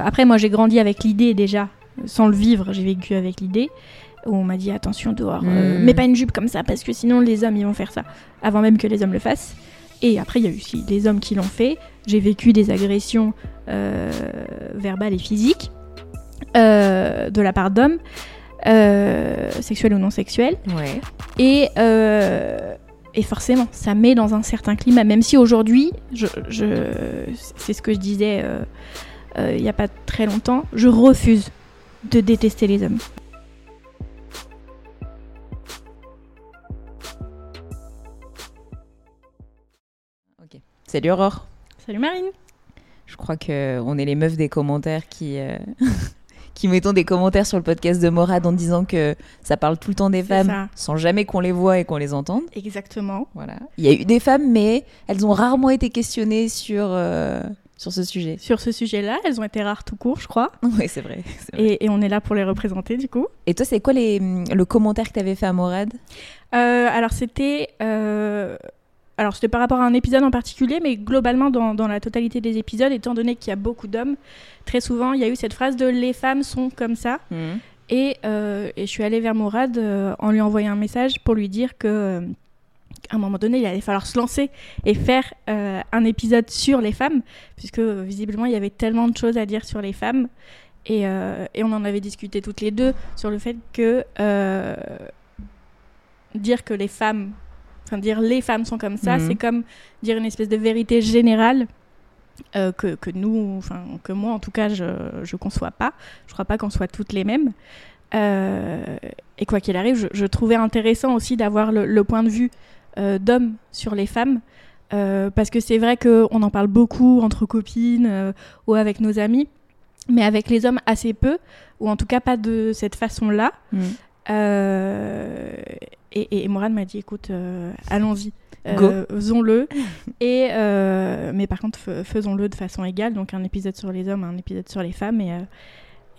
Après, moi, j'ai grandi avec l'idée déjà, sans le vivre, j'ai vécu avec l'idée. Où on m'a dit attention dehors, euh, Mm. mets pas une jupe comme ça parce que sinon les hommes ils vont faire ça avant même que les hommes le fassent. Et après il y a eu aussi les hommes qui l'ont fait. J'ai vécu des agressions euh, verbales et physiques euh, de la part d'hommes, euh, sexuels ou non sexuels. Ouais. Et, euh, et forcément, ça met dans un certain climat, même si aujourd'hui, je, je- c'est ce que je disais euh, euh, il n'y a pas très longtemps, je refuse de détester les hommes. Salut Aurore. Salut Marine Je crois que on est les meufs des commentaires qui euh, qui mettons des commentaires sur le podcast de Morad en disant que ça parle tout le temps des femmes ça. sans jamais qu'on les voit et qu'on les entende. Exactement. Voilà. Il y a eu des femmes, mais elles ont rarement été questionnées sur euh, sur ce sujet. Sur ce sujet-là, elles ont été rares tout court, je crois. Oui, c'est vrai. Et, et on est là pour les représenter du coup. Et toi, c'est quoi les, le commentaire que tu avais fait à Morad? Euh, alors c'était... euh, Alors c'était par rapport à un épisode en particulier, mais globalement dans, dans la totalité des épisodes, étant donné qu'il y a beaucoup d'hommes, très souvent il y a eu cette phrase de les femmes sont comme ça. Et, euh, et je suis allée vers Mourad euh, en lui envoyant un message pour lui dire que à un moment donné, il allait falloir se lancer et faire euh, un épisode sur les femmes, puisque euh, visiblement il y avait tellement de choses à dire sur les femmes. Et, euh, et on en avait discuté toutes les deux sur le fait que euh, dire que les femmes, enfin dire les femmes sont comme ça, Mhm. c'est comme dire une espèce de vérité générale euh, que, que nous, enfin que moi en tout cas, je je conçois pas. Je crois pas qu'on soit toutes les mêmes. Euh, et quoi qu'il arrive, je, je trouvais intéressant aussi d'avoir le, le point de vue d'hommes sur les femmes. euh, parce que c'est vrai qu'on en parle beaucoup entre copines euh, ou avec nos amis, mais avec les hommes assez peu, ou en tout cas pas de cette façon-là. Euh, et, et Morane m'a dit écoute, euh, allons-y. Euh, faisons-le. et euh, mais par contre, faisons-le de façon égale. Donc un épisode sur les hommes, un épisode sur les femmes, et, euh,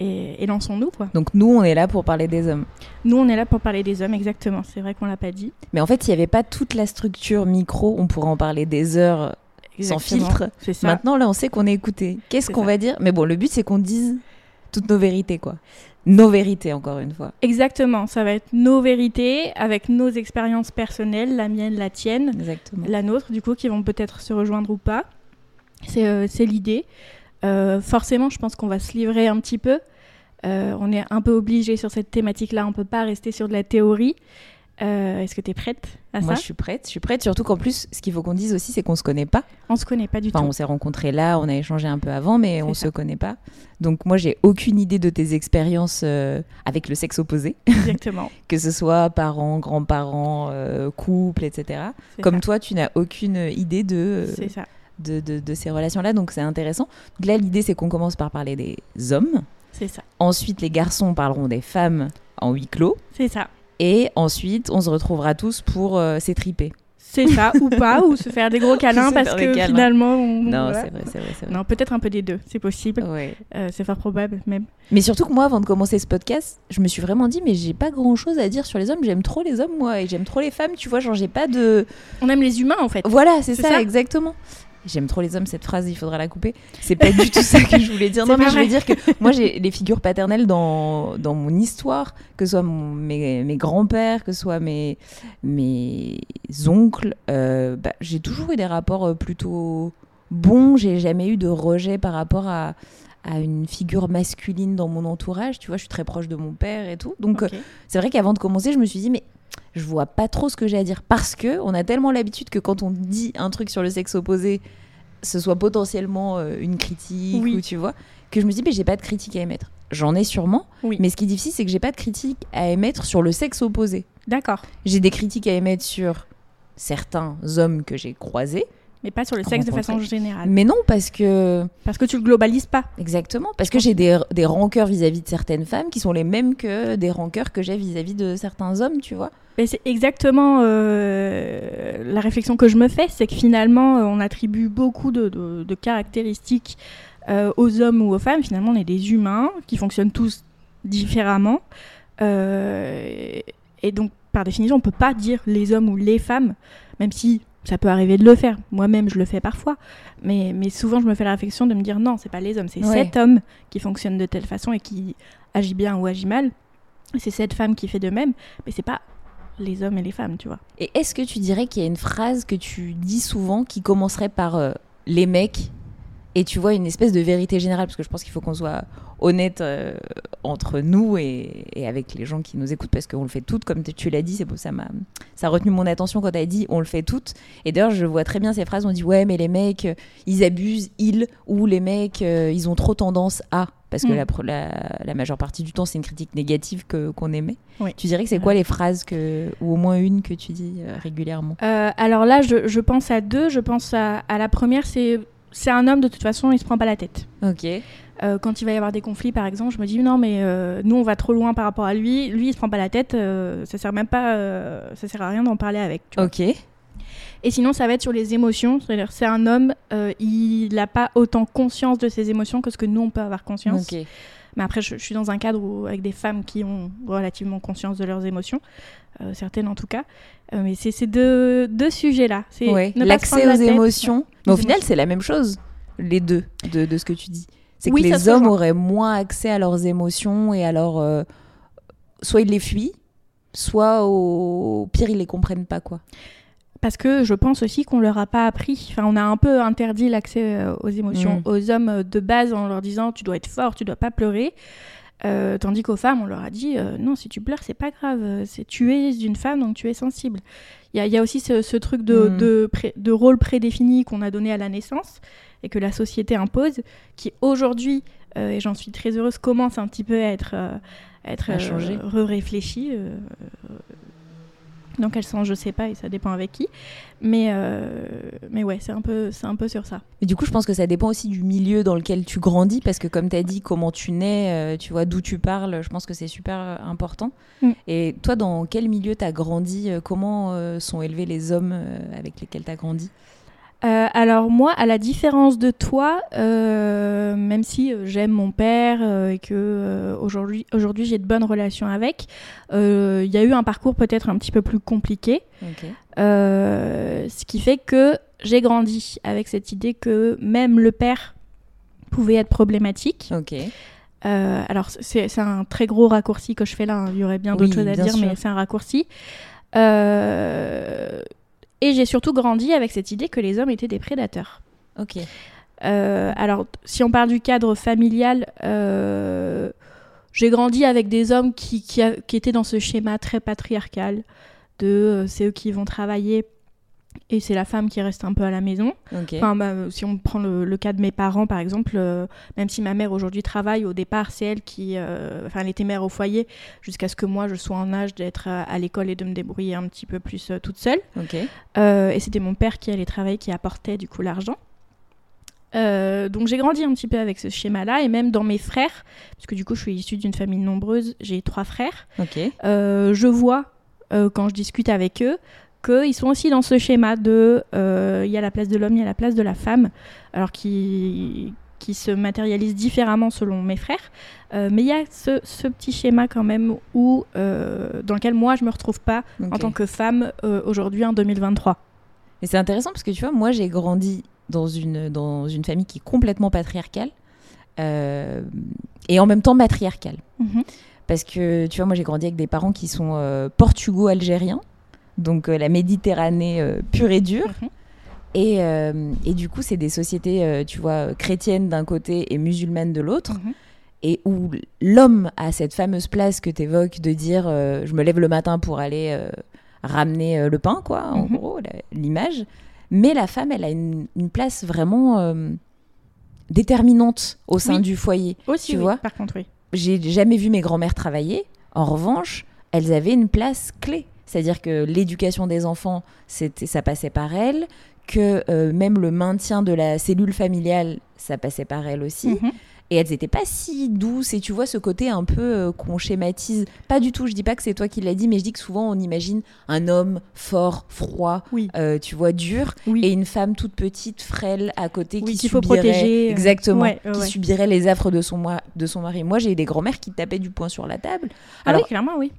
et, et lançons-nous quoi. Donc nous, on est là pour parler des hommes. Nous, on est là pour parler des hommes, exactement. C'est vrai qu'on l'a pas dit. Mais en fait, s'il n'y avait pas toute la structure micro, on pourrait en parler des heures sans filtre. C'est ça. Maintenant, là, on sait qu'on est écouté. Qu'est-ce qu'on va dire? Mais bon, le but, c'est qu'on dise toutes nos vérités, quoi. Nos vérités, encore une fois. Exactement. Ça va être nos vérités avec nos expériences personnelles, la mienne, la tienne, Exactement. la nôtre, du coup, qui vont peut-être se rejoindre ou pas. C'est euh, l'idée. Euh, forcément, je pense qu'on va se livrer un petit peu. Euh, on est un peu obligé sur cette thématique-là. On peut pas rester sur de la théorie. Euh, Est-ce que tu es prête à Moi, ça je suis prête. Je suis prête. Surtout qu'en plus, ce qu'il faut qu'on dise aussi, c'est qu'on se connaît pas. On se connaît pas du Enfin, tout. on s'est rencontrés là, on a échangé un peu avant, mais on ça. se connaît pas. Donc moi, j'ai aucune idée de tes expériences euh, avec le sexe opposé, Exactement. que ce soit parents, grands-parents, euh, couple, etc. Comme ça. toi, tu n'as aucune idée de, ça. de, de- de ces relations-là, donc c'est intéressant. Donc là, l'idée, c'est qu'on commence par parler des hommes. C'est ça. Ensuite, les garçons parleront des femmes en huis clos. C'est ça. Et ensuite, on se retrouvera tous pour euh, s'étriper. C'est ça ou pas, ou se faire des gros câlins parce que câlins. finalement. on- Non, voilà. c'est vrai, c'est vrai, vrai. Non, peut-être un peu des deux, c'est possible. Ouais. Euh, c'est fort probable même. Mais surtout que moi, avant de commencer ce podcast, je me suis vraiment dit, mais j'ai pas grand chose à dire sur les hommes. J'aime trop les hommes, moi, et j'aime trop les femmes, tu vois. Genre, j'ai pas de. On aime les humains en fait. Voilà, c'est C'est ça, ça exactement. J'aime trop les hommes, cette phrase, il faudra la couper. C'est pas du tout ça que je voulais dire. Non, mais je veux dire que moi, j'ai les figures paternelles dans, dans mon histoire, que ce soit mon- mes, mes grands-pères, que ce soit mes, mes oncles. euh, bah, j'ai toujours eu des rapports euh, plutôt bons. J'ai jamais eu de rejet par rapport à, à une figure masculine dans mon entourage. Tu vois, je suis très proche de mon père et tout. Donc, euh, c'est vrai qu'avant de commencer, je me suis dit, mais je vois pas trop ce que j'ai à dire parce que on a tellement l'habitude que quand on dit un truc sur le sexe opposé, ce soit potentiellement euh, une critique Oui. ou tu vois, que je me dis, mais j'ai pas de critique à émettre. J'en ai sûrement, Oui. mais ce qui est difficile, c'est que j'ai pas de critique à émettre sur le sexe opposé. D'accord. J'ai des critiques à émettre sur certains hommes que j'ai croisés, Mais pas sur le sexe de façon générale. mais non parce que Parce que tu le globalises pas. exactement parce que j'ai des, des rancœurs vis-à-vis de certaines femmes qui sont les mêmes que des rancœurs que j'ai vis-à-vis de certains hommes, tu vois. Mais c'est exactement euh, la réflexion que je me fais, c'est que finalement, euh, on attribue beaucoup de, de- de caractéristiques euh, aux hommes ou aux femmes. Finalement, on est des humains qui fonctionnent tous différemment. Euh, et donc, par définition, on peut pas dire les hommes ou les femmes, même si ça peut arriver de le faire. Moi-même, je le fais parfois. Mais, mais souvent, je me fais la réflexion de me dire non, c'est pas les hommes, c'est Ouais. cet homme qui fonctionne de telle façon et qui agit bien ou agit mal. C'est cette femme qui fait de même. Mais c'est pas les hommes et les femmes, tu vois. Et est-ce que tu dirais qu'il y a une phrase que tu dis souvent qui commencerait par euh, les mecs et tu vois une espèce de vérité générale? Parce que je pense qu'il faut qu'on soit honnête euh, entre nous et, et avec les gens qui nous écoutent parce qu'on le fait toutes comme tu l'as dit c'est ça m'a ça a retenu mon attention quand tu as dit on le fait toutes et d'ailleurs je vois très bien ces phrases on dit ouais mais les mecs euh, ils abusent ils ou les mecs euh, ils ont trop tendance à parce que Mm. la, la, la majeure partie du temps c'est une critique négative que qu'on émet Oui. tu dirais que c'est quoi les phrases que ou au moins une que tu dis régulièrement? Euh, alors là, je, je pense à deux. Je pense à, à la première, c'est c'est un homme de toute façon, il se prend pas la tête. ok Euh, quand il va y avoir des conflits, par exemple, je me dis non, mais euh, nous on va trop loin par rapport à lui. Lui, il se prend pas la tête. euh, ça sert même pas, euh, ça sert à rien d'en parler avec. tu vois. ok Et sinon, ça va être sur les émotions. C'est-à-dire, c'est un homme, il n'a pas autant conscience de ses émotions que ce que nous on peut avoir conscience. ok Mais après, je, je suis dans un cadre où- avec des femmes qui ont relativement conscience de leurs émotions, certaines en tout cas. Euh, mais c'est ces deux, deux sujets-là. C'est Ouais, l'accès la aux émotions. Mais au final, c'est la même chose, les deux, de, de ce que tu dis. C'est que Oui, ça les hommes auraient moins accès à leurs émotions et alors euh, soit ils les fuient, soit au pire ils les comprennent pas quoi. Parce que je pense aussi qu'on leur a pas appris. Enfin, on a un peu interdit l'accès euh, aux émotions Mm. aux hommes de base en leur disant tu dois être fort, tu dois pas pleurer. Euh, tandis qu'aux femmes, on leur a dit euh, non, si tu pleures, c'est pas grave. C'est tu es une femme, donc tu es sensible. Il y a, il y a aussi ce, ce truc de, Mm. de, pré- de rôle prédéfini qu'on a donné à la naissance et que la société impose, qui aujourd'hui, euh, et j'en suis très heureuse, commence un petit peu à être, être À changer. re-réfléchi. Dans quel sens, je sais pas, et ça dépend avec qui. Mais, euh, mais ouais, c'est un, peu, c'est un peu sur ça. Mais du coup, je pense que ça dépend aussi du milieu dans lequel tu grandis, parce que comme tu as dit, comment tu nais, euh, tu vois, d'où tu parles, je pense que c'est super euh, important. Mm. Et toi, dans quel milieu tu as grandi Comment sont élevés les hommes avec lesquels tu as grandi? Euh, alors moi, à la différence de toi, euh, même si euh, j'aime mon père euh, et que aujourd'hui, aujourd'hui j'ai de bonnes relations avec, il y a eu un parcours peut-être un petit peu plus compliqué, ce qui fait que j'ai grandi avec cette idée que même le père pouvait être problématique. Alors c'est un très gros raccourci que je fais là, hein. il y aurait bien d'autres Oui, choses à dire, sûr. mais c'est un raccourci. Euh, et j'ai surtout grandi avec cette idée que les hommes étaient des prédateurs. Ok. Euh, alors, si on parle du cadre familial, euh, j'ai grandi avec des hommes qui, qui, a- qui étaient dans ce schéma très patriarcal de euh, c'est eux qui vont travailler et c'est la femme qui reste un peu à la maison. Enfin, bah, si on prend le, le cas de mes parents, par exemple, euh, même si ma mère aujourd'hui travaille, au départ, c'est elle qui. euh, Enfin, elle était mère au foyer jusqu'à ce que moi, je sois en âge d'être à, à l'école et de me débrouiller un petit peu plus euh, toute seule. Euh, et c'était mon père qui allait travailler, qui apportait du coup l'argent. Euh, donc j'ai grandi un petit peu avec ce schéma-là, et même dans mes frères, parce que du coup je suis issue d'une famille nombreuse, j'ai trois frères, euh, je vois euh, quand je discute avec eux qu'ils sont aussi dans ce schéma de euh, il y a la place de l'homme, il y a la place de la femme, alors qui qui se matérialise différemment selon mes frères, Euh, mais il y a ce, ce petit schéma quand même où euh, dans lequel moi je me retrouve pas en tant que femme aujourd'hui en 2023. Et c'est intéressant parce que tu vois, moi j'ai grandi dans une, dans une famille qui est complètement patriarcale et en même temps matriarcale. Mhm. Parce que tu vois, moi j'ai grandi avec des parents qui sont portugo-algériens, donc euh, la Méditerranée euh, pure et dure. Mhm. Et, euh, et du coup, c'est des sociétés, tu vois, chrétiennes d'un côté et musulmanes de l'autre. Mhm. et où l'homme a cette fameuse place que tu évoques de dire euh, je me lève le matin pour aller euh, ramener euh, le pain, quoi, en Mhm. gros, l'image. Mais la femme, elle a une, une place vraiment déterminante au sein Oui. du foyer. Aussi, Tu oui, vois par contre, oui. J'ai jamais vu mes grands-mères travailler. En revanche, elles avaient une place clé. C'est-à-dire que l'éducation des enfants, c'était, ça passait par elles, que euh, même le maintien de la cellule familiale, ça passait par elles aussi. Mhm. Et elles n'étaient pas si douces. Et tu vois ce côté un peu euh, qu'on schématise. Pas du tout, je dis pas que c'est toi qui l'as dit, mais je dis que souvent on imagine un homme fort, froid, Oui. euh, tu vois, dur, Oui. et une femme toute petite, frêle, à côté, Oui, qui faut subirait- protéger, Exactement. ouais, ouais, qui subirait les affres de son, moi- de son mari. Moi, j'ai eu des grands-mères qui tapaient du poing sur la table. Ah Alors, oui, clairement, oui.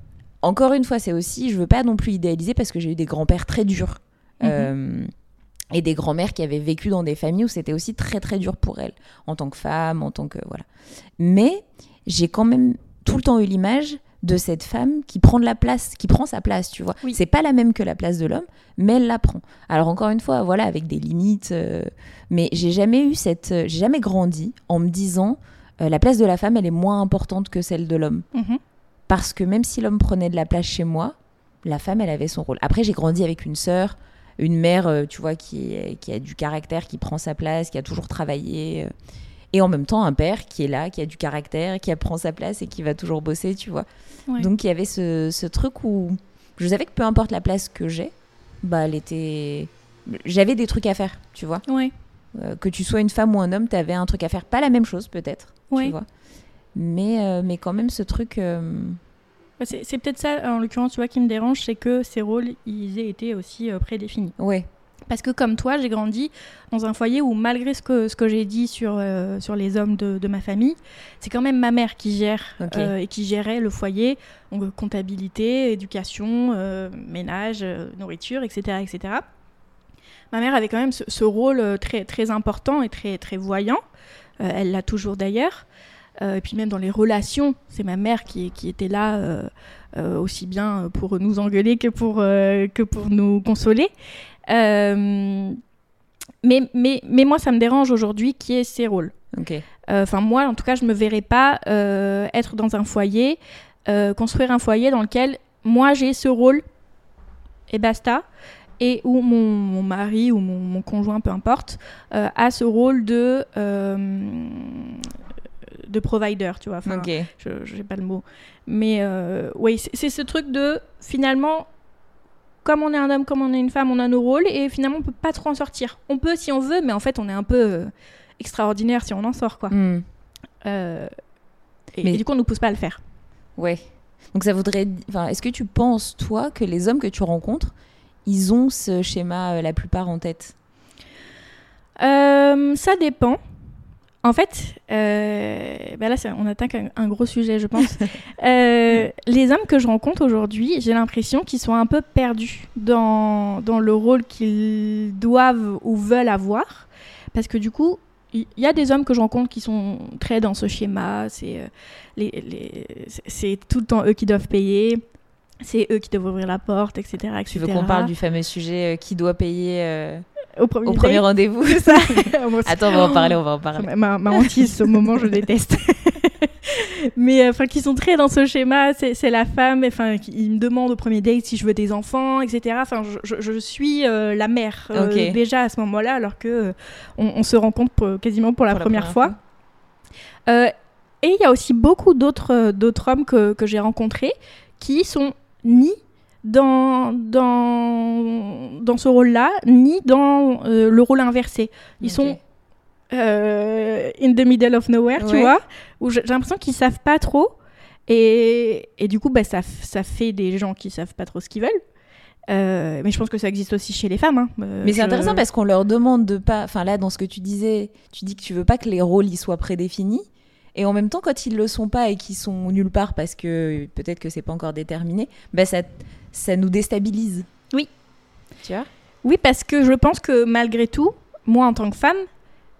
Encore une fois, c'est aussi, je veux pas non plus idéaliser parce que j'ai eu des grands-pères très durs. Euh, et des grands-mères qui avaient vécu dans des familles où c'était aussi très très dur pour elles, en tant que femme, en tant que... Voilà. Mais j'ai quand même tout le temps eu l'image de cette femme qui prend de la place, qui prend sa place, tu vois. Oui. C'est pas la même que la place de l'homme, mais elle la prend. Alors encore une fois, voilà, avec des limites. euh, mais j'ai jamais eu cette, euh, j'ai jamais grandi en me disant euh, la place de la femme, elle est moins importante que celle de l'homme. Mhm. Parce que même si l'homme prenait de la place chez moi, la femme, elle avait son rôle. Après, j'ai grandi avec une sœur, une mère, euh, tu vois, qui, qui a du caractère, qui prend sa place, qui a toujours travaillé. euh, et en même temps, un père qui est là, qui a du caractère, qui prend sa place et qui va toujours bosser, tu vois. Ouais. Donc, il y avait ce, ce truc où je savais que peu importe la place que j'ai, bah, elle était. J'avais des trucs à faire, tu vois. Ouais. Euh, que tu sois une femme ou un homme, tu avais un truc à faire. Pas la même chose, peut-être, Ouais. tu vois. Mais, euh, mais quand même, ce truc. euh, C'est c'est peut-être ça, en l'occurrence, tu vois, qui me dérange, c'est que ces rôles, ils aient été aussi euh, prédéfinis. Ouais. Parce que comme toi, j'ai grandi dans un foyer où, malgré ce que, ce que j'ai dit sur, euh, sur les hommes de, de ma famille, c'est quand même ma mère qui gère euh, et qui gérait le foyer, donc comptabilité, éducation, euh, ménage, nourriture, etc., etc. Ma mère avait quand même ce, ce rôle très, très important et très, très voyant. Elle l'a toujours d'ailleurs. Euh, et puis même dans les relations, c'est ma mère qui, qui était là euh, euh, aussi bien pour nous engueuler que pour, que pour nous consoler. Mais, mais, mais moi, ça me dérange aujourd'hui qui est ces rôles. Enfin, moi, en tout cas, je me verrais pas euh, être dans un foyer, euh, construire un foyer dans lequel moi j'ai ce rôle et basta, et où mon, mon mari ou mon, mon conjoint, peu importe, a ce rôle de de provider, tu vois. Enfin, je n'ai pas le mot. Mais euh, oui, c'est ce truc de finalement, comme on est un homme, comme on est une femme, on a nos rôles et finalement on peut pas trop en sortir. On peut si on veut, mais en fait on est un peu euh, extraordinaire si on en sort quoi. Hmm. Euh, et, Mais- et du coup on nous pousse pas à le faire. Ouais. Donc ça voudrait. Enfin, est-ce que tu penses toi que les hommes que tu rencontres, ils ont ce schéma la plupart en tête? Ça dépend. En fait, euh, bah là, on attaque un, un gros sujet, je pense. Euh, les hommes que je rencontre aujourd'hui, j'ai l'impression qu'ils sont un peu perdus dans, dans le rôle qu'ils doivent ou veulent avoir. Parce que du coup, il y, y a des hommes que je rencontre qui sont très dans ce schéma. C'est euh, les, les- tout le temps eux qui doivent payer. C'est eux qui doivent ouvrir la porte, etc. etc. Tu veux qu'on parle du fameux sujet euh, qui doit payer euh, au premier, au rendez-vous? Ça. Attends, on va en parler, on va en parler. Ma, ma, hantise, ce moment, je déteste. Mais enfin, qui sont très dans ce schéma, c'est la femme, enfin, ils me demandent au premier date si je veux des enfants, etc. Enfin, je, suis euh, la mère euh, déjà à ce moment-là, alors que euh, on, on se rencontre pour- quasiment pour la, Pour la première, fois. Euh, et il y a aussi beaucoup d'autres euh, d'autres hommes que, que j'ai rencontrés qui sont ni dans, dans, dans ce rôle-là, ni dans euh, le rôle inversé. Ils sont euh, in the middle of nowhere, tu vois, où j'ai l'impression qu'ils savent pas trop. Et, et du coup, bah, ça, ça fait des gens qui savent pas trop ce qu'ils veulent. Euh, mais je pense que ça existe aussi chez les femmes. hein. Euh, Mais c'est je- intéressant parce qu'on leur demande de pas. Enfin, là, dans ce que tu disais, tu dis que tu veux pas que les rôles y soient prédéfinis. Et en même temps, quand ils le sont pas et qu'ils sont nulle part parce que peut-être que c'est pas encore déterminé, bah ça, ça nous déstabilise. Oui. Tu vois? Oui, parce que je pense que malgré tout, moi en tant que femme,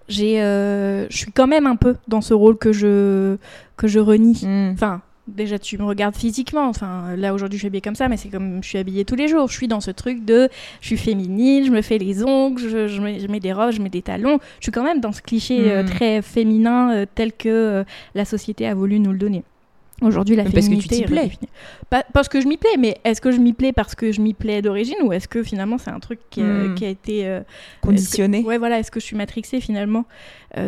j'ai, euh, je suis quand même un peu dans ce rôle que je, que je renie. Hmm. Enfin, déjà tu me regardes physiquement. Enfin, là aujourd'hui je suis habillée comme ça, mais c'est comme je suis habillée tous les jours. Je suis dans ce truc de, je suis féminine, je me fais les ongles, je, je mets, je mets des robes, je mets des talons. Je suis quand même dans ce cliché euh, Mm. très féminin euh, tel que euh, la société a voulu nous le donner. Aujourd'hui, la Mais parce que tu féminité plais. Pas- parce que je m'y plais, mais est-ce que je m'y plais parce que je m'y plais d'origine ou est-ce que finalement c'est un truc qui, a- Mm. qui a été Conditionné. Ouais, voilà, est-ce que je suis matrixée finalement?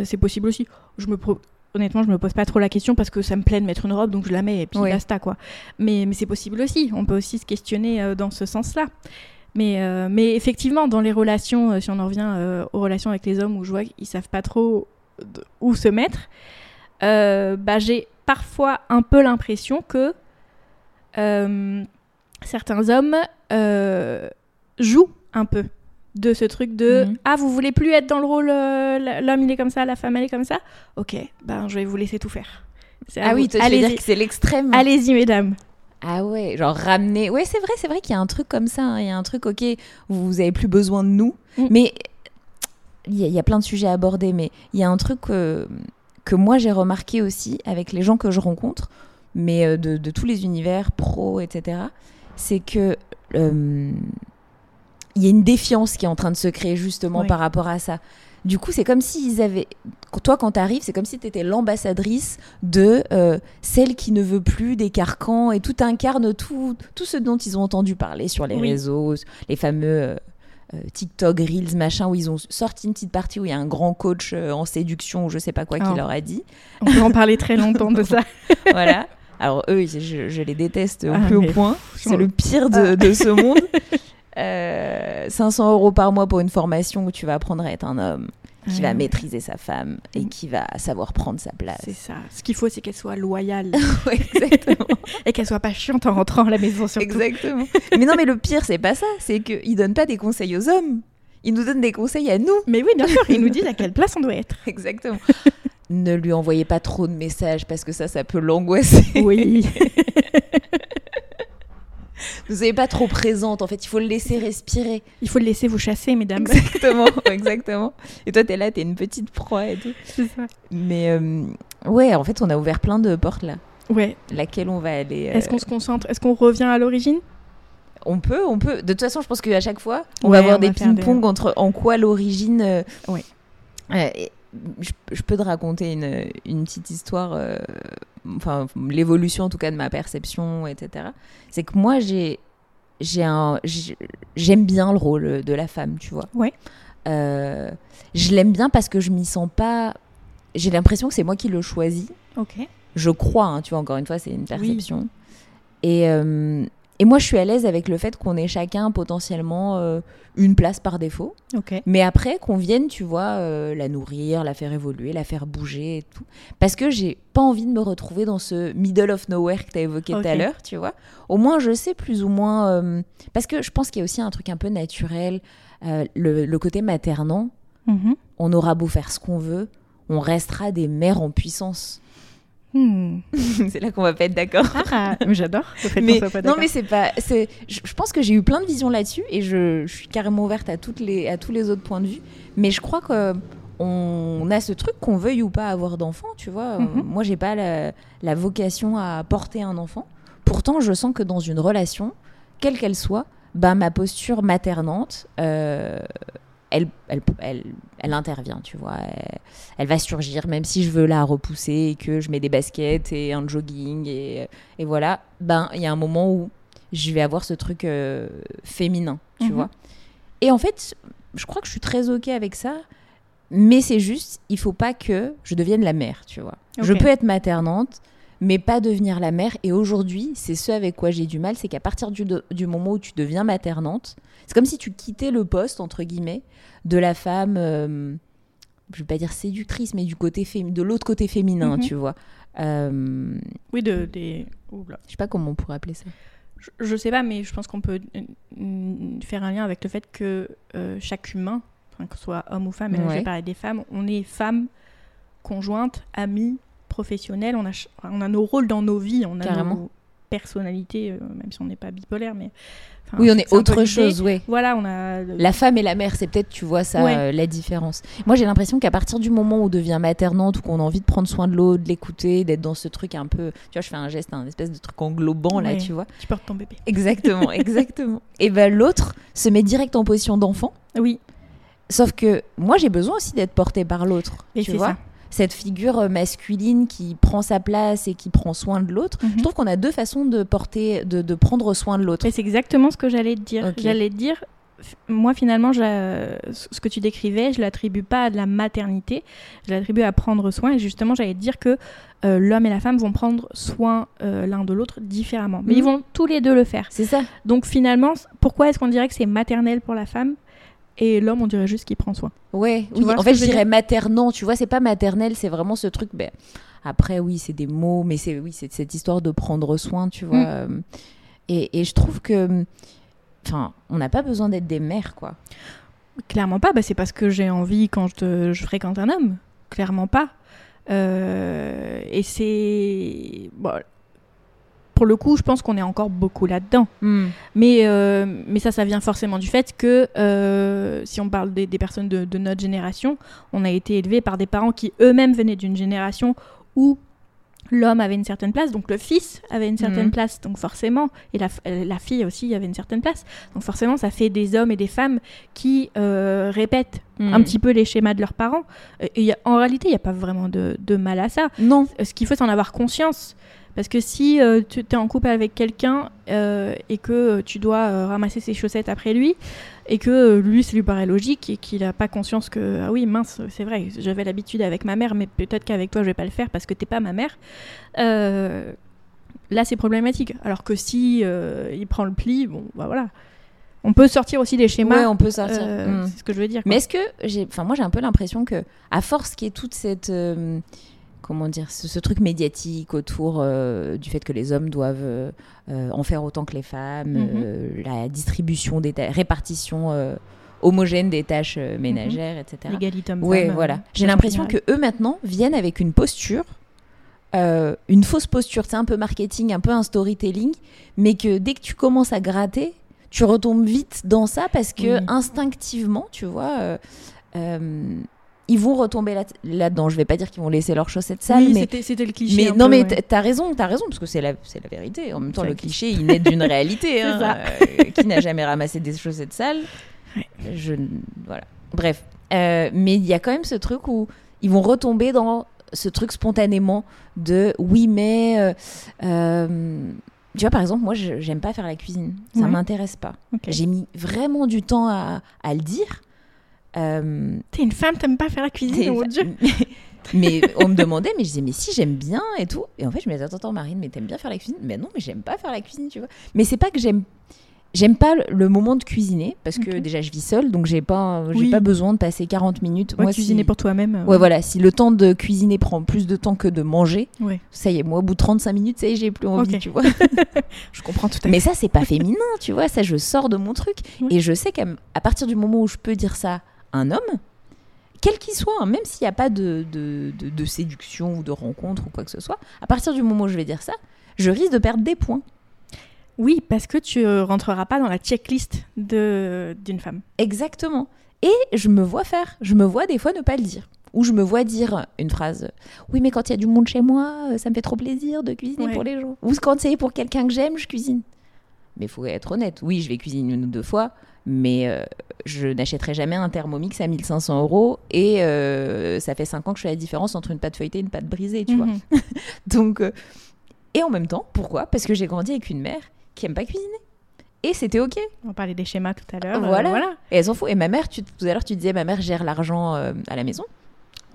C'est possible aussi. Je me pro- Honnêtement, je me pose pas trop la question parce que ça me plaît de mettre une robe, donc je la mets et puis Ouais. basta quoi. Mais, mais c'est possible aussi. On peut aussi se questionner euh, dans ce sens-là. Mais, euh, mais effectivement, dans les relations, euh, si on en revient euh, aux relations avec les hommes où je vois qu'ils savent pas trop où se mettre, euh, bah, j'ai parfois un peu l'impression que certains hommes jouent un peu de ce truc de Mhm. ah vous voulez plus être dans le rôle euh, l'homme il est comme ça la femme elle est comme ça? Ok ben je vais vous laisser tout faire Ah vous. oui, toi, tu veux dire allez-y que c'est l'extrême. allez-y mesdames Ah ouais, genre ramener. Ouais, c'est vrai, c'est vrai qu'il y a un truc comme ça. hein. Il y a un truc, ok, vous, avez plus besoin de nous. Mm. Mais il y, a- il y a plein de sujets à aborder, mais il y a un truc euh, que moi j'ai remarqué aussi avec les gens que je rencontre, mais euh, de, de tous les univers, pro, etc. C'est que euh, il y a une défiance qui est en train de se créer justement Oui. par rapport à ça. Du coup, c'est comme s'ils avaient. Toi, quand tu arrives, c'est comme si tu étais l'ambassadrice de euh, celle qui ne veut plus des carcans et tout incarne tout, tout ce dont ils ont entendu parler sur les Oui. réseaux, les fameux euh, euh, TikTok, Reels, machin, où ils ont sorti une petite partie où il y a un grand coach en séduction ou je sais pas quoi qui Oh. leur a dit. On peut en parler très longtemps de ça. voilà. Alors eux, je, je les déteste au Ah, plus haut point. C'est le pire de, Ah. de ce monde. Euh, 500 euros par mois pour une formation où tu vas apprendre à être un homme qui va maîtriser sa femme et qui va savoir prendre sa place. C'est ça. Ce qu'il faut, c'est qu'elle soit loyale Ouais, exactement. et qu'elle soit pas chiante en rentrant à la maison surtout. exactement. Mais non, mais le pire, c'est pas ça. C'est qu'ils donnent pas des conseils aux hommes. Ils nous donnent des conseils à nous. Mais oui, bien sûr, ils nous disent à quelle place on doit être. Exactement. ne lui envoyez pas trop de messages parce que ça, ça peut l'angoisser. Oui. Ne soyez pas trop présente. En fait, il faut le laisser respirer. Il faut le laisser vous chasser, mesdames. Exactement, exactement. Et toi, t'es là, t'es une petite proie et tout. C'est ça. Mais euh, ouais, en fait, on a ouvert plein de portes là. Ouais. Laquelle on va aller euh, Est-ce qu'on se concentre? Est-ce qu'on revient à l'origine? On peut, on peut. De toute façon, je pense qu'à chaque fois, on Ouais, va avoir on des ping-pong entre en quoi l'origine. euh, Ouais. euh, je, je peux te raconter une, une petite histoire, euh, enfin l'évolution en tout cas de ma perception, etc. C'est que moi, j'ai- j'aime bien le rôle de la femme, tu vois. Ouais. Euh, je l'aime bien parce que je m'y sens pas. J'ai l'impression que c'est moi qui le choisis. Ok. Je crois, hein, tu vois, encore une fois, c'est une perception. Et, euh, et moi, je suis à l'aise avec le fait qu'on ait chacun potentiellement euh, une place par défaut. Mais après, qu'on vienne, tu vois, euh, la nourrir, la faire évoluer, la faire bouger et tout. Parce que j'ai pas envie de me retrouver dans ce middle of nowhere que tu as évoqué tout à l'heure, tu vois. Au moins, je sais plus ou moins. euh, parce que je pense qu'il y a aussi un truc un peu naturel, le, le côté maternant. Mhm. On aura beau faire ce qu'on veut, on restera des mères en puissance. Hmm. c'est là qu'on va pas être d'accord. Ah, mais j'adore. mais soit pas non mais c'est pas c'est je, je pense que j'ai eu plein de visions là-dessus et je, je suis carrément ouverte à toutes les à tous les autres points de vue mais je crois que on a ce truc qu'on veuille ou pas avoir d'enfant tu vois Mhm. moi j'ai pas la, la vocation à porter un enfant pourtant je sens que dans une relation quelle qu'elle soit bah ma posture maternante euh, elle, elle, elle, elle intervient, tu vois. Elle, elle va surgir, même si je veux la repousser et que je mets des baskets et un jogging et, et voilà. Ben, il y a un moment où je vais avoir ce truc euh, féminin, tu Mhm. vois. Et en fait, je crois que je suis très ok avec ça, mais c'est juste, il faut pas que je devienne la mère, tu vois. Je peux être maternante, mais pas devenir la mère. Et aujourd'hui, c'est ce avec quoi j'ai du mal, c'est qu'à partir du, de- du moment où tu deviens maternante, c'est comme si tu quittais le poste, entre guillemets, de la femme, euh, je vais pas dire séductrice, mais du côté de l'autre côté féminin, Mhm. tu vois. Euh, Oui, de, des... Je sais pas comment on pourrait appeler ça. Je, je sais pas, mais je pense qu'on peut euh, faire un lien avec le fait que euh, chaque humain, que ce soit homme ou femme, mais là, Ouais. j'ai parlé des femmes, on est femme, conjointe, amie, professionnelle, on a, on a nos rôles dans nos vies, on a Carrément. nos personnalités, euh, même si on n'est pas bipolaire, mais... enfin, oui, on est autre chose, ouais. Voilà, on a... le- La femme et la mère, c'est peut-être, tu vois, ça, Ouais. euh, la différence. Moi, j'ai l'impression qu'à partir du moment où on devient maternante ou qu'on a envie de prendre soin de l'autre, de l'écouter, d'être dans ce truc un peu. Tu vois, je fais un geste, un espèce de truc englobant, là, Ouais. tu vois. Tu portes ton bébé. Exactement, exactement. Et ben l'autre se met direct en position d'enfant. Oui, Sauf que moi, j'ai besoin aussi d'être portée par l'autre. et Tu vois ça. Cette figure masculine qui prend sa place et qui prend soin de l'autre. Mhm. Je trouve qu'on a deux façons de porter, de, de prendre soin de l'autre. C'est exactement ce que j'allais te dire. J'allais te dire, moi finalement, je ce que tu décrivais, je l'attribue pas à de la maternité, je l'attribue à prendre soin. Et justement, j'allais te dire que euh, l'homme et la femme vont prendre soin euh, l'un de l'autre différemment. Mais Mhm. ils vont tous les deux le faire. C'est ça. Donc finalement, pourquoi est-ce qu'on dirait que c'est maternel pour la femme? Et l'homme, on dirait juste qu'il prend soin Ouais, oui. En fait, je dirais maternant. Tu vois, c'est pas maternel, c'est vraiment ce truc. Ben, après, oui, c'est des mots, mais c'est oui, c'est cette histoire de prendre soin, tu vois. Mm. euh, Et, et je trouve que, enfin, on n'a pas besoin d'être des mères, quoi. Clairement pas, bah, c'est parce que j'ai envie quand je, te- je fréquente un homme. Clairement pas. Euh, et c'est. Bon, pour le coup, je pense qu'on est encore beaucoup là-dedans. Hmm. Mais, euh, mais ça, ça vient forcément du fait que, euh, si on parle des, des personnes de, de notre génération, on a été élevés par des parents qui eux-mêmes venaient d'une génération où l'homme avait une certaine place, donc le fils avait une certaine Mhm. place, donc forcément, et la, euh, la fille aussi avait une certaine place. Donc forcément, ça fait des hommes et des femmes qui euh, répètent Hmm. un petit peu les schémas de leurs parents. Et il y a- en réalité, il n'y a pas vraiment de, de mal à ça. Non. Ce qu'il faut, c'est en avoir conscience. Parce que si euh, tu es en couple avec quelqu'un euh, et que euh, tu dois ramasser ses chaussettes après lui, et que lui, ça lui paraît logique et qu'il n'a pas conscience que, ah oui, mince, c'est vrai, j'avais l'habitude avec ma mère, mais peut-être qu'avec toi, je vais pas le faire parce que t'es pas ma mère, là, c'est problématique. Alors que si il prend le pli, bon, bah voilà. On peut sortir aussi des schémas. Ouais, on peut sortir. euh, Hmm. C'est ce que je veux dire. quoi. Mais est-ce que j'ai, enfin moi j'ai un peu l'impression que à force qu'il y ait toute cette, euh, comment dire, ce, ce truc médiatique autour euh, du fait que les hommes doivent euh, en faire autant que les femmes, Mhm. euh, la distribution des répartition homogène des tâches ménagères, etc. L'égalité Oui, homme-femme, voilà. euh, J'ai l'impression que eux maintenant viennent avec une posture, une fausse posture, c'est un peu marketing, un peu un storytelling, mais que dès que tu commences à gratter, tu retombes vite dans ça parce que Oui. instinctivement, tu vois, euh, ils vont retomber là- là-dedans. Je vais pas dire qu'ils vont laisser leurs chaussettes sales, Oui, mais c'était- le cliché. mais non, peu, mais ouais. t'as raison, t'as raison, parce que c'est la, vérité. En même temps, le cliché, il naît d'une réalité. Hein, euh, qui n'a jamais ramassé des chaussettes sales Ouais. Je, voilà. Bref, Euh, mais il y a quand même ce truc où ils vont retomber dans ce truc spontanément de oui, mais euh, tu vois, par exemple, moi, je- j'aime pas faire la cuisine. Ça m'intéresse pas. J'ai mis vraiment du temps à, à le dire. Euh, T'es une femme, t'aimes pas faire la cuisine, oh mon dieu. mais on me demandait, mais je disais, mais si j'aime bien et tout. Et en fait, je me disais, attends, attends, Marine, mais t'aimes bien faire la cuisine? Mais non, mais j'aime pas faire la cuisine, tu vois. Mais c'est pas que j'aime. J'aime pas le- moment de cuisiner parce que déjà je vis seule donc j'ai pas j'ai Oui. pas besoin de passer 40 minutes Ouais, cuisiner si... pour toi-même. euh, Ouais voilà, si le temps de cuisiner prend plus de temps que de manger, ouais. ça y est, moi au bout de 35 minutes, ça y est, j'ai plus envie, tu vois. Je comprends tout à fait. Mais ça c'est pas féminin, tu vois, ça je sors de mon truc Oui. et je sais qu'à partir du moment où je peux dire ça un homme, quel qu'il soit, hein, même s'il n'y a pas de, de, de- de séduction ou de rencontre ou quoi que ce soit, à partir du moment où je vais dire ça, je risque de perdre des points. Oui, parce que tu euh, rentreras pas dans la checklist de d'une femme. Exactement. Et je me vois faire. Je me vois des fois ne pas le dire. Ou je me vois dire une phrase Oui, mais quand il y a du monde chez moi, euh, ça me fait trop plaisir de cuisiner Ouais. pour les gens. Ou quand c'est pour quelqu'un que j'aime, je cuisine. Mais il faut être honnête. Oui, je vais cuisiner une ou deux fois, mais euh, je n'achèterai jamais un Thermomix à 1500 euros. Et euh, ça fait 5 ans que je fais la différence entre une pâte feuilletée et une pâte brisée, tu vois. Mhm. Donc, euh, et en même temps, pourquoi? Parce que j'ai grandi avec une mère qui aime pas cuisiner. Et c'était OK. On parlait des schémas tout à l'heure. Voilà. voilà. Et elle s'en fout. Et ma mère, tu, tout à l'heure, tu disais, ma mère gère l'argent à la maison.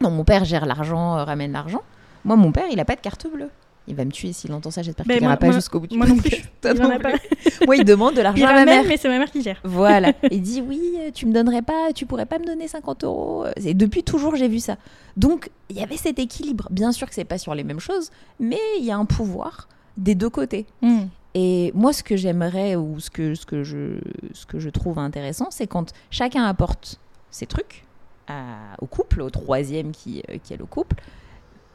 Non, mon père gère l'argent, ramène l'argent. Moi, mon père, il a pas de carte bleue. Il va me tuer s'il entend ça. J'espère qu'il n'ira pas jusqu'au bout du Moi non plus. Il non pas. Moi, il demande de l'argent à ma mère. mais c'est ma mère qui gère. Voilà. Il dit oui, euh, tu me donnerais pas, tu pourrais pas me donner 50 euros. Et depuis toujours, j'ai vu ça. Donc, il y avait cet équilibre. Bien sûr que c'est pas sur les mêmes choses, mais il y a un pouvoir des deux côtés. Mhm. Et moi, ce que j'aimerais ou ce que, ce, que je, ce que je trouve intéressant, c'est quand chacun apporte ses trucs à- au couple, au troisième qui, euh, qui est le couple.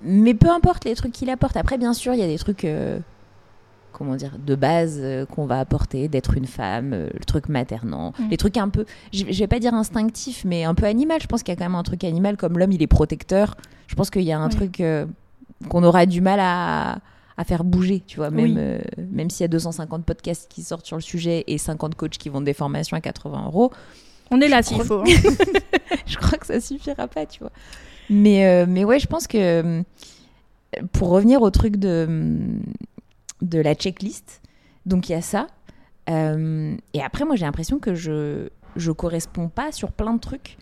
Mais peu importe les trucs qu'il apporte. Après, bien sûr, il y a des trucs, euh, comment dire, de base euh, qu'on va apporter, d'être une femme, euh, le truc maternant, Mm. les trucs un peu, je, je vais pas dire instinctif, mais un peu animal. Je pense qu'il y a quand même un truc animal, comme l'homme, il est protecteur. Je pense qu'il y a un Oui. truc qu'on aura du mal à, à faire bouger, tu vois, même, Oui. même s'il y a 250 podcasts qui sortent sur le sujet et 50 coachs qui vendent des formations à 80 euros, On est là s'il faut. hein. je crois que ça suffira pas, tu vois. Mais, euh, mais ouais, je pense que euh, pour revenir au truc de, de la checklist, donc il y a ça. Euh, et après, moi, j'ai l'impression que je je corresponds pas sur plein de trucs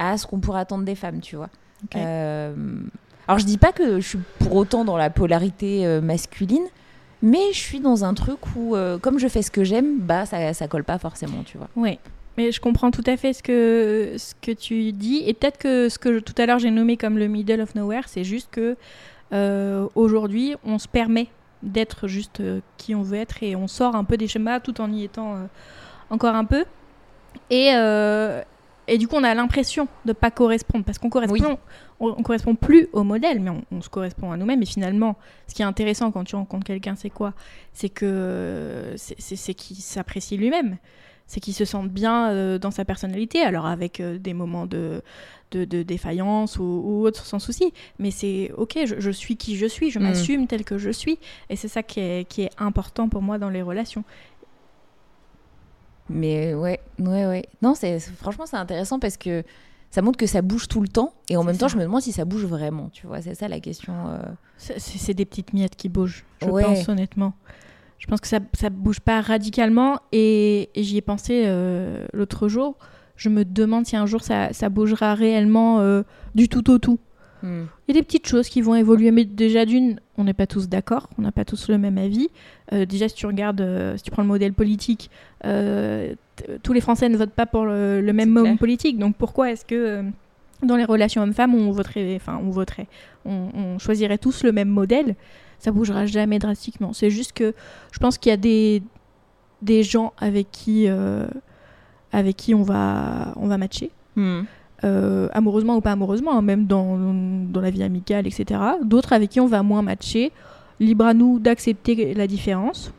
à ce qu'on pourrait attendre des femmes, tu vois. Euh, alors, je dis pas que je suis pour autant dans la polarité masculine, mais je suis dans un truc où, euh, comme je fais ce que j'aime, bah ça, ça colle pas forcément, tu vois. Oui, mais je comprends tout à fait ce que, ce que tu dis. Et peut-être que ce que je- tout à l'heure j'ai nommé comme le middle of nowhere, c'est juste que euh, aujourd'hui, on se permet d'être juste euh, qui on veut être et on sort un peu des schémas tout en y étant euh, encore un peu. Et, et du coup, on a l'impression de pas correspondre parce qu'on correspond, on, on correspond plus au modèle, mais on, on se correspond à nous-mêmes. Et finalement, ce qui est intéressant quand tu rencontres quelqu'un, c'est quoi? C'est que c'est qu'il s'apprécie lui-même, c'est qu'il se sente bien euh, dans sa personnalité. Alors avec euh, des moments de, de, de défaillance ou, ou autre, sans souci. Mais c'est ok, je, je suis qui je suis, je Mm. m'assume tel que je suis, et c'est ça qui est, qui est important pour moi dans les relations. Mais ouais, ouais, ouais. Non, c'est franchement c'est intéressant parce que ça montre que ça bouge tout le temps et en même temps je me demande si ça bouge vraiment. Tu vois, c'est ça la question. euh. C'est c'est des petites miettes qui bougent, je Ouais. pense honnêtement. Je pense que ça ça bouge pas radicalement et, et j'y ai pensé euh, l'autre jour. Je me demande si un jour ça, ça bougera réellement euh, du tout au tout. Hmm. Il y a des petites choses qui vont évoluer, mais déjà d'une, on n'est pas tous d'accord, on n'a pas tous le même avis. Euh, déjà, si tu regardes, si tu prends le modèle politique, tous les Français ne votent pas pour le, le même homme politique. Donc pourquoi est-ce que dans les relations hommes-femmes, on voterait, enfin, on voterait, on, on choisirait tous le même modèle? Ça bougera jamais drastiquement. C'est juste que je pense qu'il y a des des gens avec qui euh, avec qui on va on va matcher Hmm. euh, amoureusement ou pas amoureusement, hein, même dans, dans la vie amicale, etc. D'autres avec qui on va moins matcher. Libre à nous d'accepter la différence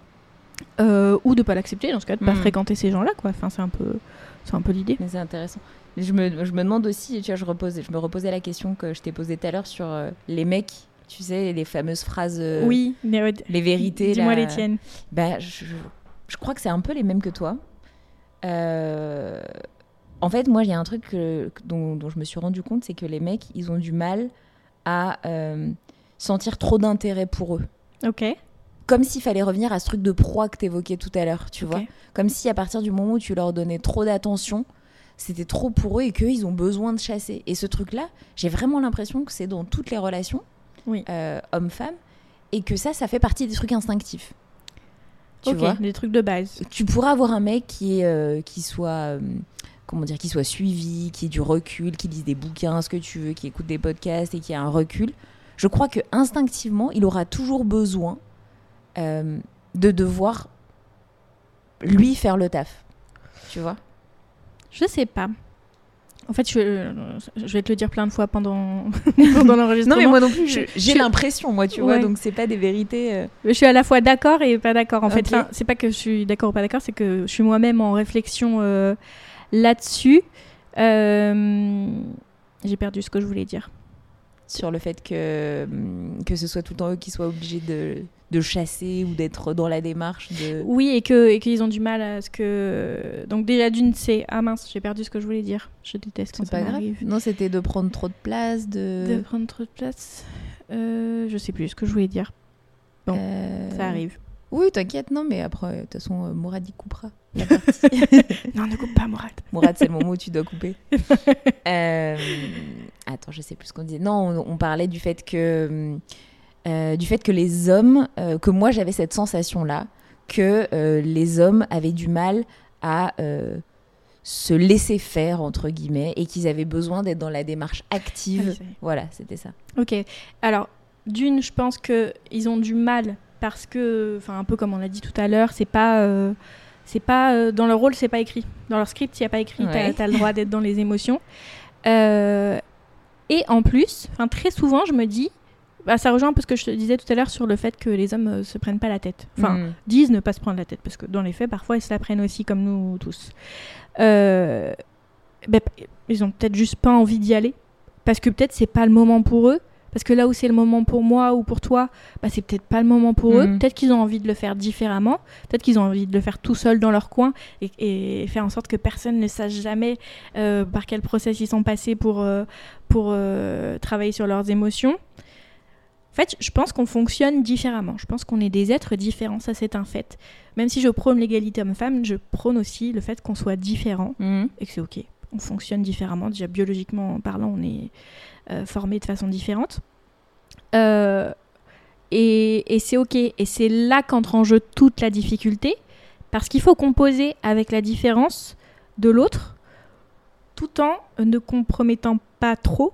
euh, ou de pas l'accepter, dans ce cas, de pas Mm. fréquenter ces gens-là. Quoi. Enfin, c'est un peu, c'est un peu l'idée. Mais c'est intéressant. Je me, je me demande aussi, tu vois, je, reposais, je me reposais la question que je t'ai posée tout à l'heure sur les mecs, tu sais, les fameuses phrases, euh, oui, mais les vérités. dis-moi les tiennes. Bah, je, je crois que c'est un peu les mêmes que toi. Euh, en fait, moi, il y a un truc que- dont, dont je me suis rendu compte, c'est que les mecs, ils ont du mal à euh, sentir trop d'intérêt pour eux. Ok. Comme s'il fallait revenir à ce truc de proie que tu évoquais tout à l'heure, tu vois. Comme si à partir du moment où tu leur donnais trop d'attention, c'était trop pour eux et qu'eux, ils ont besoin de chasser. Et ce truc-là, j'ai vraiment l'impression que c'est dans toutes les relations, Oui. euh, homme-femme, et que ça, ça fait partie des trucs instinctifs. Tu ok, vois des trucs de base. tu pourras avoir un mec qui est euh, qui soit euh, comment dire qui soit suivi qui ait du recul qui lise des bouquins ce que tu veux qui écoute des podcasts et qui a un recul je crois que instinctivement il aura toujours besoin de devoir lui faire le taf tu vois? Je sais pas. En fait, je, je vais te le dire plein de fois pendant, pendant l'enregistrement. non plus je- j'ai je- l'impression moi tu vois donc c'est pas des vérités euh. Je suis à la fois d'accord et pas d'accord. En fait. Enfin, c'est pas que je suis d'accord ou pas d'accord, c'est que je suis moi-même en réflexion euh, là-dessus. Euh, J'ai perdu ce que je voulais dire. Sur le fait que hum, que ce soit tout le temps eux qui soient obligés de de chasser ou d'être dans la démarche de Oui, et qu'ils ont du mal à ce que. Donc déjà d'une, c'est ah mince, j'ai perdu ce que je voulais dire. Je déteste quand ça pas grave non c'était de prendre trop de place De de prendre trop de place. Euh, je sais plus ce que je voulais dire. bon, Euh, Ça arrive. Oui, t'inquiète, non, mais après, de toute façon, euh, Mourad, il coupera. La partie. Non, ne coupe pas, Mourad. Mourad, c'est le moment où tu dois couper. Euh, Attends, je sais plus ce qu'on disait. Non, on, on parlait du fait que, euh, du fait que les hommes, euh, que moi j'avais cette sensation-là, que les hommes avaient du mal à se laisser faire, entre guillemets, et qu'ils avaient besoin d'être dans la démarche active. Ah, voilà, c'était ça. Ok. Alors, d'une, je pense que ils ont du mal parce que, enfin, un peu comme on l'a dit tout à l'heure, c'est pas, c'est pas euh, dans leur rôle, c'est pas écrit. Dans leur script, il n'y a pas écrit. Ouais. T'as as le droit d'être dans les émotions. Euh, et en plus, très souvent, je me dis, bah, ça rejoint un peu ce que je te disais tout à l'heure sur le fait que les hommes euh, se prennent pas la tête. Enfin, Mm. disent ne pas se prendre la tête, parce que dans les faits, parfois, ils se la prennent aussi comme nous tous. Euh, p- ils ont peut-être juste pas envie d'y aller, parce que peut-être c'est pas le moment pour eux, parce que là où c'est le moment pour moi ou pour toi, bah, c'est peut-être pas le moment pour eux. Mhm. Peut-être qu'ils ont envie de le faire différemment, peut-être qu'ils ont envie de le faire tout seul dans leur coin et, et faire en sorte que personne ne sache jamais euh, par quel process ils sont passés pour, euh, pour euh, travailler sur leurs émotions. En fait, je pense qu'on fonctionne différemment. Je pense qu'on est des êtres différents, ça c'est un fait. Même si je prône l'égalité homme-femme, je prône aussi le fait qu'on soit différent Mm. et que c'est ok. On fonctionne différemment. Déjà biologiquement parlant, on est euh, formé de façon différente. Euh, et c'est ok. Et c'est là qu'entre en jeu toute la difficulté, parce qu'il faut composer avec la différence de l'autre, tout en ne compromettant pas trop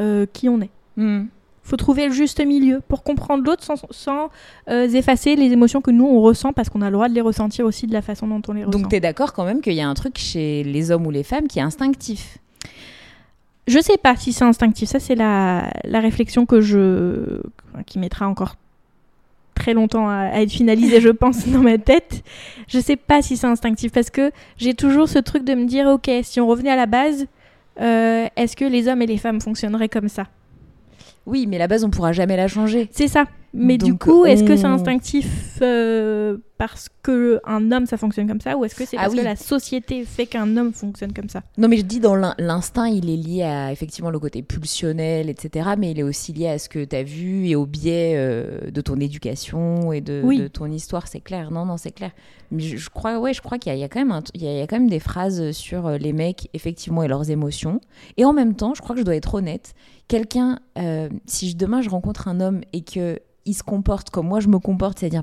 euh, qui on est. Mm. Faut trouver le juste milieu pour comprendre l'autre sans, sans, euh, effacer les émotions que nous on ressent parce qu'on a le droit de les ressentir aussi de la façon dont on les ressent. Donc tu es d'accord quand même qu'il y a un truc chez les hommes ou les femmes qui est instinctif? Je sais pas si c'est instinctif. Ça c'est la, la réflexion que je qui mettra encore très longtemps à, à être finalisée, je pense, dans ma tête. Je sais pas si c'est instinctif parce que j'ai toujours ce truc de me dire ok, si on revenait à la base, euh, est-ce que les hommes et les femmes fonctionneraient comme ça? Oui, mais la base, on pourra jamais la changer. C'est ça. Mais du coup, est-ce que c'est instinctif euh, parce que un homme ça fonctionne comme ça ou est-ce que c'est Ah parce oui. que la société fait qu'un homme fonctionne comme ça? Non, mais je dis dans l'in- l'instinct, il est lié à effectivement le côté pulsionnel, etc. Mais il est aussi lié à ce que tu as vu et au biais euh, de ton éducation et de, Oui. de ton histoire, c'est clair. Non, non, c'est clair. Mais je, je crois, ouais, je crois qu'il y, a- il y a quand même un t- il y a, il y a quand même des phrases sur euh, les mecs, effectivement, et leurs émotions. Et en même temps, je crois que je dois être honnête. Quelqu'un, euh, si je- demain je rencontre un homme et que il se comporte comme moi je me comporte, c'est-à-dire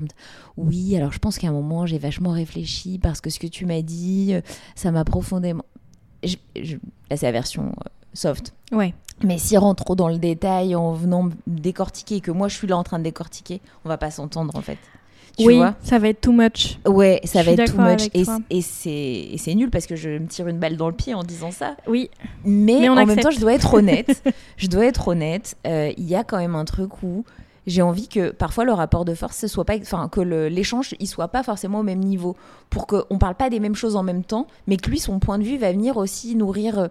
oui, alors je pense qu'à un moment j'ai vachement réfléchi parce que ce que tu m'as dit, euh, ça m'a profondément. Je- je- Là, c'est la version euh, soft. Ouais. Mais s'il rentre trop dans le détail en venant me décortiquer et que moi je suis là en train de décortiquer, on va pas s'entendre en fait. Tu oui, vois ça va être too much. Ouais, ça Je va être too much. Et, et c'est nul parce que je me tire une balle dans le pied en disant ça. Oui, Mais, Mais on en même temps, je dois être honnête. je dois être honnête. Euh, Il y a quand même un truc où j'ai envie que parfois le rapport de force, ce soit pas, enfin que l'échange, il soit pas forcément au même niveau, pour qu'on parle pas des mêmes choses en même temps, mais que lui, son point de vue va venir aussi nourrir.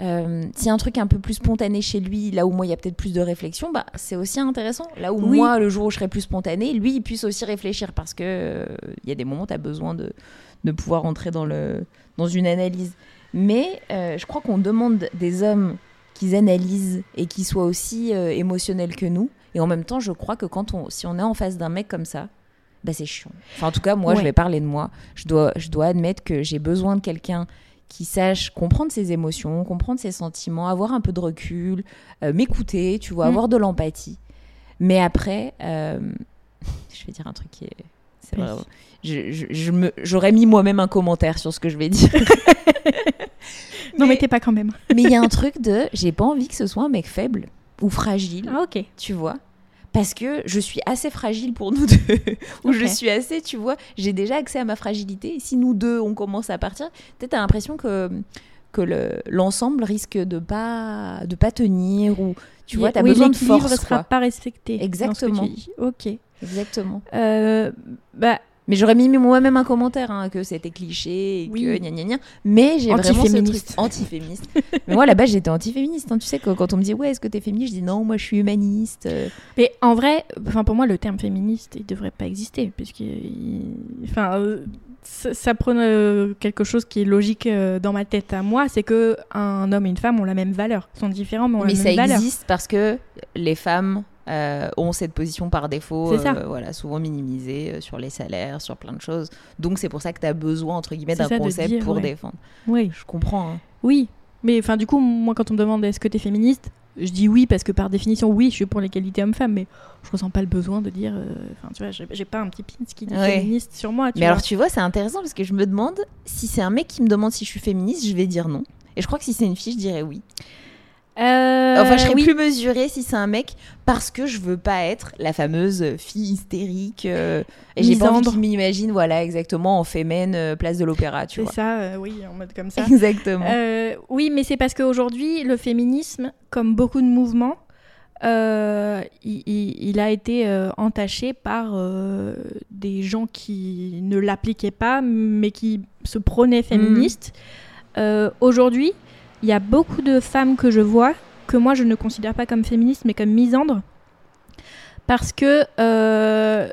euh, S'il y a un truc un peu plus spontané chez lui, là où moi il y a peut-être plus de réflexion, bah c'est aussi intéressant. Là où Oui. moi, le jour où je serai plus spontané, lui, il puisse aussi réfléchir parce que euh, il y a des moments où tu as besoin de, de pouvoir entrer dans, le, dans une analyse. Mais euh, je crois qu'on demande des hommes qu'ils analysent et qui soient aussi euh, émotionnels que nous. Et en même temps, je crois que quand on, si on est en face d'un mec comme ça, bah c'est chiant. Enfin, en tout cas, moi, je vais parler de moi. Je dois, je dois admettre que j'ai besoin de quelqu'un qui sache comprendre ses émotions, comprendre ses sentiments, avoir un peu de recul, euh, m'écouter, tu vois, Mm. avoir de l'empathie. Mais après, euh, je vais dire un truc qui est... c'est vrai, je- je- je me- J'aurais mis moi-même un commentaire sur ce que je vais dire. non mais t'es pas quand même. Mais il y a un truc de, j'ai pas envie que ce soit un mec faible ou fragile, Ah ok. tu vois. Parce que je suis assez fragile pour nous deux. ou je suis assez, tu vois, j'ai déjà accès à ma fragilité. Et si nous deux, on commence à partir, peut-être t'as l'impression que, que le- l'ensemble risque de pas, de pas tenir ou, tu vois, t'as oui, besoin de force. sera Quoi. pas respecté. Exactement. Dans ce que tu dis. Ok. Exactement. Euh, bah Mais j'aurais mis moi-même un commentaire hein, que c'était cliché et Oui. que gna gna gna. Mais j'ai vraiment ce truc Antiféministe. Mais moi là-bas j'étais antiféministe. hein. Tu sais que quand on me dit ouais est-ce que t'es féministe, je dis non moi je suis humaniste. Mais en vrai, pour moi le terme féministe il devrait pas exister puisque il- enfin euh, ça, ça prend euh, quelque chose qui est logique euh, dans ma tête à moi, c'est que un homme et une femme ont la même valeur, sont différents mais ont Mais la ça même valeur. existe parce que les femmes euh, ont cette position par défaut, euh, voilà, souvent minimisée euh, sur les salaires, sur plein de choses. Donc c'est pour ça que tu as besoin entre guillemets d'un concept dire, pour ouais. défendre. Oui, Je comprends. hein. oui. Mais enfin du coup moi quand on me demande est-ce que tu es féministe, je dis oui parce que par définition oui, je suis pour l'égalité homme-femme mais je ressens pas le besoin de dire euh, enfin tu vois, j'ai pas un petit pin qui dit Ouais. féministe sur moi, tu Mais vois. alors tu vois, c'est intéressant parce que je me demande si c'est un mec qui me demande si je suis féministe, je vais dire non. Et je crois que si c'est une fille, je dirais oui. Euh, Enfin, je serais oui. plus mesurée si c'est un mec parce que je veux pas être la fameuse fille hystérique. euh, et j'ai pas envie m'imagine, voilà, exactement, en fémène, euh, place de l'opéra, tu C'est vois. ça, euh, oui, en mode comme ça. Exactement. Oui, mais c'est parce qu'aujourd'hui, le féminisme, comme beaucoup de mouvements, il, il- il a été entaché par des gens qui ne l'appliquaient pas, mais qui se prônaient féministes. Euh, aujourd'hui, il y a beaucoup de femmes que je vois que moi je ne considère pas comme féministes, mais comme misandres, parce que euh,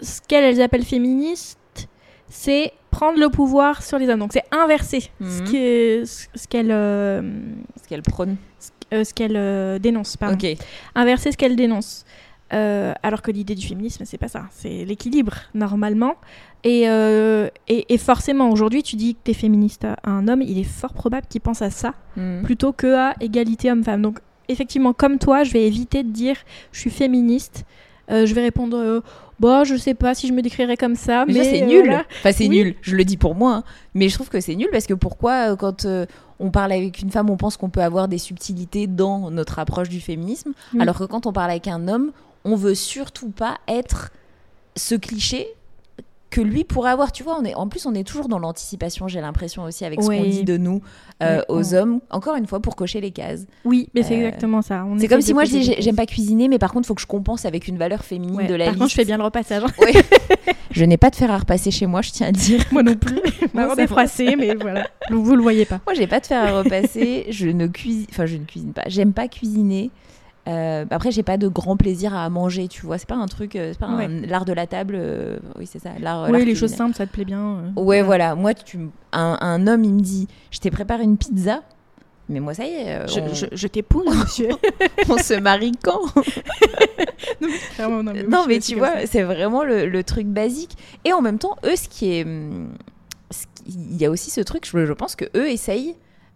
ce qu'elles elles appellent féministes, c'est prendre le pouvoir sur les hommes. Donc c'est inverser ce Mhm. ce ce qu'elles euh, Ce qu'elle euh, ce qu'elles euh, dénoncent. Pardon. Ok. Inverser ce qu'elles dénoncent. Euh, alors que l'idée du féminisme, c'est pas ça. C'est l'équilibre, normalement. Et, euh, et, et forcément, aujourd'hui, tu dis que t'es féministe à un homme, il est fort probable qu'il pense à ça Mhm. plutôt que à égalité homme-femme. Donc, effectivement, comme toi, je vais éviter de dire je suis féministe euh, je vais répondre Bon, je sais pas si je me décrirais comme ça. Mais, c'est nul. voilà. Enfin, c'est Oui. nul. Je le dis pour moi. hein. Mais je trouve que c'est nul parce que pourquoi, quand on parle avec une femme, on pense qu'on peut avoir des subtilités dans notre approche du féminisme, alors que quand on parle avec un homme, on veut surtout pas être ce cliché que lui pourrait avoir. Tu vois, on est, en plus, on est toujours dans l'anticipation, j'ai l'impression aussi, avec ce qu'on Ouais. dit de nous euh, Ouais, aux on- hommes, encore une fois, pour cocher les cases. Oui, mais c'est Euh, exactement ça. C'est comme si moi je dis j'aime pas cuisiner, mais par contre, il faut que je compense avec une valeur féminine Ouais, de la Par liste. contre, je fais bien le repassage. Je n'ai pas de fer à repasser chez moi, je tiens à dire. Moi non plus. Ma robe est froissée, mais voilà. Vous, vous le voyez pas. Moi, j'ai pas de fer à repasser. je ne cuisine, enfin, je ne cuisine pas. J'aime pas cuisiner. Euh, après, j'ai pas de grand plaisir à manger, tu vois. C'est pas un truc, euh, c'est pas un- Ouais. l'art de la table. euh, oui, c'est ça. L'art. oui, les choses simples, ça te plaît bien. euh. Ouais, voilà. Moi, tu, un, un homme, il me dit, je t'ai préparé une pizza. Mais moi, ça y est, euh, Je, on, je, je t'épouse, monsieur. on se marie quand? Non, mais, Non, tu vois, c'est vraiment le, le truc basique. Et en même temps, eux, ce qui est. ce qui- Il y a aussi ce truc, je, je pense que eux essayent.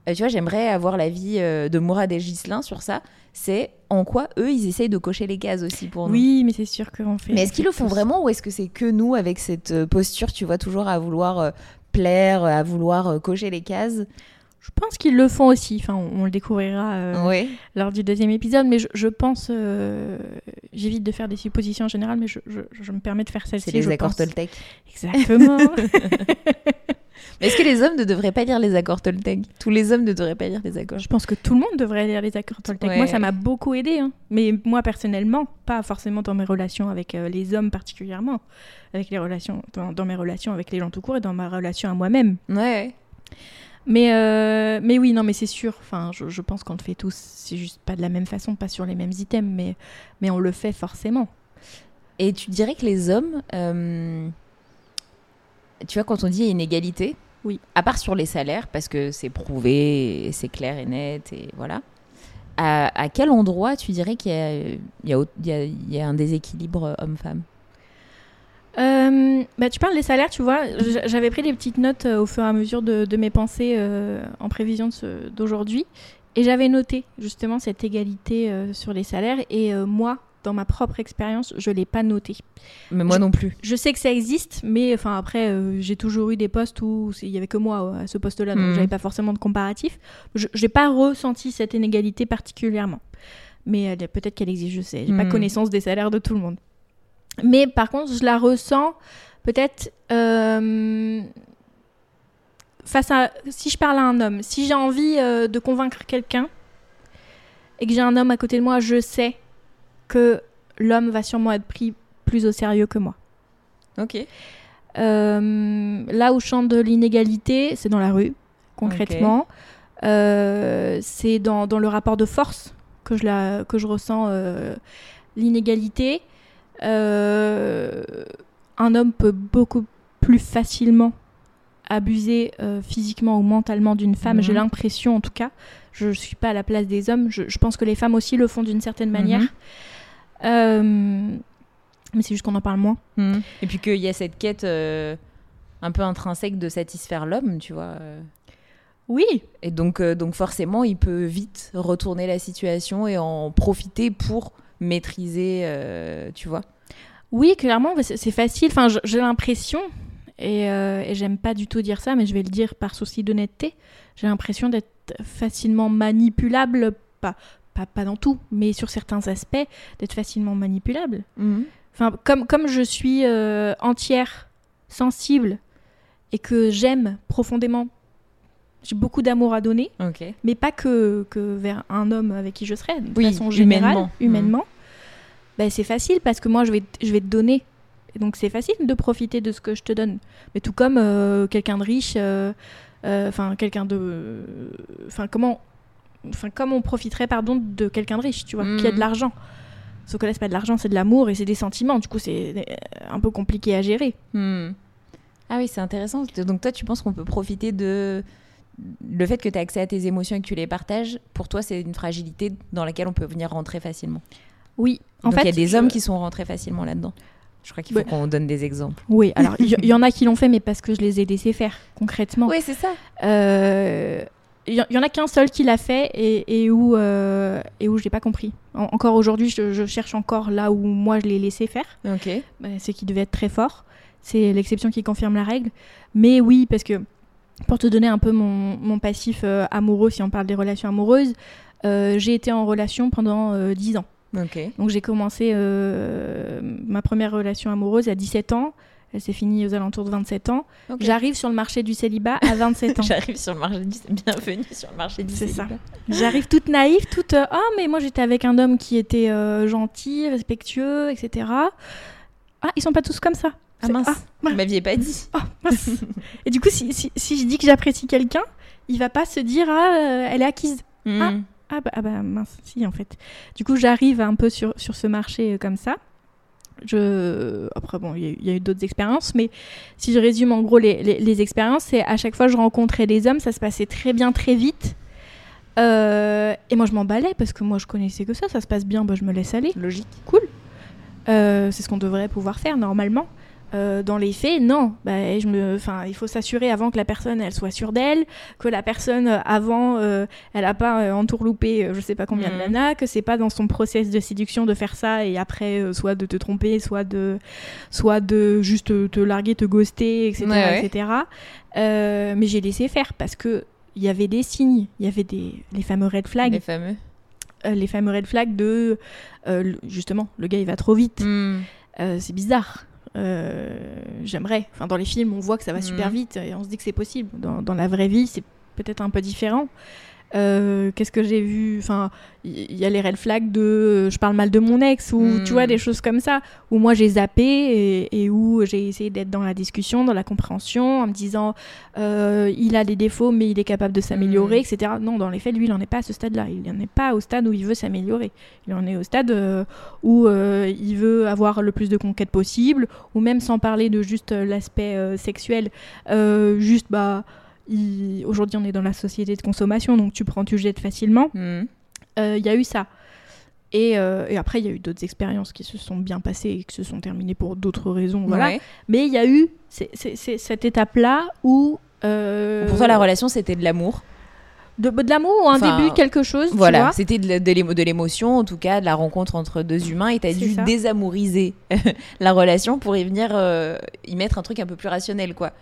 euh, tu vois, j'aimerais avoir l'avis euh, de Mourad et Ghislain sur ça. C'est en quoi eux, ils essayent de cocher les cases aussi pour nous. Oui, mais c'est sûr qu'on fait. Mais est-ce qu'ils le font vraiment ou est-ce que c'est que nous avec cette euh, posture, tu vois, toujours à vouloir euh, plaire, à vouloir euh, cocher les cases? Je pense qu'ils le font aussi. Enfin, on, on le découvrira euh, Ouais. lors du deuxième épisode, mais je, je pense. J'évite de faire des suppositions en général, mais je, je, je me permets de faire celle-ci. C'est les accords pense. Toltec. Exactement. Mais est-ce que les hommes ne devraient pas lire les accords Toltec Tous les hommes ne devraient pas lire les accords je pense que tout le monde devrait lire les accords Toltec. Ouais. Moi, ça m'a beaucoup aidé. hein. Mais moi, personnellement, pas forcément dans mes relations avec euh, les hommes particulièrement, avec les relations, dans, dans mes relations avec les gens tout court et dans ma relation à moi-même. Ouais. Mais, euh, mais oui, non, mais c'est sûr. Enfin, je, je pense qu'on le fait tous. C'est juste pas de la même façon, pas sur les mêmes items, mais, mais on le fait forcément. Et tu dirais que les hommes, euh, tu vois, quand on dit inégalité, Oui. à part sur les salaires, parce que c'est prouvé, c'est clair et net, et voilà, à, quel endroit tu dirais qu'il y a, un déséquilibre homme-femme? Euh, bah, tu parles des salaires, tu vois. J'avais pris des petites notes euh, au fur et à mesure de, mes pensées euh, en prévision d'aujourd'hui. Et j'avais noté justement cette égalité euh, sur les salaires. Et euh, moi, dans ma propre expérience, je ne l'ai pas noté. Mais moi Je- non plus. Je sais que ça existe, mais enfin après, euh, j'ai toujours eu des postes où il y avait que moi euh, à ce poste-là, donc Mhm. j'avais pas forcément de comparatif. Je n'ai pas ressenti cette inégalité particulièrement, mais elle- peut-être qu'elle existe, je sais. J'ai pas Mhm. connaissance des salaires de tout le monde. Mais par contre, je la ressens peut-être euh, face à si je parle à un homme, si j'ai envie euh, de convaincre quelqu'un et que j'ai un homme à côté de moi, je sais que l'homme va sûrement être pris plus au sérieux que moi. Ok. Euh, là où je chante de l'inégalité, c'est dans la rue, concrètement. Euh, c'est dans, dans le rapport de force que je, la, que je ressens euh, l'inégalité. Un homme peut beaucoup plus facilement abuser physiquement ou mentalement d'une femme, Mhm. j'ai l'impression en tout cas. Je ne suis pas à la place des hommes. Je, je pense que les femmes aussi le font d'une certaine manière. Mhm. Euh, mais c'est juste qu'on en parle moins. Mhm. Et puis qu'il y a cette quête euh, un peu intrinsèque de satisfaire l'homme, tu vois. euh. Oui, Et donc, euh, donc forcément, il peut vite retourner la situation et en profiter pour maîtriser, euh, tu vois. Oui, clairement, c'est facile. Enfin, j'ai l'impression, et, euh, et j'aime pas du tout dire ça, mais je vais le dire par souci d'honnêteté, j'ai l'impression d'être facilement manipulable, pas, pas, pas dans tout, mais sur certains aspects, d'être facilement manipulable. Enfin, comme, comme je suis euh, entière, sensible, et que j'aime profondément, j'ai beaucoup d'amour à donner, mais pas que, que vers un homme avec qui je serais, de Oui, façon générale, humainement. humainement, ben, c'est facile parce que moi, je vais, je vais te donner. Et donc, c'est facile de profiter de ce que je te donne. Mais tout comme euh, quelqu'un de riche, euh, enfin, quelqu'un de. Enfin, comment. Enfin, comme on profiterait, pardon, de quelqu'un de riche, tu vois, qui a de Mhm. l'argent. Sauf que là, c'est pas de l'argent, c'est de l'amour et c'est des sentiments. Du coup, c'est euh, un peu compliqué à gérer. Hmm. Ah oui, c'est intéressant. Donc toi, tu penses qu'on peut profiter de le fait que tu as accès à tes émotions et que tu les partages. Pour toi, c'est une fragilité dans laquelle on peut venir rentrer facilement. Oui, en Donc fait. il y a des je- hommes qui sont rentrés facilement là-dedans. Je crois qu'il faut Ouais. qu'on donne des exemples. Oui, alors il y, il y en a qui l'ont fait, mais parce que je les ai laissés faire, concrètement. Oui, c'est ça. Euh, il y, en a qu'un seul qui l'a fait et, et où euh, et où j'ai pas compris. encore aujourd'hui, je, cherche encore là où moi je l'ai laissé faire. Ok. Bah, c'est qui devait être très fort. C'est l'exception qui confirme la règle. Mais oui, parce que pour te donner un peu mon, mon passif euh, amoureux, si on parle des relations amoureuses, euh, j'ai été en relation pendant 10 ans. Donc j'ai commencé ma première relation amoureuse à 17 ans. Elle s'est finie aux alentours de 27 ans. J'arrive sur le marché du célibat à 27 ans. J'arrive sur le marché du bienvenue sur le marché du célibat. J'arrive toute naïve, toute euh, oh mais moi j'étais avec un homme qui était euh, gentil, respectueux, etc. Ah ils sont pas tous comme ça. Ah mince, ah, vous m'aviez pas dit. Oh, Et du coup si, si, si, je dis que j'apprécie quelqu'un, il va pas se dire ah euh, elle est acquise. Hmm. Ah, ah, bah, ah, bah, mince si en fait. Du coup j'arrive un peu sur, sur ce marché comme ça. Je... Après, bon, il y, a eu d'autres expériences, mais si je résume en gros les, les, expériences, c'est à chaque fois que je rencontrais des hommes, ça se passait très bien, très vite. Euh, et moi, je m'emballais parce que moi, je connaissais que ça, ça se passe bien, bah, je me laisse aller. Logique. Cool. Euh, c'est ce qu'on devrait pouvoir faire normalement. Euh, dans les faits, non. Bah, je me, enfin, il faut s'assurer avant que la personne elle soit sûre d'elle, que la personne euh, avant euh, elle a pas entourloupé je sais pas combien de mhm. nanas, que c'est pas dans son process de séduction de faire ça et après soit de te tromper, soit de, soit de juste te, larguer, te ghoster, etc., etc. mais j'ai laissé faire parce que il y avait des signes, il y avait des les fameux red flags. Les fameux. les fameux red flags de justement le gars il va trop vite. Hmm. c'est bizarre. Euh, j'aimerais. Enfin, dans les films, on voit que ça va super mhm. vite et on se dit que c'est possible. Dans, dans, la vraie vie, c'est peut-être un peu différent. Euh, qu'est-ce que j'ai vu? Enfin, il y, a les red flags de euh, je parle mal de mon ex ou tu vois hmm. des choses comme ça où moi j'ai zappé et, où j'ai essayé d'être dans la discussion, dans la compréhension, en me disant euh, il a des défauts mais il est capable de s'améliorer, hmm. etc. Non, dans les faits, lui, il n'en est pas à ce stade-là. Il n'en est pas au stade où il veut s'améliorer. Il en est au stade où il veut avoir le plus de conquêtes possible ou même sans parler de juste l'aspect sexuel, juste bah Aujourd'hui, on est dans la société de consommation, donc tu prends, tu jettes facilement. Il hmm. euh, y a eu ça. Euh, et, après, il y a eu d'autres expériences qui se sont bien passées et qui se sont terminées pour d'autres raisons. Voilà. Mais il y a eu cette étape-là où. Euh, pour toi, la relation, c'était de l'amour? De, de l'amour ou un début, quelque chose Voilà, c'était de, de l'émotion, en tout cas, de la rencontre entre deux humains, et tu as dû désamouriser la relation pour y venir y mettre un truc un peu plus rationnel, quoi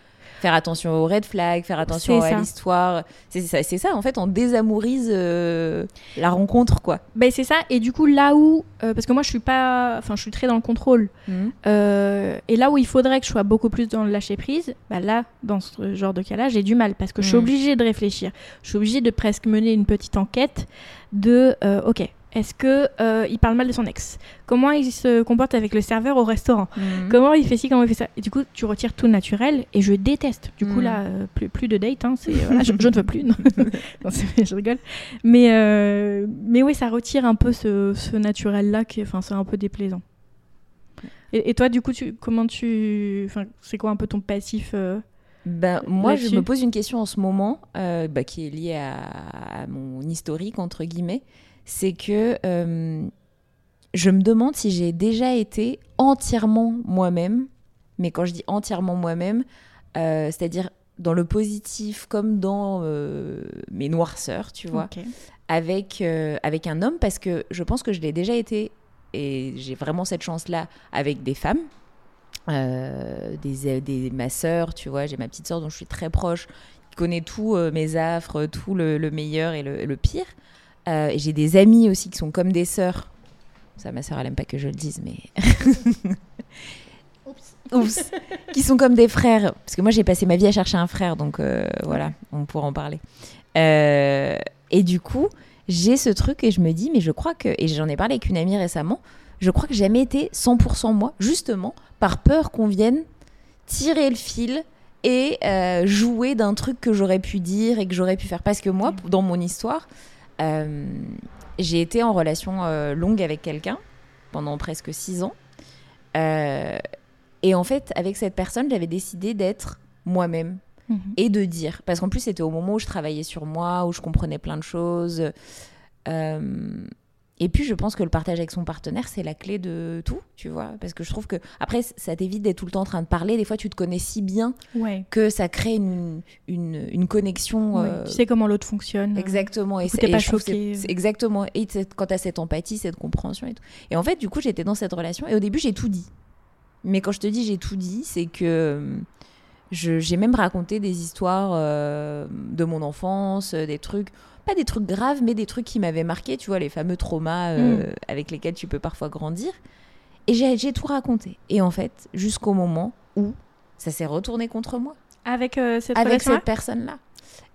faire attention aux red flags, faire attention à l'histoire. C'est ça, ça, en fait, on désamourise euh, la rencontre, quoi. Ben, c'est ça, et du coup, là où, euh, parce que moi, je suis pas, enfin, je suis très dans le contrôle, mhm. euh, et là où il faudrait que je sois beaucoup plus dans le lâcher prise, bah là, dans ce genre de cas-là, j'ai du mal, parce que je suis mhm. obligée de réfléchir, je suis obligée de presque mener une petite enquête de, ok, est-ce que euh, il parle mal de son ex? Comment il se comporte avec le serveur au restaurant? Mhm. Comment il fait ci Comment il fait ça? Et du coup, tu retires tout naturel et je déteste. Du coup, mhm. là, euh, plus, plus de date. Hein, je, ne veux plus. Non. je rigole. Mais, euh, mais oui, ça retire un peu ce, naturel-là. Enfin, c'est un peu déplaisant. Et, toi, du coup, tu, comment tu. C'est quoi un peu ton passif ben, moi, je me pose une question en ce moment bah, qui est liée à, mon historique, entre guillemets c'est que euh, je me demande si j'ai déjà été entièrement moi-même, mais quand je dis entièrement moi-même, euh, c'est-à-dire dans le positif comme dans euh, mes noirceurs, tu vois, avec, avec un homme, parce que je pense que je l'ai déjà été, et j'ai vraiment cette chance-là, avec des femmes. des, des, ma sœur, tu vois, j'ai ma petite sœur dont je suis très proche, qui connaît tous mes affres, tout le, meilleur et le pire. Euh, j'ai des amis aussi qui sont comme des sœurs. Ça, ma sœur, elle aime pas que je le dise, mais. Oups. Oups. qui sont comme des frères. Parce que moi, j'ai passé ma vie à chercher un frère, donc euh, voilà, on pourra en parler. Euh, et du coup, j'ai ce truc et je me dis, mais je crois que. Et j'en ai parlé avec une amie récemment, je crois que j'ai jamais été 100% moi, justement, par peur qu'on vienne tirer le fil et jouer d'un truc que j'aurais pu dire et que j'aurais pu faire. Parce que moi, dans mon histoire, j'ai été en relation euh, longue avec quelqu'un pendant presque six ans. Euh, et en fait, avec cette personne, j'avais décidé d'être moi-même mhm. et de dire. Parce qu'en plus, c'était au moment où je travaillais sur moi, où je comprenais plein de choses. Et puis, je pense que le partage avec son partenaire, c'est la clé de tout, tu vois. Parce que je trouve que, après, ça t'évite d'être tout le temps en train de parler. Des fois, tu te connais si bien Ouais. que ça crée une, une, une connexion. Ouais. euh, Tu sais comment l'autre fonctionne. Exactement. Et t'es pas choquée. c'est Exactement. Et quand tu as cette empathie, cette compréhension et tout. Et en fait, du coup, j'étais dans cette relation. Et au début, j'ai tout dit. Mais quand je te dis j'ai tout dit, c'est que euh, j'ai même raconté des histoires euh, de mon enfance, euh, des trucs, pas des trucs graves, mais des trucs qui m'avaient marqué, tu vois, les fameux traumas euh, avec lesquels tu peux parfois grandir. Et j'ai tout raconté. Et en fait, jusqu'au moment où ça s'est retourné contre moi Avec euh, cette avec relation cette personne-là.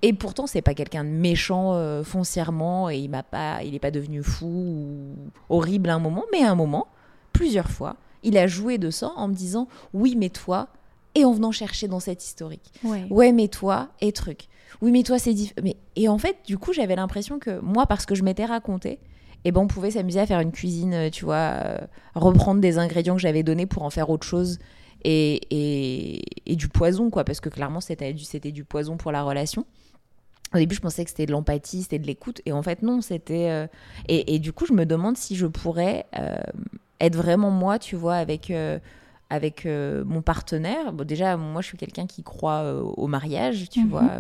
Et pourtant, c'est pas quelqu'un de méchant euh, foncièrement et il m'a pas, il est pas devenu fou ou horrible à un moment, mais à un moment, plusieurs fois, il a joué de ça en me disant oui, mais toi, et en venant chercher dans cette historique. Ouais. Ouais, mais toi, et truc. Oui, mais toi, c'est différent. Mais... Et en fait, du coup, j'avais l'impression que moi, parce que je m'étais raconté, et ben, on pouvait s'amuser à faire une cuisine, euh, tu vois, euh, reprendre des ingrédients que j'avais donnés pour en faire autre chose. Et, et, et du poison, quoi, parce que clairement, c'était du, c'était du poison pour la relation. Au début, je pensais que c'était de l'empathie, c'était de l'écoute. Et en fait, non, c'était. euh, Et, et du coup, je me demande si je pourrais euh, être vraiment moi, tu vois, avec, euh, avec mon partenaire. Bon, déjà, moi, je suis quelqu'un qui croit au mariage, tu Mhm. vois,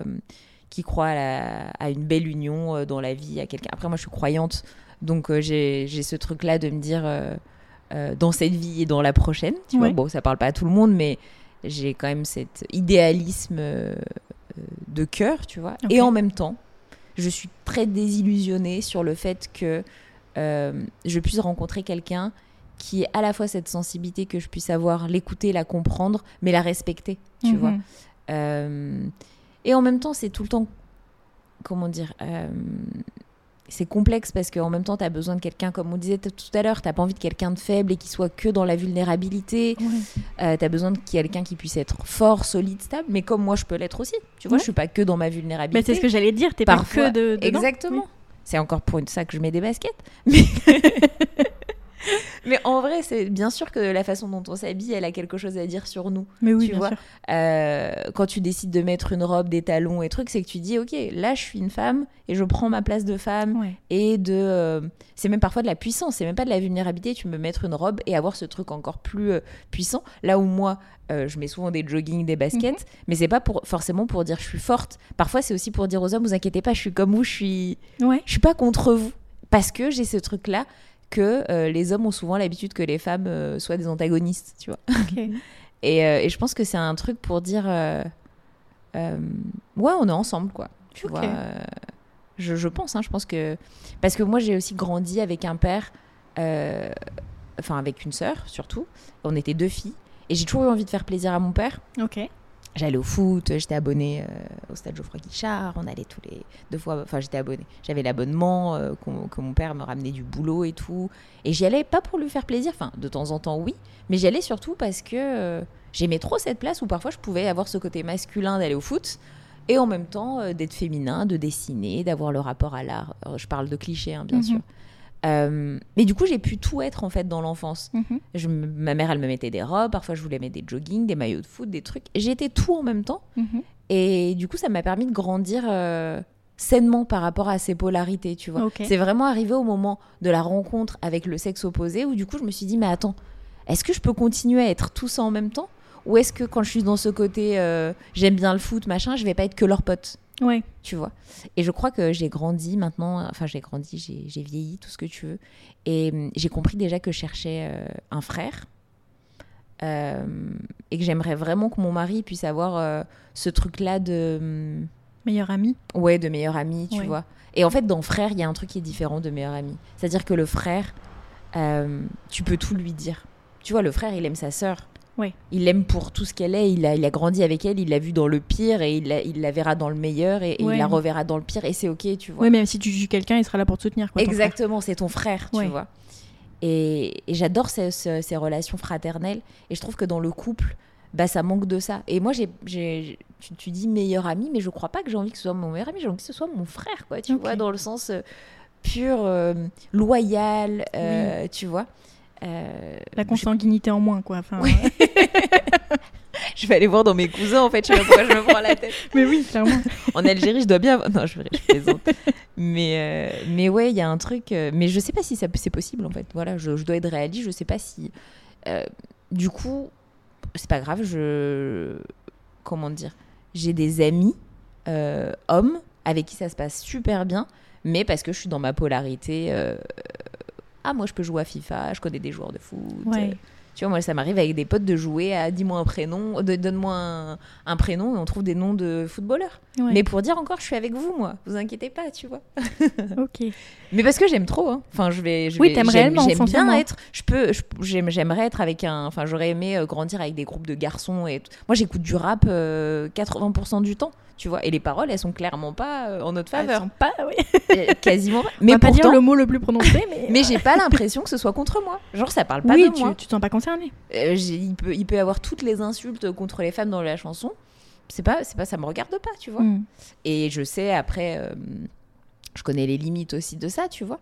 qui croit à, la- à une belle union euh, dans la vie, à quelqu'un. Après, moi, je suis croyante, donc euh, j'ai ce truc-là de me dire euh, dans cette vie et dans la prochaine, tu vois. Bon, ça parle pas à tout le monde, mais j'ai quand même cet idéalisme de cœur, tu vois. Et en même temps, je suis très désillusionnée sur le fait que euh, je puisse rencontrer quelqu'un qui ait à la fois cette sensibilité que je puisse avoir, l'écouter, la comprendre, mais la respecter, tu Mhm. vois. Euh, et en même temps, c'est tout le temps, comment dire, euh, c'est complexe parce qu'en même temps, tu as besoin de quelqu'un, comme on disait tout à l'heure, tu pas envie de quelqu'un de faible et qui soit que dans la vulnérabilité. Ouais. tu as besoin de quelqu'un qui puisse être fort, solide, stable, mais comme moi, je peux l'être aussi. Tu vois, Ouais. je suis pas que dans ma vulnérabilité. c'est ce que j'allais dire, t'es pas que de, dedans. Exactement. Oui. C'est encore pour une- ça que je mets des baskets. Mais, mais en vrai, c'est bien sûr que la façon dont on s'habille, elle a quelque chose à dire sur nous. Mais oui, Tu bien vois. sûr. Euh, quand tu décides de mettre une robe, des talons et trucs, c'est que tu dis, ok, là, je suis une femme et je prends ma place de femme Ouais. et de. euh, c'est même parfois de la puissance, c'est même pas de la vulnérabilité. Tu peux mettre une robe et avoir ce truc encore plus euh, puissant. Là où moi, je mets souvent des joggings, des baskets, mais c'est pas pour, forcément pour dire je suis forte. Parfois, c'est aussi pour dire aux hommes, vous inquiétez pas, je suis comme vous, je suis, Ouais. je suis pas contre vous. Parce que j'ai ce truc-là que euh, les hommes ont souvent l'habitude que les femmes euh, soient des antagonistes, tu vois. Et, euh, et je pense que c'est un truc pour dire ouais, on est ensemble, quoi. Tu vois. je, je pense, hein, je pense que. Parce que moi, j'ai aussi grandi avec un père, enfin, avec une sœur surtout. On était deux filles. Et j'ai toujours eu envie de faire plaisir à mon père. Ok. J'allais au foot, j'étais abonnée euh, au stade Geoffroy Guichard, on allait tous les deux fois, enfin j'étais abonnée. J'avais l'abonnement euh, que mon père me ramenait du boulot et tout. Et j'y allais pas pour lui faire plaisir, enfin de temps en temps oui, mais j'y allais surtout parce que euh, j'aimais trop cette place où parfois je pouvais avoir ce côté masculin d'aller au foot et en même temps d'être féminin, de dessiner, d'avoir le rapport à l'art. Je parle de clichés hein, bien Mhm. sûr. Euh, mais du coup j'ai pu tout être en fait dans l'enfance. Mhm. Je ma mère, elle me mettait des robes, parfois je voulais mettre des joggings, des maillots de foot, des trucs. J'étais tout en même temps. Mhm. Et du coup, ça m'a permis de grandir euh, sainement par rapport à ces polarités, tu vois. C'est vraiment arrivé au moment de la rencontre avec le sexe opposé où du coup, je me suis dit, mais attends, est-ce que je peux continuer à être tout ça en même temps? Ou est-ce que quand je suis dans ce côté, euh, j'aime bien le foot, machin, je vais pas être que leur pote Ouais. tu vois. Et je crois que j'ai grandi maintenant, enfin j'ai grandi, j'ai vieilli, tout ce que tu veux. Et hum, j'ai compris déjà que je cherchais euh, un frère. Euh, et que j'aimerais vraiment que mon mari puisse avoir euh, ce truc-là de... hum, Meilleur ami. Ouais, de meilleur ami, tu Ouais. vois. Et en fait, dans frère, il y a un truc qui est différent de meilleur ami. C'est-à-dire que le frère, tu peux tout lui dire. Tu vois, le frère, il aime sa sœur. Il l'aime pour tout ce qu'elle est. Il a, il a grandi avec elle. Il l'a vu dans le pire et il la, il la verra dans le meilleur et, et Ouais. il la reverra dans le pire. Et c'est ok, tu vois. Ouais, même si tu juges quelqu'un, il sera là pour te soutenir. Quoi. Exactement, c'est ton frère, tu Ouais. vois. Et, et j'adore ces, ce- ces relations fraternelles. Et je trouve que dans le couple, bah, ça manque de ça. Et moi, j'ai, j'ai- tu, tu dis meilleur ami, mais je crois pas que j'ai envie que ce soit mon meilleur ami. J'ai envie que ce soit mon frère, quoi. Tu vois, dans le sens euh, pur, euh, loyal, euh, tu vois. Euh, La consanguinité en moins, quoi. Enfin, Oui. je vais aller voir dans mes cousins, en fait. Je sais pas pourquoi je me prends la tête. Mais oui, clairement. En Algérie, je dois bien. Non, je, je plaisante. mais, euh, mais ouais, il y a un truc. euh, mais je sais pas si ça c'est possible en fait. Voilà, je, je dois être réaliste. Je sais pas si. euh, du coup, c'est pas grave. Je. Comment dire J'ai des amis hommes avec qui ça se passe super bien, mais parce que je suis dans ma polarité. Euh, ah, moi je peux jouer à FIFA, je connais des joueurs de foot. Ouais. euh, tu vois, moi, ça m'arrive avec des potes de jouer à dis-moi un prénom, de- donne-moi un, un prénom et on trouve des noms de footballeurs. Ouais. Mais pour dire encore, je suis avec vous, moi. Vous inquiétez pas, tu vois. Ok. Mais parce que j'aime trop. Hein. Enfin, je vais. Je Oui, t'aimes réellement, J'aime bien être. Je peux. J'aimerais être avec un. Enfin, j'aurais aimé euh, grandir avec des groupes de garçons et. tout. Moi, j'écoute du rap euh, 80% du temps. Tu vois. Et les paroles, elles sont clairement pas euh, en notre Elles faveur. sont pas, oui. Euh, Quasiment. pas. On Mais va pas dire le mot le plus prononcé, mais. Mais j'ai pas l'impression que ce soit contre moi. Genre, ça parle pas oui, de tu, moi. tu te sens pas concerné. Euh, il, peut, il peut y avoir toutes les insultes contre les femmes dans la chanson. C'est pas, c'est pas, ça me regarde pas, tu vois. Mm. Et je sais, après, euh, je connais les limites aussi de ça, tu vois.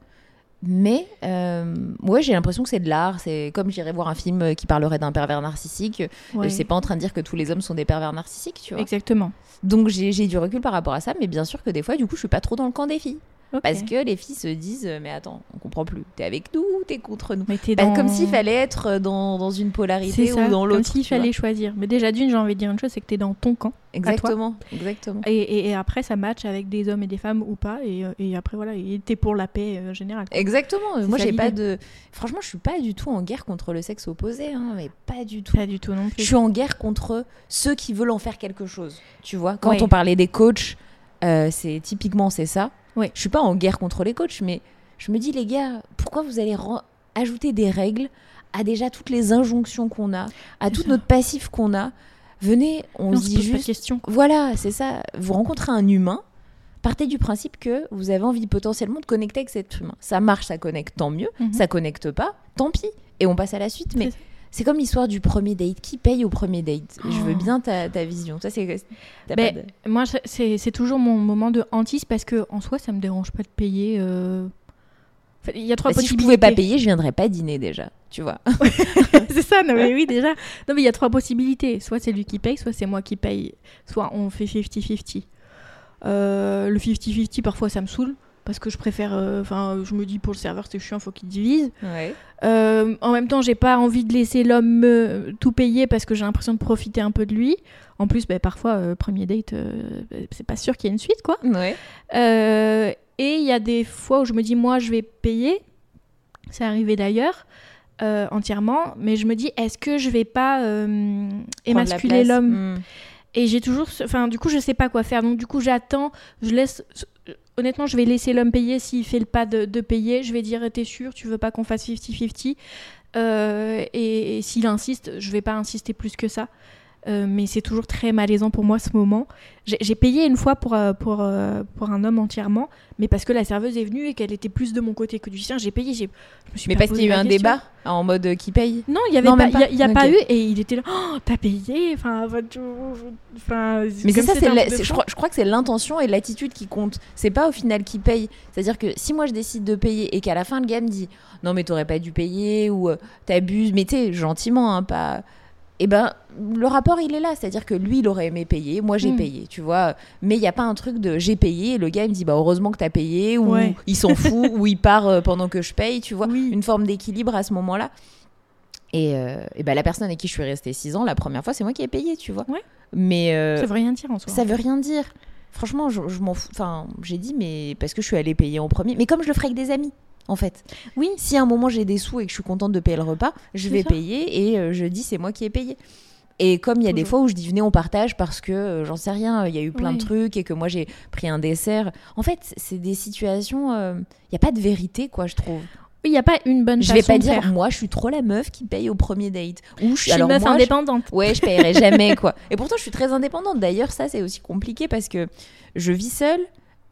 Mais, euh, ouais, j'ai l'impression que c'est de l'art. C'est comme j'irais voir un film qui parlerait d'un pervers narcissique. Ouais. C'est pas en train de dire que tous les hommes sont des pervers narcissiques, tu vois. Exactement. Donc j'ai j'ai du recul par rapport à ça, mais bien sûr que des fois, du coup, je suis pas trop dans le camp des filles. Parce que les filles se disent, mais attends, on comprend plus. T'es avec nous ou t'es contre nous Mais t'es Bah, dans... Comme s'il fallait être dans, dans une polarité ça, ou dans comme l'autre. s'il tu vois. fallait choisir. Mais déjà d'une, j'ai envie de dire une chose, c'est que t'es dans ton camp. Exactement, exactement. Et, et- et après, ça match avec des hommes et des femmes ou pas. Et, euh, et après, voilà, t'es pour la paix euh, générale. Exactement. Moi, j'ai pas de. Franchement, je suis pas du tout en guerre contre le sexe opposé, hein, mais pas du tout. Pas du tout non Je plus. suis en guerre contre ceux qui veulent en faire quelque chose. Tu vois, quand Ouais. on parlait des coachs, euh, c'est typiquement c'est ça. Ouais. Je suis pas en guerre contre les coachs, mais je me dis les gars, pourquoi vous allez ajouter des règles à déjà toutes les injonctions qu'on a, à tout ça. notre passif qu'on a? Venez, on, on se dit juste questions. quoi. Voilà, c'est ça. Vous rencontrez un humain, partez du principe que vous avez envie potentiellement de connecter avec cet humain. Ça marche, ça connecte, tant mieux. Mhm. Ça connecte pas, tant pis. Et on passe à la suite. Mais C'est comme l'histoire du premier date. Qui paye au premier date? Je veux Oh. bien ta, ta vision. Ça, c'est. Ben, de- Moi, c'est- toujours mon moment de hantise parce que en soi, ça me dérange pas de payer. euh, enfin, Il y a trois Bah, si je pouvais pas payer, je viendrais pas dîner déjà. Tu vois c'est ça, non mais oui déjà. Non mais il y a trois possibilités. Soit c'est lui qui paye, soit c'est moi qui paye. Soit on fait 50-50. Euh, le 50-50 parfois ça me saoule parce que je préfère, euh, enfin je me dis pour le serveur c'est chiant, faut qu'il divise. Ouais. Euh, en même temps j'ai pas envie de laisser l'homme me- tout payer parce que j'ai l'impression de profiter un peu de lui. En plus bah, parfois euh, premier date euh, c'est pas sûr qu'il y ait une suite quoi. Ouais. Et il y a des fois où je me dis, moi, je vais payer. C'est arrivé d'ailleurs, euh, entièrement. Mais je me dis, est-ce que je vais pas euh, émasculer l'homme? Hmm. Et j'ai toujours. Enfin, du coup, je sais pas quoi faire. Donc, du coup, j'attends. Je laisse. Honnêtement, je vais laisser l'homme payer s'il fait le pas de, payer. Je vais dire, t'es sûr, tu veux pas qu'on fasse 50-50 Euh, et s'il insiste, je vais pas insister plus que ça. Euh, mais c'est toujours très malaisant pour moi ce moment. J'ai payé une fois pour, euh, pour, euh, pour un homme entièrement, mais parce que la serveuse est venue et qu'elle était plus de mon côté que du sien, j'ai payé. Je me suis Mais pas parce qu'il y a eu un question. débat en mode qui paye. Non, il y avait Non, pas, y a, y a pas eu et il était là. Oh, t'as payé. Enfin, enfin, tu- enfin, Mais c'est ça, un la- je, crois, je crois que c'est l'intention et l'attitude qui comptent. C'est pas au final qui paye. C'est-à-dire que si moi je décide de payer et qu'à la fin le gars me dit non mais t'aurais pas dû payer ou t'abuses, mais tu sais gentiment, hein, pas. Et ben le rapport il est là, c'est-à-dire que lui il aurait aimé payer, moi j'ai Mm. payé, tu vois. Mais il y a pas un truc de j'ai payé et le gars il me dit bah heureusement que t'as payé ou Ouais. il s'en fout ou il part euh, pendant que je paye, tu vois. Oui. Une forme d'équilibre à ce moment-là. Et, euh, et ben la personne avec qui je suis restée 6 ans, la première fois c'est moi qui ai payé, tu vois. Ouais. Mais euh, Ça veut rien dire en soi. ça veut rien dire. Franchement, je, je m'en fous. Enfin, j'ai dit, mais parce que je suis allée payer en premier. Mais comme je le ferais avec des amis, en fait. Oui. Si à un moment j'ai des sous et que je suis contente de payer le repas, je vais ça. payer et euh, je dis c'est moi qui ai payé. Et comme il y a des fois où je dis venez on partage parce que euh, j'en sais rien, il y a eu plein de trucs et que moi j'ai pris un dessert. En fait, c'est des situations, euh, il n'y a pas de vérité quoi, je trouve. Il n'y a pas une bonne Je vais façon pas de dire faire. moi je suis trop la meuf qui paye au premier date. Ou je Je suis suis une alors meuf moi, je- indépendante. Ouais, je paierai jamais quoi. Et pourtant, je suis très indépendante. D'ailleurs, ça c'est aussi compliqué parce que je vis seule,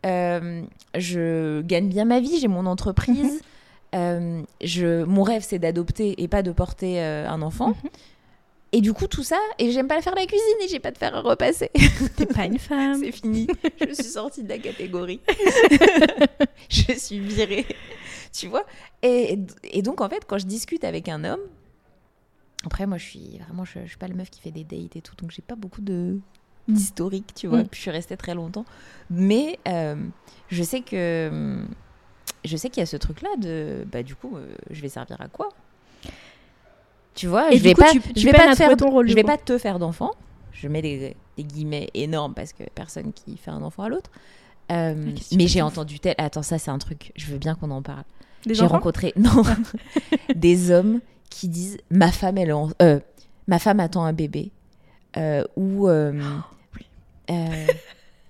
euh, je gagne bien ma vie, j'ai mon entreprise. Euh, je, mon rêve c'est d'adopter et pas de porter euh, un enfant. Mhm. Et du coup, tout ça, et j'aime pas faire la cuisine et j'ai pas de faire à repasser. T'es pas une femme. c'est fini. Je suis sortie de la catégorie. je suis virée. Tu vois? Et, et donc, en fait, quand je discute avec un homme, après, moi, je suis vraiment, je, je suis pas la meuf qui fait des dates et tout, donc j'ai pas beaucoup de d'historique, tu vois. Mm. Puis je suis restée très longtemps. Mais euh, je sais que je sais qu'il y a ce truc-là de bah du coup, euh, je vais servir à quoi? Tu vois, Et je vais coup, pas, tu- je vais pas te faire, ton rôle, je vais coup. pas te faire d'enfant. Je mets des, des guillemets énormes parce que personne qui fait un enfant à l'autre. Euh, Mais tu mais j'ai entendu tel. Attends, ça c'est un truc. Je veux bien qu'on en parle. J'ai rencontré non des hommes qui disent ma femme elle en- ma femme attend un bébé euh, ou euh, euh,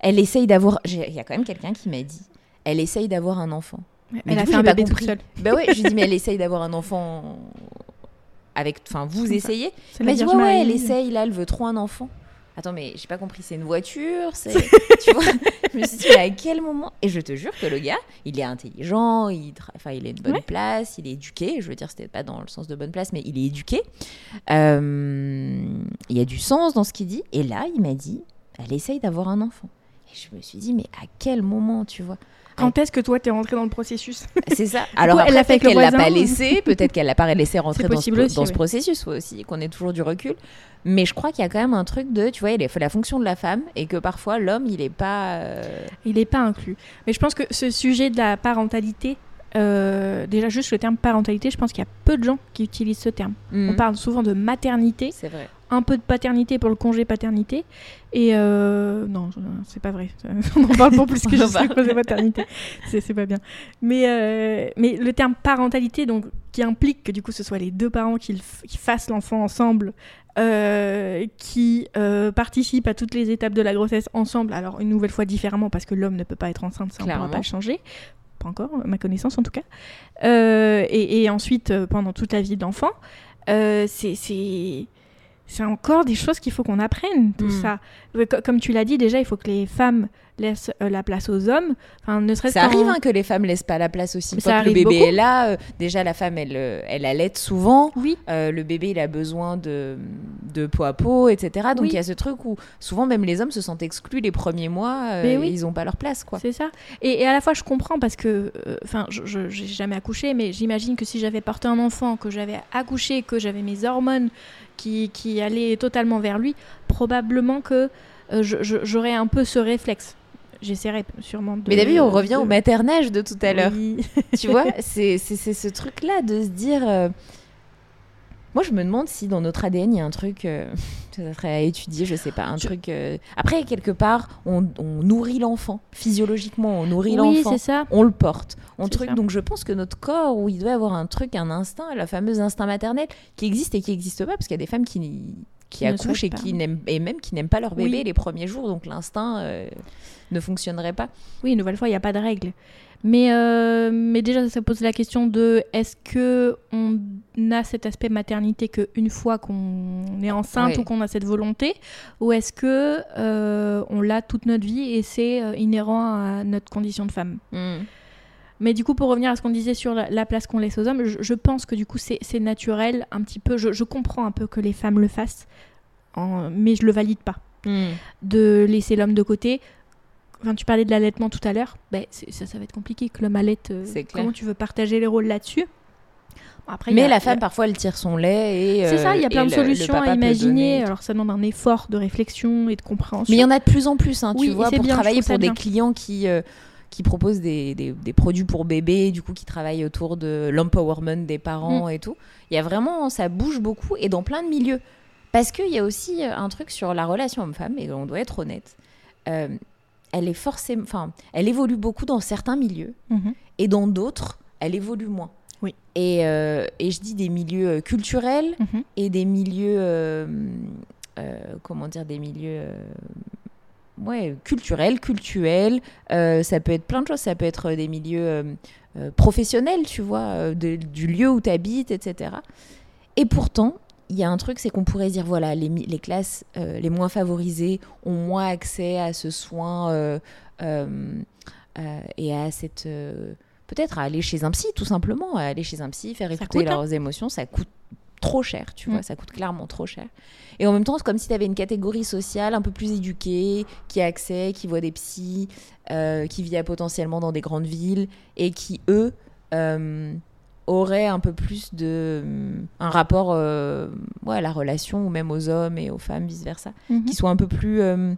elle essaye d'avoir il y a quand même quelqu'un qui m'a dit elle essaye d'avoir un enfant. Ouais, mais Elle du a fait un pas bébé toute compris. seule. bah ouais je lui dis mais elle essaye d'avoir un enfant avec enfin vous essayez. Elle m'a dit ouais, ouais elle essaye là elle veut trop un enfant Attends, mais j'ai pas compris, c'est une voiture, c'est. tu vois Je me suis dit, mais à quel moment? Et je te jure que le gars, il est intelligent, il, tra- enfin, il a une bonne Ouais. place, il est éduqué. Je veux dire, c'était pas dans le sens de bonne place, mais il est éduqué. Euh, Il y a du sens dans ce qu'il dit. Et là, il m'a dit, elle essaye d'avoir un enfant. Et je me suis dit, mais à quel moment, tu vois? Quand est-ce que toi t'es rentré dans le processus C'est ça. Alors, elle après, l'a fait peut-être qu'elle l'a pas laissé, peut-être qu'elle l'a pas laissé rentrer dans, ce, aussi, dans ce processus aussi, qu'on ait toujours du recul. Mais je crois qu'il y a quand même un truc de, tu vois, il faut la fonction de la femme et que parfois l'homme, il est pas. euh, Il n'est pas inclus. Mais je pense que ce sujet de la parentalité, euh, déjà juste le terme parentalité, je pense qu'il y a peu de gens qui utilisent ce terme. On hmm, parle souvent de maternité, C'est vrai. Un peu de paternité pour le congé paternité. Et euh, non, c'est pas vrai. On en parle pour plus que juste le congé paternité. C'est pas bien. Mais, euh, mais le terme parentalité, donc, qui implique que du coup ce soit les deux parents qui, fassent l'enfant ensemble, euh, qui euh, participent à toutes les étapes de la grossesse ensemble, alors une nouvelle fois différemment parce que l'homme ne peut pas être enceinte, ça on ne pourra pas changer. Pas encore, ma connaissance en tout cas. Et, et ensuite, pendant toute la vie de l'enfant, euh, c'est- c'est encore des choses qu'il faut qu'on apprenne, tout Mm. ça. Comme tu l'as dit, déjà, il faut que les femmes laissent euh, la place aux hommes. Enfin, ne serait-ce Ça arrive hein, que les femmes laissent pas la place aussi. Ça le bébé beaucoup. est là, euh, déjà la femme, elle, euh, elle allait souvent. Oui, Euh, le bébé, il a besoin de, de peau à peau, etc. Donc Oui. il y a ce truc où souvent même les hommes se sentent exclus les premiers mois. Mais oui. Ils ont pas leur place, quoi. c'est ça. Et, et à la fois, je comprends parce que, enfin, je je- j'ai jamais accouché, mais j'imagine que si j'avais porté un enfant, que j'avais accouché, que j'avais mes hormones qui, qui allaient totalement vers lui, probablement que euh, j'aurais un peu ce réflexe. J'essaierai sûrement de. Mais David, on revient de- au maternage de tout à l'heure. Oui. tu vois, c'est ce truc-là de se dire. Moi, je me demande si dans notre ADN, il y a un truc. euh, Ça serait à étudier, je sais pas. Un Je- truc. euh, Après, quelque part, on, on nourrit l'enfant. Physiologiquement, on nourrit Oui, l'enfant. c'est ça. On le porte. On truc. ça. Donc, je pense que notre corps, où il doit avoir un truc, un instinct, la fameuse instinct maternel, qui existe et qui n'existe pas, parce qu'il y a des femmes qui, qui ne accouchent et qui n'aiment et même qui n'aiment pas leur bébé Oui. les premiers jours. Donc, l'instinct euh, ne fonctionnerait pas. Oui, une nouvelle fois, il n'y a pas de règle. Mais, euh, mais déjà, ça pose la question de est-ce que on a cet aspect maternité qu'une fois qu'on est enceinte Ouais. ou qu'on a cette volonté, ou est-ce que euh, on l'a toute notre vie et c'est euh, inhérent à notre condition de femme? Mais du coup, pour revenir à ce qu'on disait sur la, la place qu'on laisse aux hommes, je, je pense que du coup, c'est naturel un petit peu. Je, je comprends un peu que les femmes le fassent, en- mais je le valide pas de laisser l'homme de côté. Enfin, tu parlais de l'allaitement tout à l'heure. Ben, c'est- ça, ça va être compliqué que l'homme allaite. euh, C'est clair. comment tu veux partager les rôles là-dessus? Bon, après, Mais a- la femme, a- parfois, elle tire son lait et. C'est ça, il y a euh, plein de le- solutions à imaginer. donner. Alors, ça demande un effort de réflexion et de compréhension. Mais il y en a de plus en plus, hein, tu vois, pour bien, travailler pour des bien. clients qui, euh, qui proposent des, des- des produits pour bébés, du coup, qui travaillent autour de l'empowerment des Mm. parents et tout. Il y a vraiment, ça bouge beaucoup et dans plein de milieux. Parce qu'il y a aussi euh, un truc sur la relation homme-femme, et on doit être honnête. Euh, elle est forcément, enfin, elle évolue beaucoup dans certains milieux Mhm. et dans d'autres, elle évolue moins. Oui. Et, euh, et je dis des milieux euh, culturels, Mhm. et des milieux euh, euh, comment dire des milieux ouais culturels cultuels ça peut être plein de choses ça peut être des milieux professionnels tu vois de- du lieu où tu habites etc et pourtant il y a un truc c'est qu'on pourrait dire voilà les, les classes euh, les moins favorisées ont moins accès à ce soin euh, euh, et à cette peut-être à aller chez un psy tout simplement à aller chez un psy faire écouter coûte, hein. leurs émotions ça coûte trop cher, tu Mm. vois, ça coûte clairement trop cher. Et en même temps, c'est comme si tu avais une catégorie sociale un peu plus éduquée, qui a accès, qui voit des psys, qui vit potentiellement dans des grandes villes, et qui, eux, auraient un peu plus de... un rapport euh, ouais, à la relation, ou même aux hommes et aux femmes, vice-versa, Mhm. qui soit un peu plus... euh,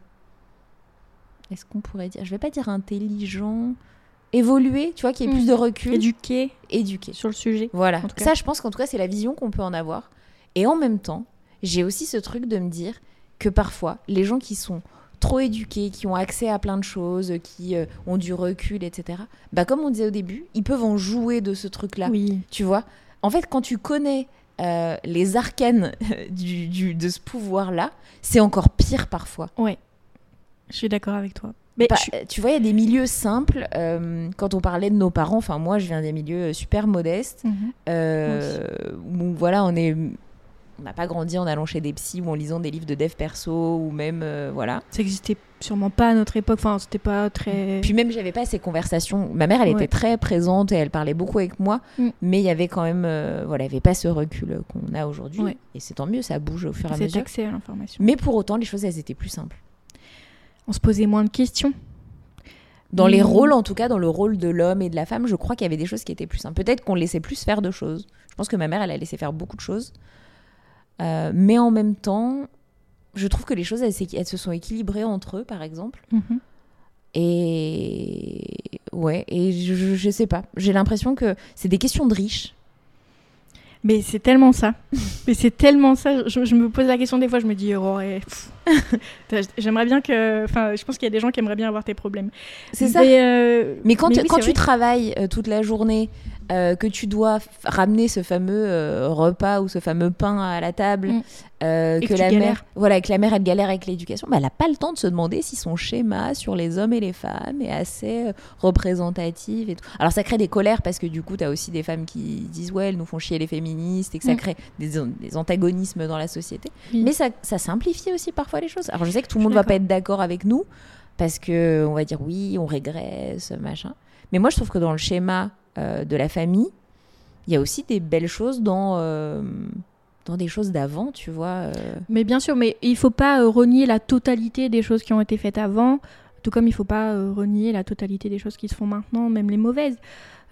est-ce qu'on pourrait dire, je vais pas dire intelligent, évolué, tu vois, qui ait Mm. plus de recul, Éduqué éduqué. sur le sujet. Voilà. En tout cas. Ça, je pense qu'en tout cas, c'est la vision qu'on peut en avoir. Et en même temps, j'ai aussi ce truc de me dire que parfois, les gens qui sont trop éduqués, qui ont accès à plein de choses, qui euh, ont du recul, etc., bah, comme on disait au début, ils peuvent en jouer de ce truc-là. Oui. Tu vois? En fait, quand tu connais euh, les arcanes du, du- de ce pouvoir-là, c'est encore pire parfois. Ouais. Je suis d'accord avec toi. Mais Bah, je Tu vois, il y a des milieux simples. euh, quand on parlait de nos parents, enfin moi, je viens des milieux super modestes. Mhm. Euh, où voilà, on est, on n'a pas grandi en allant chez des psys ou en lisant des livres de dev perso ou même euh, voilà. Ça existait sûrement pas à notre époque. Enfin, c'était pas très. Puis même j'avais pas ces conversations. Ma mère, elle Ouais. était très présente et elle parlait beaucoup avec moi, Mm. mais il y avait quand même, euh, voilà, il y avait pas ce recul qu'on a aujourd'hui. Ouais. Et c'est tant mieux, ça bouge au fur et à C'est mesure. accès à l'information. Mais pour autant, les choses elles étaient plus simples. On se posait moins de questions. Dans les Mm. rôles, en tout cas, dans le rôle de l'homme et de la femme, je crois qu'il y avait des choses qui étaient plus simples. Peut-être qu'on laissait plus faire de choses. Je pense que ma mère, elle a laissé faire beaucoup de choses. Euh, mais en même temps, je trouve que les choses, elles, se sont équilibrées entre eux, par exemple. Mhm. Et ouais, et je, je, je sais pas. J'ai l'impression que c'est des questions de riches. Mais c'est tellement ça. Mais c'est tellement ça. Je, je me pose la question des fois, je me dis, oh, ouais, j'aimerais bien que. Enfin, je pense qu'il y a des gens qui aimeraient bien avoir tes problèmes. C'est ça. Mais, euh, Mais quand, oui, quand c'est tu vrai. travailles euh, toute la journée, euh, que tu dois ramener ce fameux euh, repas ou ce fameux pain à la table, Mm. euh, que, la mère, voilà, que la mère elle galère avec l'éducation, bah, elle n'a pas le temps de se demander si son schéma sur les hommes et les femmes est assez représentatif et tout. Alors ça crée des colères parce que du coup tu as aussi des femmes qui disent ouais elles nous font chier les féministes et que ça Mm. crée des, des antagonismes dans la société. Oui. Mais ça, ça simplifie aussi parfois les choses. Alors je sais que tout le monde suis va pas être d'accord avec nous parce que on va dire oui, on régresse, machin. Mais moi je trouve que dans le schéma euh, de la famille, il y a aussi des belles choses dans euh, dans des choses d'avant, tu vois. euh. Mais bien sûr, mais il faut pas renier la totalité des choses qui ont été faites avant, tout comme il faut pas renier la totalité des choses qui se font maintenant, même les mauvaises.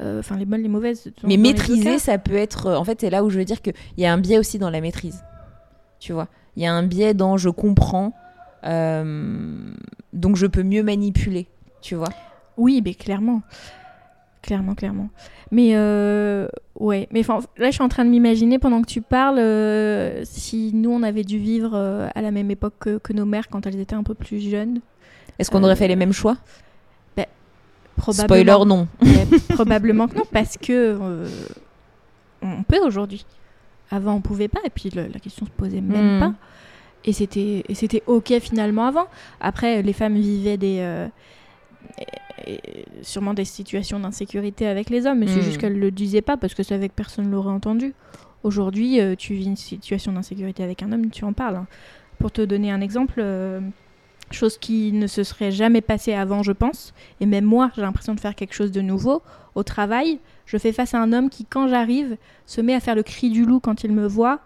Euh, Enfin, les bonnes, les mauvaises. Mais maîtriser, ça peut être. En fait, c'est là où je veux dire qu'il y a un biais aussi dans la maîtrise. Tu vois Il y a un biais dans je comprends, euh, donc je peux mieux manipuler. Tu vois Oui, mais clairement. Clairement, clairement. Mais euh, ouais, mais là je suis en train de m'imaginer pendant que tu parles euh, si nous on avait dû vivre euh, à la même époque que, que nos mères quand elles étaient un peu plus jeunes. Est-ce qu'on aurait fait les mêmes choix? Probablement. Spoiler, non. Probablement que non, parce que on peut aujourd'hui. Avant, on pouvait pas, et puis le- la question se posait même Hmm. pas. Et c'était, et c'était ok finalement avant. Après, les femmes vivaient des, sûrement des situations d'insécurité avec les hommes, mais c'est Hmm. juste qu'elles le disaient pas parce que c'est avec personne l'aurait entendu. Aujourd'hui, euh, tu vis une situation d'insécurité avec un homme, tu en parles. hein. Pour te donner un exemple, euh, chose qui ne se serait jamais passée avant, je pense, et même moi, j'ai l'impression de faire quelque chose de nouveau. Au travail, je fais face à un homme qui, quand j'arrive, se met à faire le cri du loup quand il me voit.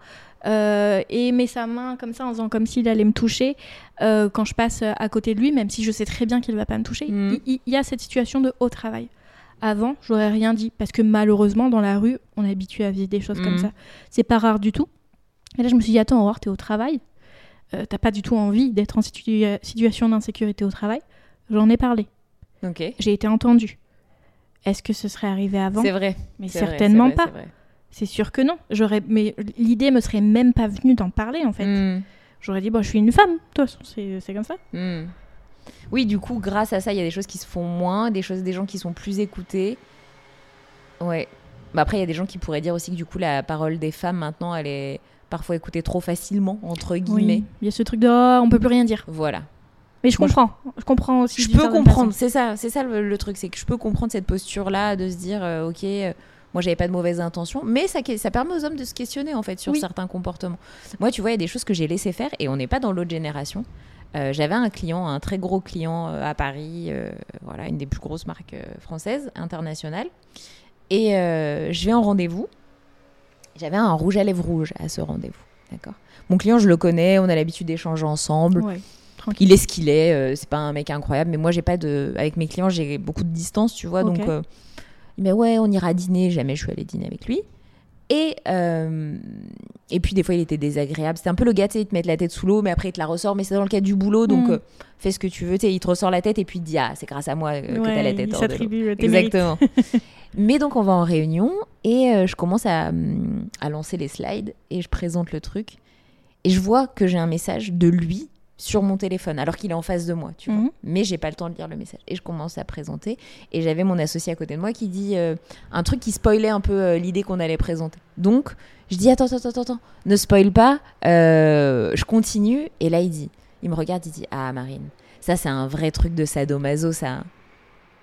Euh, et met sa main comme ça en faisant comme s'il allait me toucher euh, quand je passe à côté de lui, même si je sais très bien qu'il va pas me toucher. Mhm. Il, y a cette situation de haut travail. Avant, j'aurais rien dit parce que malheureusement, dans la rue, on est habitué à vivre des choses comme Mhm. ça. C'est pas rare du tout. Et là, je me suis dit, attends, Aurore, t'es au travail. Euh, T'as pas du tout envie d'être en situ- situation d'insécurité au travail. J'en ai parlé. J'ai été entendue. Est-ce que ce serait arrivé avant? C'est vrai. Mais certainement vrai, pas. C'est sûr que non. J'aurais, mais l'idée me serait même pas venue d'en parler en fait. Hmm. J'aurais dit, bon, je suis une femme. De toute façon, c'est c'est comme ça. Hmm. Oui, du coup, grâce à ça, il y a des choses qui se font moins, des choses, des gens qui sont plus écoutés. Ouais. Bah après, il y a des gens qui pourraient dire aussi que du coup, la parole des femmes maintenant, elle est parfois écoutée trop facilement, entre guillemets. Oui. Il y a ce truc de, oh, on peut plus rien dire. Voilà. Mais je Moi, comprends. Je comprends aussi. Je peux comprendre, c'est ça, c'est ça le, le truc, c'est que je peux comprendre cette posture-là de se dire, euh, ok, euh, moi j'avais pas de mauvaises intentions, mais ça, ça permet aux hommes de se questionner en fait sur Oui. certains comportements. Moi, tu vois, il y a des choses que j'ai laissé faire et on n'est pas dans l'autre génération. Euh, J'avais un client, un très gros client euh, à Paris, euh, voilà, une des plus grosses marques françaises, internationales. Et je vais en rendez-vous. J'avais un rouge à lèvres rouge à ce rendez-vous, d'accord? Mon client, je le connais, on a l'habitude d'échanger ensemble. Ouais. Il est ce qu'il est, c'est pas un mec incroyable, mais moi j'ai pas de. Avec mes clients, j'ai beaucoup de distance, tu vois. Donc, il m'a dit, ouais, on ira dîner. Jamais je suis allée dîner avec lui. Et, euh, et puis des fois, il était désagréable. C'était un peu le gars, tu sais, il te met la tête sous l'eau, mais après, il te la ressort. Mais c'est dans le cadre du boulot, donc Mm. euh, fais ce que tu veux. Tu sais, il te ressort la tête et puis il te dit Ah, c'est grâce à moi euh, que t'as Ouais, la tête il s'attribue. Exactement. mais donc, on va en réunion et je commence à, hum, à lancer les slides et je présente le truc. Et je vois que j'ai un message de lui sur mon téléphone, alors qu'il est en face de moi, tu vois. Mhm. Mais j'ai pas le temps de lire le message. Et je commence à présenter. Et j'avais mon associé à côté de moi qui dit euh, un truc qui spoilait un peu euh, l'idée qu'on allait présenter. Donc, je dis attends, attends, attends, attends, ne spoil pas. euh, je continue. Et là, il dit, il me regarde, il dit ah Marine, ça c'est un vrai truc de sadomaso, ça.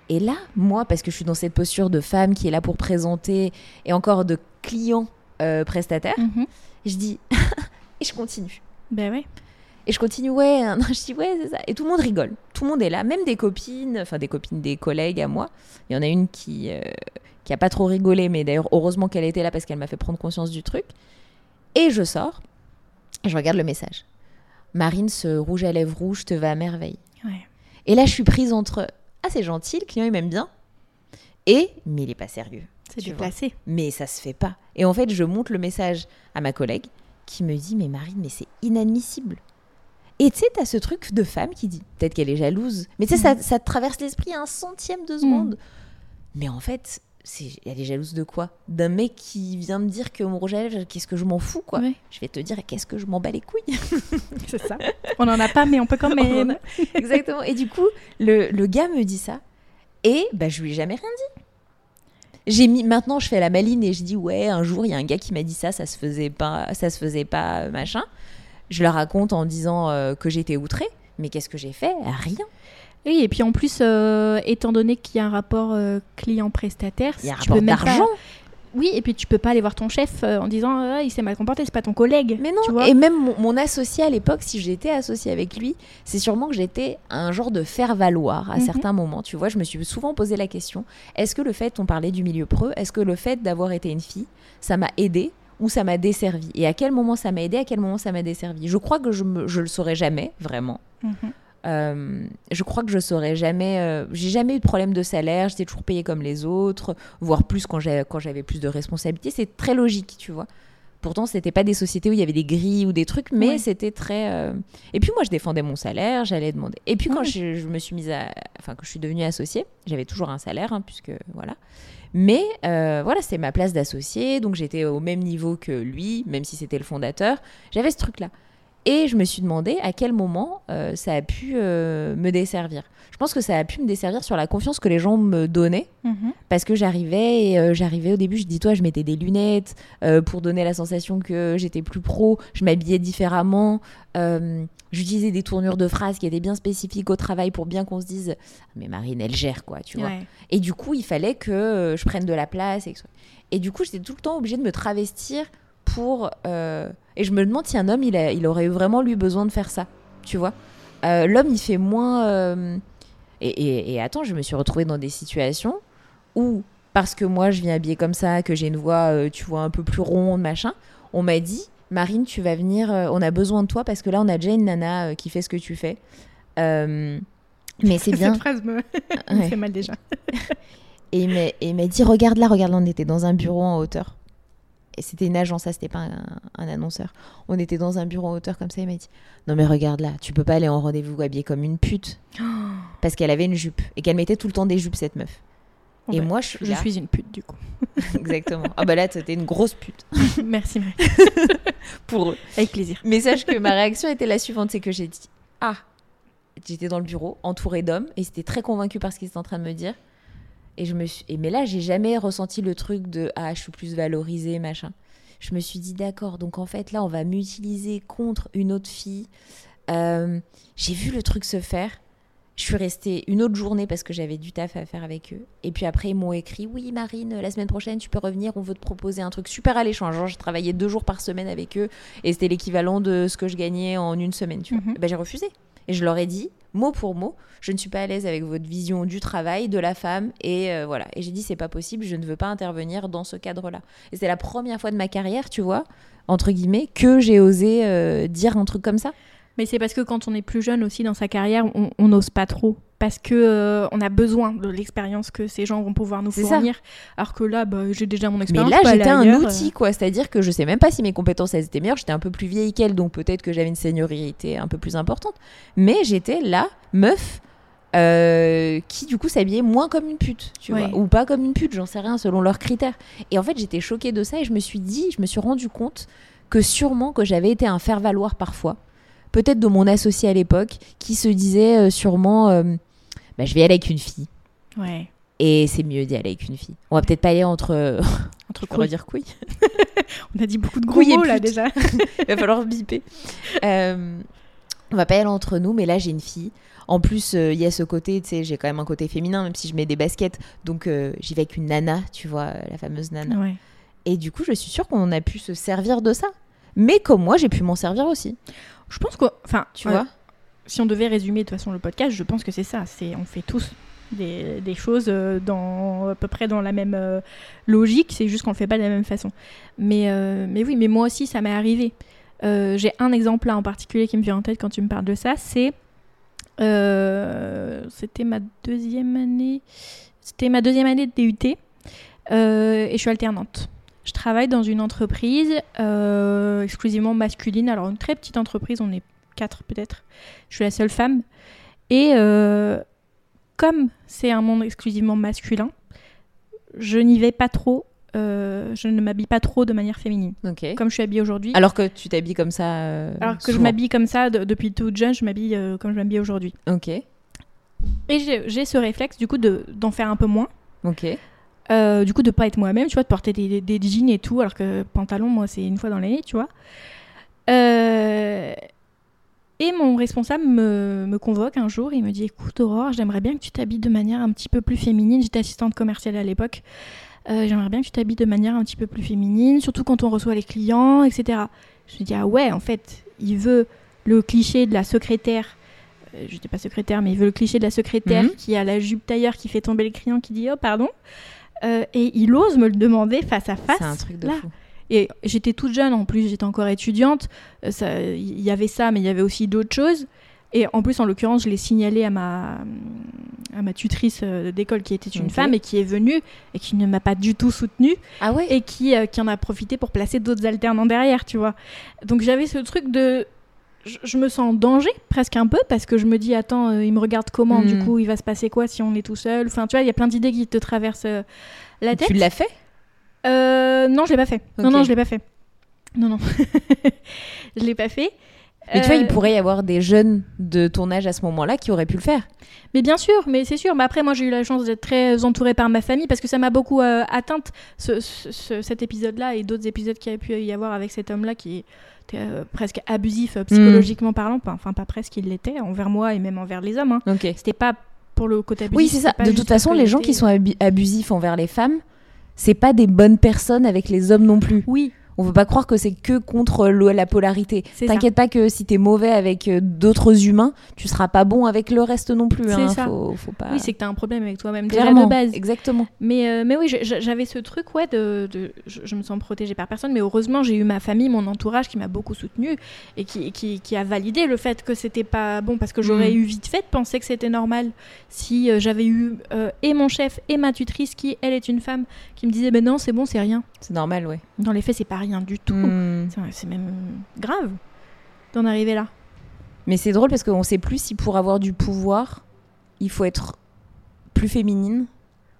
Et là, moi, parce que je suis dans cette posture de femme qui est là pour présenter et encore de client prestataire, Mhm. je dis et je continue. Ben ouais. Et je continue, ouais, hein, je dis, ouais, c'est ça. Et tout le monde rigole. Tout le monde est là, même des copines, enfin des copines, des collègues à moi. Il y en a une qui, euh, qui a pas trop rigolé, mais d'ailleurs, heureusement qu'elle était là parce qu'elle m'a fait prendre conscience du truc. Et je sors, et je regarde le message. Marine, ce rouge à lèvres rouge te va à merveille. Ouais. Et là, je suis prise entre, ah, c'est gentil, le client, il m'aime bien. Et, mais il est pas sérieux. C'est déplacé. Mais ça se fait pas. Et en fait, je monte le message à ma collègue qui me dit Mais Marine, mais c'est inadmissible. Et tu sais, t'as ce truc de femme qui dit Peut-être qu'elle est jalouse. Mais tu sais, ça, ça te traverse l'esprit un centième de seconde. Mais en fait, elle est jalouse de quoi? D'un mec qui vient me dire que mon rouge à lèvres, qu'est-ce que je m'en fous, quoi? Je vais te dire Qu'est-ce que je m'en bats les couilles? C'est ça. On n'en a pas, mais on peut quand même. Exactement. Et du coup, le, le gars me dit ça. Et bah, je lui ai jamais rien dit. J'ai mis maintenant je fais la maline et je dis ouais un jour il y a un gars qui m'a dit ça ça se faisait pas ça se faisait pas euh, machin je le raconte en disant euh, que j'étais outrée mais qu'est-ce que j'ai fait? Rien Oui, et puis en plus, euh, étant donné qu'il y a un rapport euh, client-prestataire, il y a un tu rapport pas- d'argent Oui, et puis tu peux pas aller voir ton chef en disant Ah, il s'est mal comporté, c'est pas ton collègue. mais tu non vois. et même mon, mon associé à l'époque si j'étais associée avec lui c'est sûrement que j'étais un genre de faire valoir à Mhm. certains moments tu vois je me suis souvent posé la question est-ce que le fait on parlait du milieu preux est-ce que le fait d'avoir été une fille ça m'a aidé ou ça m'a desservi et à quel moment ça m'a aidé à quel moment ça m'a desservi je crois que je, me, je le saurais jamais vraiment Mhm. Euh, je crois que je saurais jamais. euh, j'ai jamais eu de problème de salaire. J'étais toujours payée comme les autres, voire plus quand quand j'avais plus de responsabilités. C'est très logique, tu vois. Pourtant, c'était pas des sociétés où il y avait des grilles ou des trucs, mais c'était très. euh, Et puis moi, je défendais mon salaire, j'allais demander. Et puis quand je, je me suis mise à, enfin, que je suis devenue associée, j'avais toujours un salaire, hein, puisque voilà. Mais euh, voilà, c'était ma place d'associé, donc j'étais au même niveau que lui, même si c'était le fondateur. J'avais ce truc-là. Et je me suis demandé à quel moment euh, ça a pu euh, me desservir. Je pense que ça a pu me desservir sur la confiance que les gens me donnaient Mhm. parce que j'arrivais euh, j'arrivais au début, je dis toi, je mettais des lunettes pour donner la sensation que j'étais plus pro, je m'habillais différemment, j'utilisais des tournures de phrases qui étaient bien spécifiques au travail pour bien qu'on se dise Ah, mais Marine elle gère quoi, tu vois. Et du coup, il fallait que je prenne de la place. Et du coup, j'étais tout le temps obligée de me travestir pour. euh, Et je me demande si un homme, il, a- il aurait eu vraiment lui besoin de faire ça. Tu vois Euh, L'homme, il fait moins. euh, Et, et- et attends, je me suis retrouvée dans des situations où, parce que moi, je viens habillée comme ça, que j'ai une voix, tu vois, un peu plus ronde, machin, on m'a dit Marine, tu vas venir, on a besoin de toi parce que là, on a déjà une nana qui fait ce que tu fais. Mais c'est bien. Cette phrase me, Ouais. fait mal déjà. Et il m'a- et il m'a dit Regarde là, regarde là, on était dans un bureau en hauteur. Et c'était une agence, ça, c'était pas un, un annonceur. On était dans un bureau en hauteur comme ça. Il m'a dit Non, mais regarde là, tu peux pas aller en rendez-vous habillée comme une pute. Parce qu'elle avait une jupe. Et qu'elle mettait tout le temps des jupes, cette meuf. Et bah, moi, je suis Je là. suis une pute du coup. Exactement. Ah bah là, t'étais une grosse pute Merci, Marie. pour eux. Avec plaisir. Mais sache que ma réaction était la suivante c'est que j'ai dit Ah J'étais dans le bureau, entourée d'hommes, et c'était très convaincue par ce qu'ils étaient en train de me dire. Et je me suis... et mais là, j'ai jamais ressenti le truc de Ah, je suis plus valorisée, machin. Je me suis dit D'accord, donc en fait, là, on va m'utiliser contre une autre fille. Euh, j'ai vu le truc se faire. Je suis restée une autre journée parce que j'avais du taf à faire avec eux. Et puis après, ils m'ont écrit Oui, Marine, la semaine prochaine, tu peux revenir. On veut te proposer un truc super alléchant. Genre, je travaillais deux jours par semaine avec eux et c'était l'équivalent de ce que je gagnais en une semaine. Tu vois. Mhm. Eh ben, j'ai refusé. Et je leur ai dit, mot pour mot, je ne suis pas à l'aise avec votre vision du travail, de la femme. Et euh, voilà. Et j'ai dit, c'est pas possible, je ne veux pas intervenir dans ce cadre-là. Et c'est la première fois de ma carrière, tu vois, entre guillemets, que j'ai osé euh, dire un truc comme ça. Mais c'est parce que quand on est plus jeune aussi dans sa carrière, on n'ose pas trop. Parce que euh, on a besoin de l'expérience que ces gens vont pouvoir nous ça. fournir. Alors que là, bah, j'ai déjà mon Mais expérience. là, je peux j'étais un outil, quoi. C'est-à-dire que je sais même pas si mes compétences elles étaient meilleures. J'étais un peu plus vieille qu'elle, donc peut-être que j'avais une seniorité un peu plus importante. Mais j'étais la meuf euh, qui, du coup, s'habillait moins comme une pute, tu vois. Ou pas comme une pute, j'en sais rien, selon leurs critères. Et en fait, j'étais choquée de ça et je me suis dit, je me suis rendu compte que sûrement que j'avais été un faire-valoir parfois. Peut-être de mon associé à l'époque, qui se disait euh, sûrement, euh, bah, je vais aller avec une fille. Ouais. Et c'est mieux d'y aller avec une fille. On va peut-être pas aller entre. Entre couilles. dire couilles. On a dit beaucoup de gros mots là déjà. Il va falloir biper. Euh, on va pas y aller entre nous, mais là j'ai une fille. En plus, euh, il y a ce côté, tu sais, j'ai quand même un côté féminin, même si je mets des baskets. Donc euh, j'y vais avec une nana, tu vois, la fameuse nana. Ouais. Et du coup, je suis sûre qu'on a pu se servir de ça. Mais comme moi, j'ai pu m'en servir aussi. Je pense que, enfin, Tu ouais, vois si on devait résumer de toute façon le podcast, je pense que c'est ça. C'est on fait tous des, des choses euh, dans à peu près dans la même euh, logique. C'est juste qu'on le fait pas de la même façon. Mais euh, mais oui, mais moi aussi ça m'est arrivé. Euh, J'ai un exemple là en particulier qui me vient en tête quand tu me parles de ça. C'est c'était ma deuxième année. C'était ma deuxième année de DUT et je suis alternante. Je travaille dans une entreprise euh, exclusivement masculine. Alors une très petite entreprise, on est quatre peut-être. Je suis la seule femme. Et euh, comme c'est un monde exclusivement masculin, je n'y vais pas trop. euh, je ne m'habille pas trop de manière féminine. Comme je suis habillée aujourd'hui. Alors que tu t'habilles comme ça. Alors que je m'habille comme ça de- depuis toute jeune, je m'habille comme je m'habille aujourd'hui. Ok. Et j'ai ce réflexe du coup de- d'en faire un peu moins. Ok. Euh, du coup, de pas être moi-même, tu vois, de porter des, des, des jeans et tout, alors que pantalon, moi, c'est une fois dans l'année, tu vois. Euh, Et mon responsable me, me convoque un jour, il me dit Écoute, Aurore, j'aimerais bien que tu t'habilles de manière un petit peu plus féminine. J'étais assistante commerciale à l'époque. Euh, j'aimerais bien que tu t'habilles de manière un petit peu plus féminine, surtout quand on reçoit les clients, etc. Je me dis Ah ouais, en fait, il veut le cliché de la secrétaire. Je n'étais pas secrétaire, mais il veut le cliché de la secrétaire Mhm. qui a la jupe tailleur qui fait tomber le client qui dit Oh, pardon. Euh, et il ose me le demander face à face. C'est un truc de là. fou. Et j'étais toute jeune en plus, j'étais encore étudiante. Euh, Il y avait ça, mais il y avait aussi d'autres choses. Et en plus, en l'occurrence, je l'ai signalé à ma, à ma tutrice euh, d'école qui était une femme et qui est venue et qui ne m'a pas du tout soutenue Ah ouais? et qui, euh, qui en a profité pour placer d'autres alternants derrière, tu vois. Donc j'avais ce truc de... Je, je me sens en danger presque un peu parce que je me dis attends euh, il me regarde comment du Mm. coup il va se passer quoi si on est tout seul? Enfin tu vois il y a plein d'idées qui te traversent euh, la tête Tu l'as fait? Euh, non, je l'ai pas fait. Non, non, je l'ai pas fait. Non, non. je l'ai pas fait. Mais tu vois, il pourrait y avoir des jeunes de ton âge à ce moment-là qui auraient pu le faire. Mais bien sûr, mais c'est sûr. Mais après, moi, j'ai eu la chance d'être très entourée par ma famille parce que ça m'a beaucoup atteinte, ce, ce- ce- cet épisode-là et d'autres épisodes qu'il y a pu y avoir avec cet homme-là qui euh, presque abusif euh, psychologiquement parlant. Enfin, pas presque, il l'était envers moi et même envers les hommes. hein. C'était pas pour le côté abusif. Oui, c'est ça. De toute façon, les gens qui sont abu- abusifs envers les femmes, c'est pas des bonnes personnes avec les hommes non plus. Oui, On veut pas croire que c'est que contre la polarité. T'inquiète pas que si t'es mauvais avec euh, d'autres humains, tu seras pas bon avec le reste non plus. C'est hein. ça. Faut, faut pas. Oui, c'est que t'as un problème avec toi-même déjà de base. Exactement. Mais, euh, mais oui, j'avais ce truc, ouais, de, de- je, je me sens protégée par personne, mais heureusement, j'ai eu ma famille, mon entourage qui m'a beaucoup soutenue et qui, qui, qui a validé le fait que c'était pas bon, parce que j'aurais Mm. eu vite fait de penser que c'était normal si euh, j'avais eu euh, et mon chef et ma tutrice, qui, elle, est une femme, qui me disait, ben non, c'est bon, c'est rien. C'est normal, ouais. Dans les faits, c'est pas rien du tout. Hmm. C'est- même grave d'en arriver là. Mais c'est drôle parce qu'on sait plus si pour avoir du pouvoir, il faut être plus féminine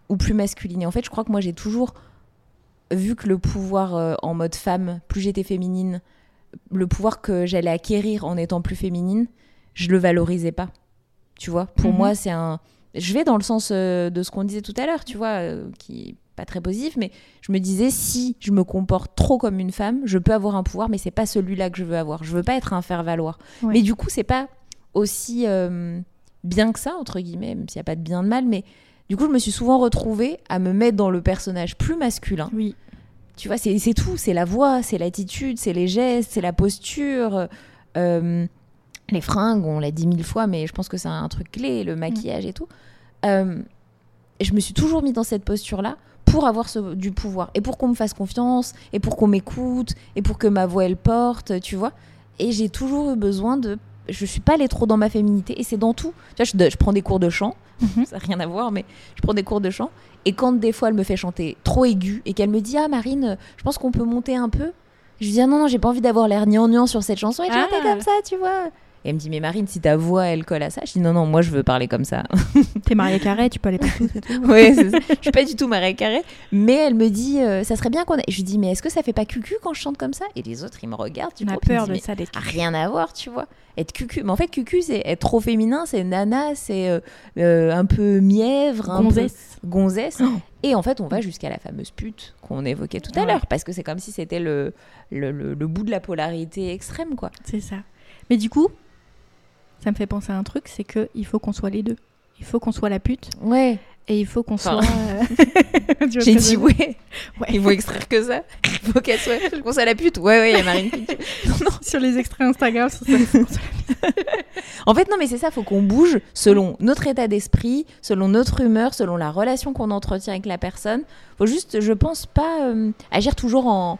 ou plus masculine. Et en fait, je crois que moi, j'ai toujours vu que le pouvoir euh, en mode femme, plus j'étais féminine, le pouvoir que j'allais acquérir en étant plus féminine, je le valorisais pas. Tu vois, pour Mhm. moi, c'est un. Je vais dans le sens euh, de ce qu'on disait tout à l'heure, tu vois, euh, qui pas très positif, mais je me disais si je me comporte trop comme une femme, je peux avoir un pouvoir, mais c'est pas celui-là que je veux avoir. Je veux pas être un faire-valoir. Ouais. Mais du coup, c'est pas aussi euh, bien que ça, entre guillemets, même s'il n'y a pas de bien de mal, mais du coup, je me suis souvent retrouvée à me mettre dans le personnage plus masculin. Oui. Tu vois, c'est tout. C'est la voix, c'est l'attitude, c'est les gestes, c'est la posture. euh, les fringues, on l'a dit mille fois, mais je pense que c'est un truc clé, le maquillage et tout. Euh, et je me suis toujours mis dans cette posture-là pour avoir ce- du pouvoir et pour qu'on me fasse confiance et pour qu'on m'écoute et pour que ma voix elle porte, tu vois. Et j'ai toujours eu besoin de je suis pas allée trop dans ma féminité et c'est dans tout. Tu vois, je, je prends des cours de chant, Mhm. ça n'a rien à voir, mais je prends des cours de chant et quand des fois elle me fait chanter trop aigu et qu'elle me dit ah Marine, je pense qu'on peut monter un peu. Je lui dis ah non non j'ai pas envie d'avoir l'air gnangnan sur cette chanson et Ah. chanter comme ça tu vois. Et elle me dit mais Marine si ta voix elle colle à ça, je dis non non moi je veux parler comme ça. T'es Maria Carré, tu peux aller partout. ça. je suis pas du tout Marie Carré, mais elle me dit euh, ça serait bien qu'on. ait- Je lui dis mais est-ce que ça fait pas cucu quand je chante comme ça? Et les autres ils me regardent. du On a peur de ça a rien à voir, tu vois. Être cucu, mais en fait cucu c'est être trop féminin, c'est nana, c'est euh, euh, un peu mièvre, un peu Gonzesse. gonzesse. Et en fait on va jusqu'à la fameuse pute qu'on évoquait tout à Ouais. l'heure, parce que c'est comme si c'était le, le, le- le bout de la polarité extrême, quoi. C'est ça. Mais du coup, ça me fait penser à un truc, c'est que il faut qu'on soit les deux. Il faut qu'on soit la pute Ouais. et il faut qu'on Enfin, soit. euh, J'ai dit ouais. Ouais. Il faut extraire que ça. Il faut qu'elle soit. Qu'on soit la pute. Ouais, ouais, il y a Marine Pitu. Sur les extraits Instagram, sur ça, il. En fait, non, mais c'est ça, faut qu'on bouge selon notre état d'esprit, selon notre humeur, selon la relation qu'on entretient avec la personne. Faut juste, je pense, pas euh, agir toujours en,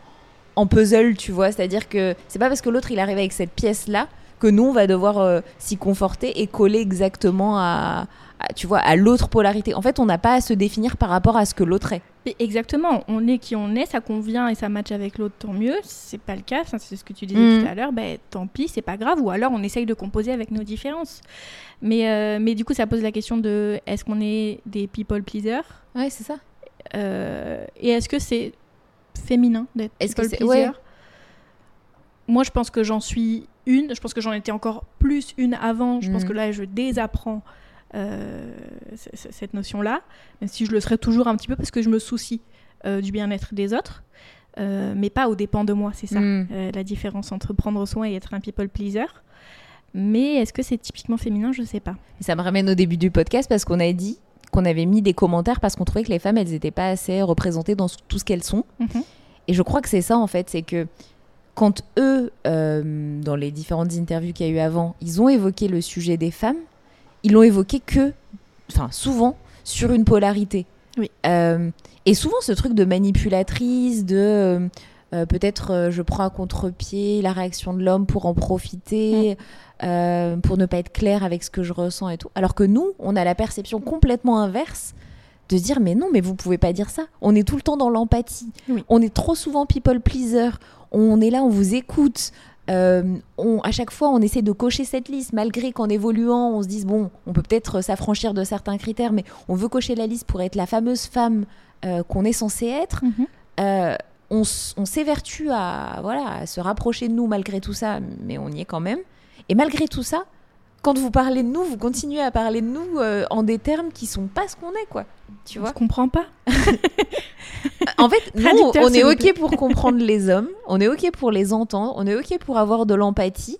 en puzzle, tu vois. C'est-à-dire que c'est pas parce que l'autre il arrive avec cette pièce-là que nous on va devoir euh, s'y conforter et coller exactement à, à, tu vois, à l'autre polarité. En fait, on n'a pas à se définir par rapport à ce que l'autre est. Mais exactement, on est qui on est, ça convient et ça match avec l'autre, tant mieux. Si c'est pas le cas, c'est ce que tu disais Mhm. tout à l'heure, ben, tant pis, c'est pas grave. Ou alors on essaye de composer avec nos différences. Mais, euh, mais du coup, ça pose la question de est-ce qu'on est des people pleasers? Ouais, c'est ça. Euh, Et est-ce que c'est féminin d'être que people pleaser? ouais. Moi, je pense que j'en suis une. Je pense que j'en étais encore plus une avant. Je pense que là, je désapprends euh, cette notion-là, même si je le serai toujours un petit peu parce que je me soucie euh, du bien-être des autres, euh, mais pas aux dépens de moi. C'est ça Mm. la différence entre prendre soin et être un people pleaser. Mais est-ce que c'est typiquement féminin? Je sais pas. Et ça me ramène au début du podcast parce qu'on a dit qu'on avait mis des commentaires parce qu'on trouvait que les femmes, elles n'étaient pas assez représentées dans tout ce qu'elles sont. Mhm. Et je crois que c'est ça en fait, c'est que quand eux, euh, dans les différentes interviews qu'il y a eu avant, ils ont évoqué le sujet des femmes, ils l'ont évoqué que, enfin souvent, sur une polarité. Oui. Euh, et souvent ce truc de manipulatrice, de euh, peut-être je prends à contre-pied la réaction de l'homme pour en profiter, euh, pour ne pas être clair avec ce que je ressens et tout. Alors que nous, on a la perception complètement inverse de dire mais non, mais vous pouvez pas dire ça. On est tout le temps dans l'empathie. Oui. On est trop souvent people pleaser. On est là, on vous écoute. Euh, on, à chaque fois, on essaie de cocher cette liste, malgré qu'en évoluant, on se dise bon, on peut peut-être s'affranchir de certains critères, mais on veut cocher la liste pour être la fameuse femme euh, qu'on est censé être. Mhm. Euh, on, on s'évertue à, voilà, à se rapprocher de nous malgré tout ça, mais on y est quand même. Et malgré tout ça, quand vous parlez de nous, vous continuez à parler de nous euh, en des termes qui sont pas ce qu'on est, quoi. Tu vois Je comprends pas. En fait, nous, on est ok pour comprendre les hommes, on est ok pour les entendre, on est ok pour avoir de l'empathie,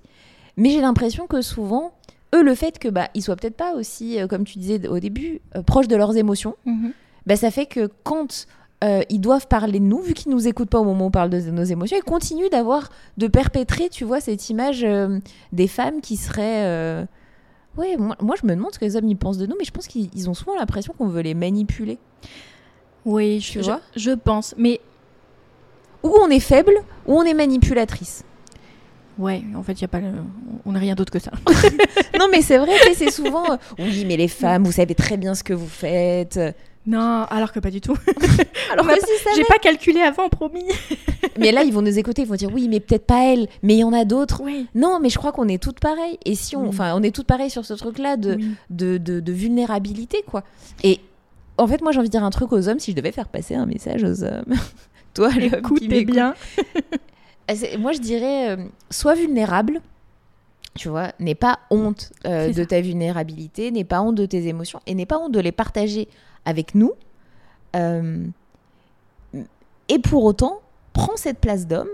mais j'ai l'impression que souvent, eux, le fait que bah ils soient peut-être pas aussi, euh, comme tu disais au début, euh, proches de leurs émotions, Mhm. bah, ça fait que quand euh, ils doivent parler de nous, vu qu'ils nous écoutent pas au moment où on parle de nos émotions, ils continuent d'avoir, de perpétrer, tu vois, cette image euh, des femmes qui seraient. euh, Ouais, moi, moi, je me demande ce que les hommes y pensent de nous, mais je pense qu'ils ils ont souvent l'impression qu'on veut les manipuler. Oui, Tu je, vois je pense. Mais Ou on est faible, ou on est manipulatrice. ouais, en fait, y a pas le- on n'a rien d'autre que ça. non, mais c'est vrai, c'est souvent. euh, oui, mais les femmes, vous savez très bien ce que vous faites. Non, alors que pas du tout. Alors que si J'ai pas calculé avant, promis. Mais là, ils vont nous écouter, ils vont dire oui, mais peut-être pas elle, mais il y en a d'autres. Oui. Non, mais je crois qu'on est toutes pareilles. Et si on, Oui. enfin, on est toutes pareilles sur ce truc-là de, Oui. de, de, de vulnérabilité, quoi. Et en fait, moi, j'ai envie de dire un truc aux hommes, si je devais faire passer un message aux hommes. Toi, Écoutez bien. Moi, je dirais, euh, sois vulnérable. Tu vois, n'aie pas honte euh, de ça. ta vulnérabilité, n'aie pas honte de tes émotions et n'aie pas honte de les partager avec nous. Euh, et pour autant, prends cette place d'homme,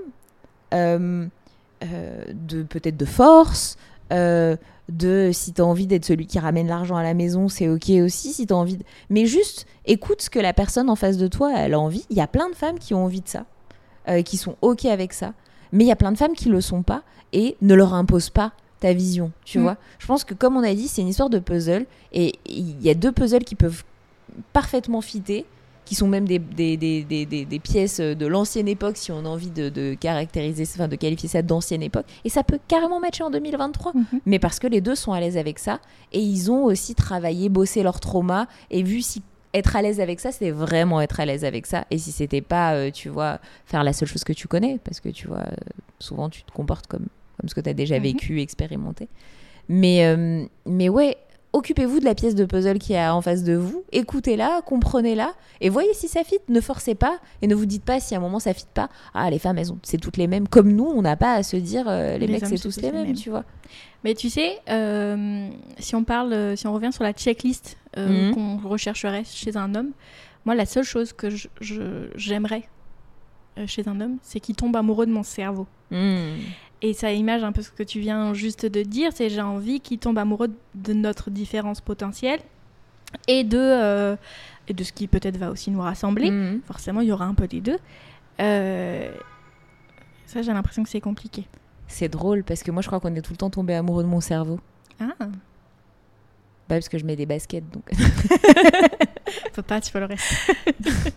euh, euh, de peut-être de force, de si tu as envie d'être celui qui ramène l'argent à la maison, c'est ok aussi. Si tu as envie, de... mais juste écoute ce que la personne en face de toi elle a envie. Il y a plein de femmes qui ont envie de ça, qui sont ok avec ça, mais il y a plein de femmes qui le sont pas et ne leur impose pas ta vision. Tu Mm. vois, je pense que comme on a dit, c'est une histoire de puzzle et il y a deux puzzles qui peuvent parfaitement fitter qui sont même des, des, des, des, pièces de l'ancienne époque, si on a envie de, de caractériser, enfin de qualifier ça d'ancienne époque. Et ça peut carrément matcher en 2023. Mhm. Mais parce que les deux sont à l'aise avec ça. Et ils ont aussi travaillé, bossé leur trauma et vu si être à l'aise avec ça, c'était vraiment être à l'aise avec ça. Et si c'était pas, euh, tu vois, faire la seule chose que tu connais, parce que tu vois, euh, souvent tu te comportes comme, comme ce que tu as déjà Mhm. vécu, expérimenté. Mais, euh, mais ouais, occupez-vous de la pièce de puzzle qui est en face de vous, écoutez-la, comprenez-la, et voyez si ça fit. Ne forcez pas, et ne vous dites pas si à un moment ça fit pas. Ah, les femmes, elles ont, c'est toutes les mêmes. Comme nous, on n'a pas à se dire, euh, les, Les mecs, c'est tous les mêmes, mêmes. tu vois. Mais tu sais, euh, si on parle, euh, si on revient sur la checklist euh, Mhm. qu'on rechercherait chez un homme, moi la seule chose que j'aimerais chez un homme, c'est qu'il tombe amoureux de mon cerveau. Hmm. Et ça image un peu ce que tu viens juste de dire, c'est j'ai envie qu'il tombe amoureux de notre différence potentielle et de, euh, et de ce qui peut-être va aussi nous rassembler. Hmm. Forcément, il y aura un peu des deux. Euh, ça, j'ai l'impression que c'est compliqué. C'est drôle parce que moi je crois qu'on est tout le temps tombé amoureux de mon cerveau. Ah, Bah parce que je mets des baskets donc faut pas, tu peux le reste.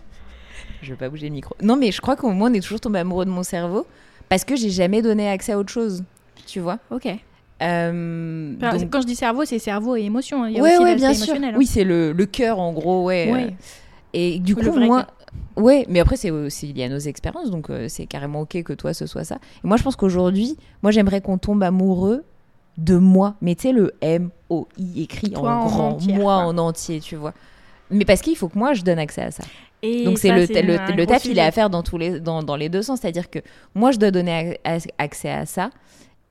je veux pas bouger le micro. Non mais je crois qu'au moins on est toujours tombé amoureux de mon cerveau parce que j'ai jamais donné accès à autre chose. Tu vois Ok. Euh, Enfin, donc- Quand je dis cerveau, c'est cerveau et émotion. hein. Il y a Ouais aussi ouais bien sûr. hein. Oui c'est le, le cœur en gros ouais. Ouais. euh, Et du coup moi ouais mais après c'est aussi lié à nos expériences donc euh, c'est carrément ok que toi ce soit ça. Et moi je pense qu'aujourd'hui moi j'aimerais qu'on tombe amoureux de moi mais tu sais le M O I écrit Toi en en grand entière, moi quoi. en entier tu vois. Mais parce qu'il faut que moi je donne accès à ça. Et Donc c'est le, le, taf, il est à faire dans, tous les, dans, dans les deux sens. C'est-à-dire que moi, je dois donner accès à ça.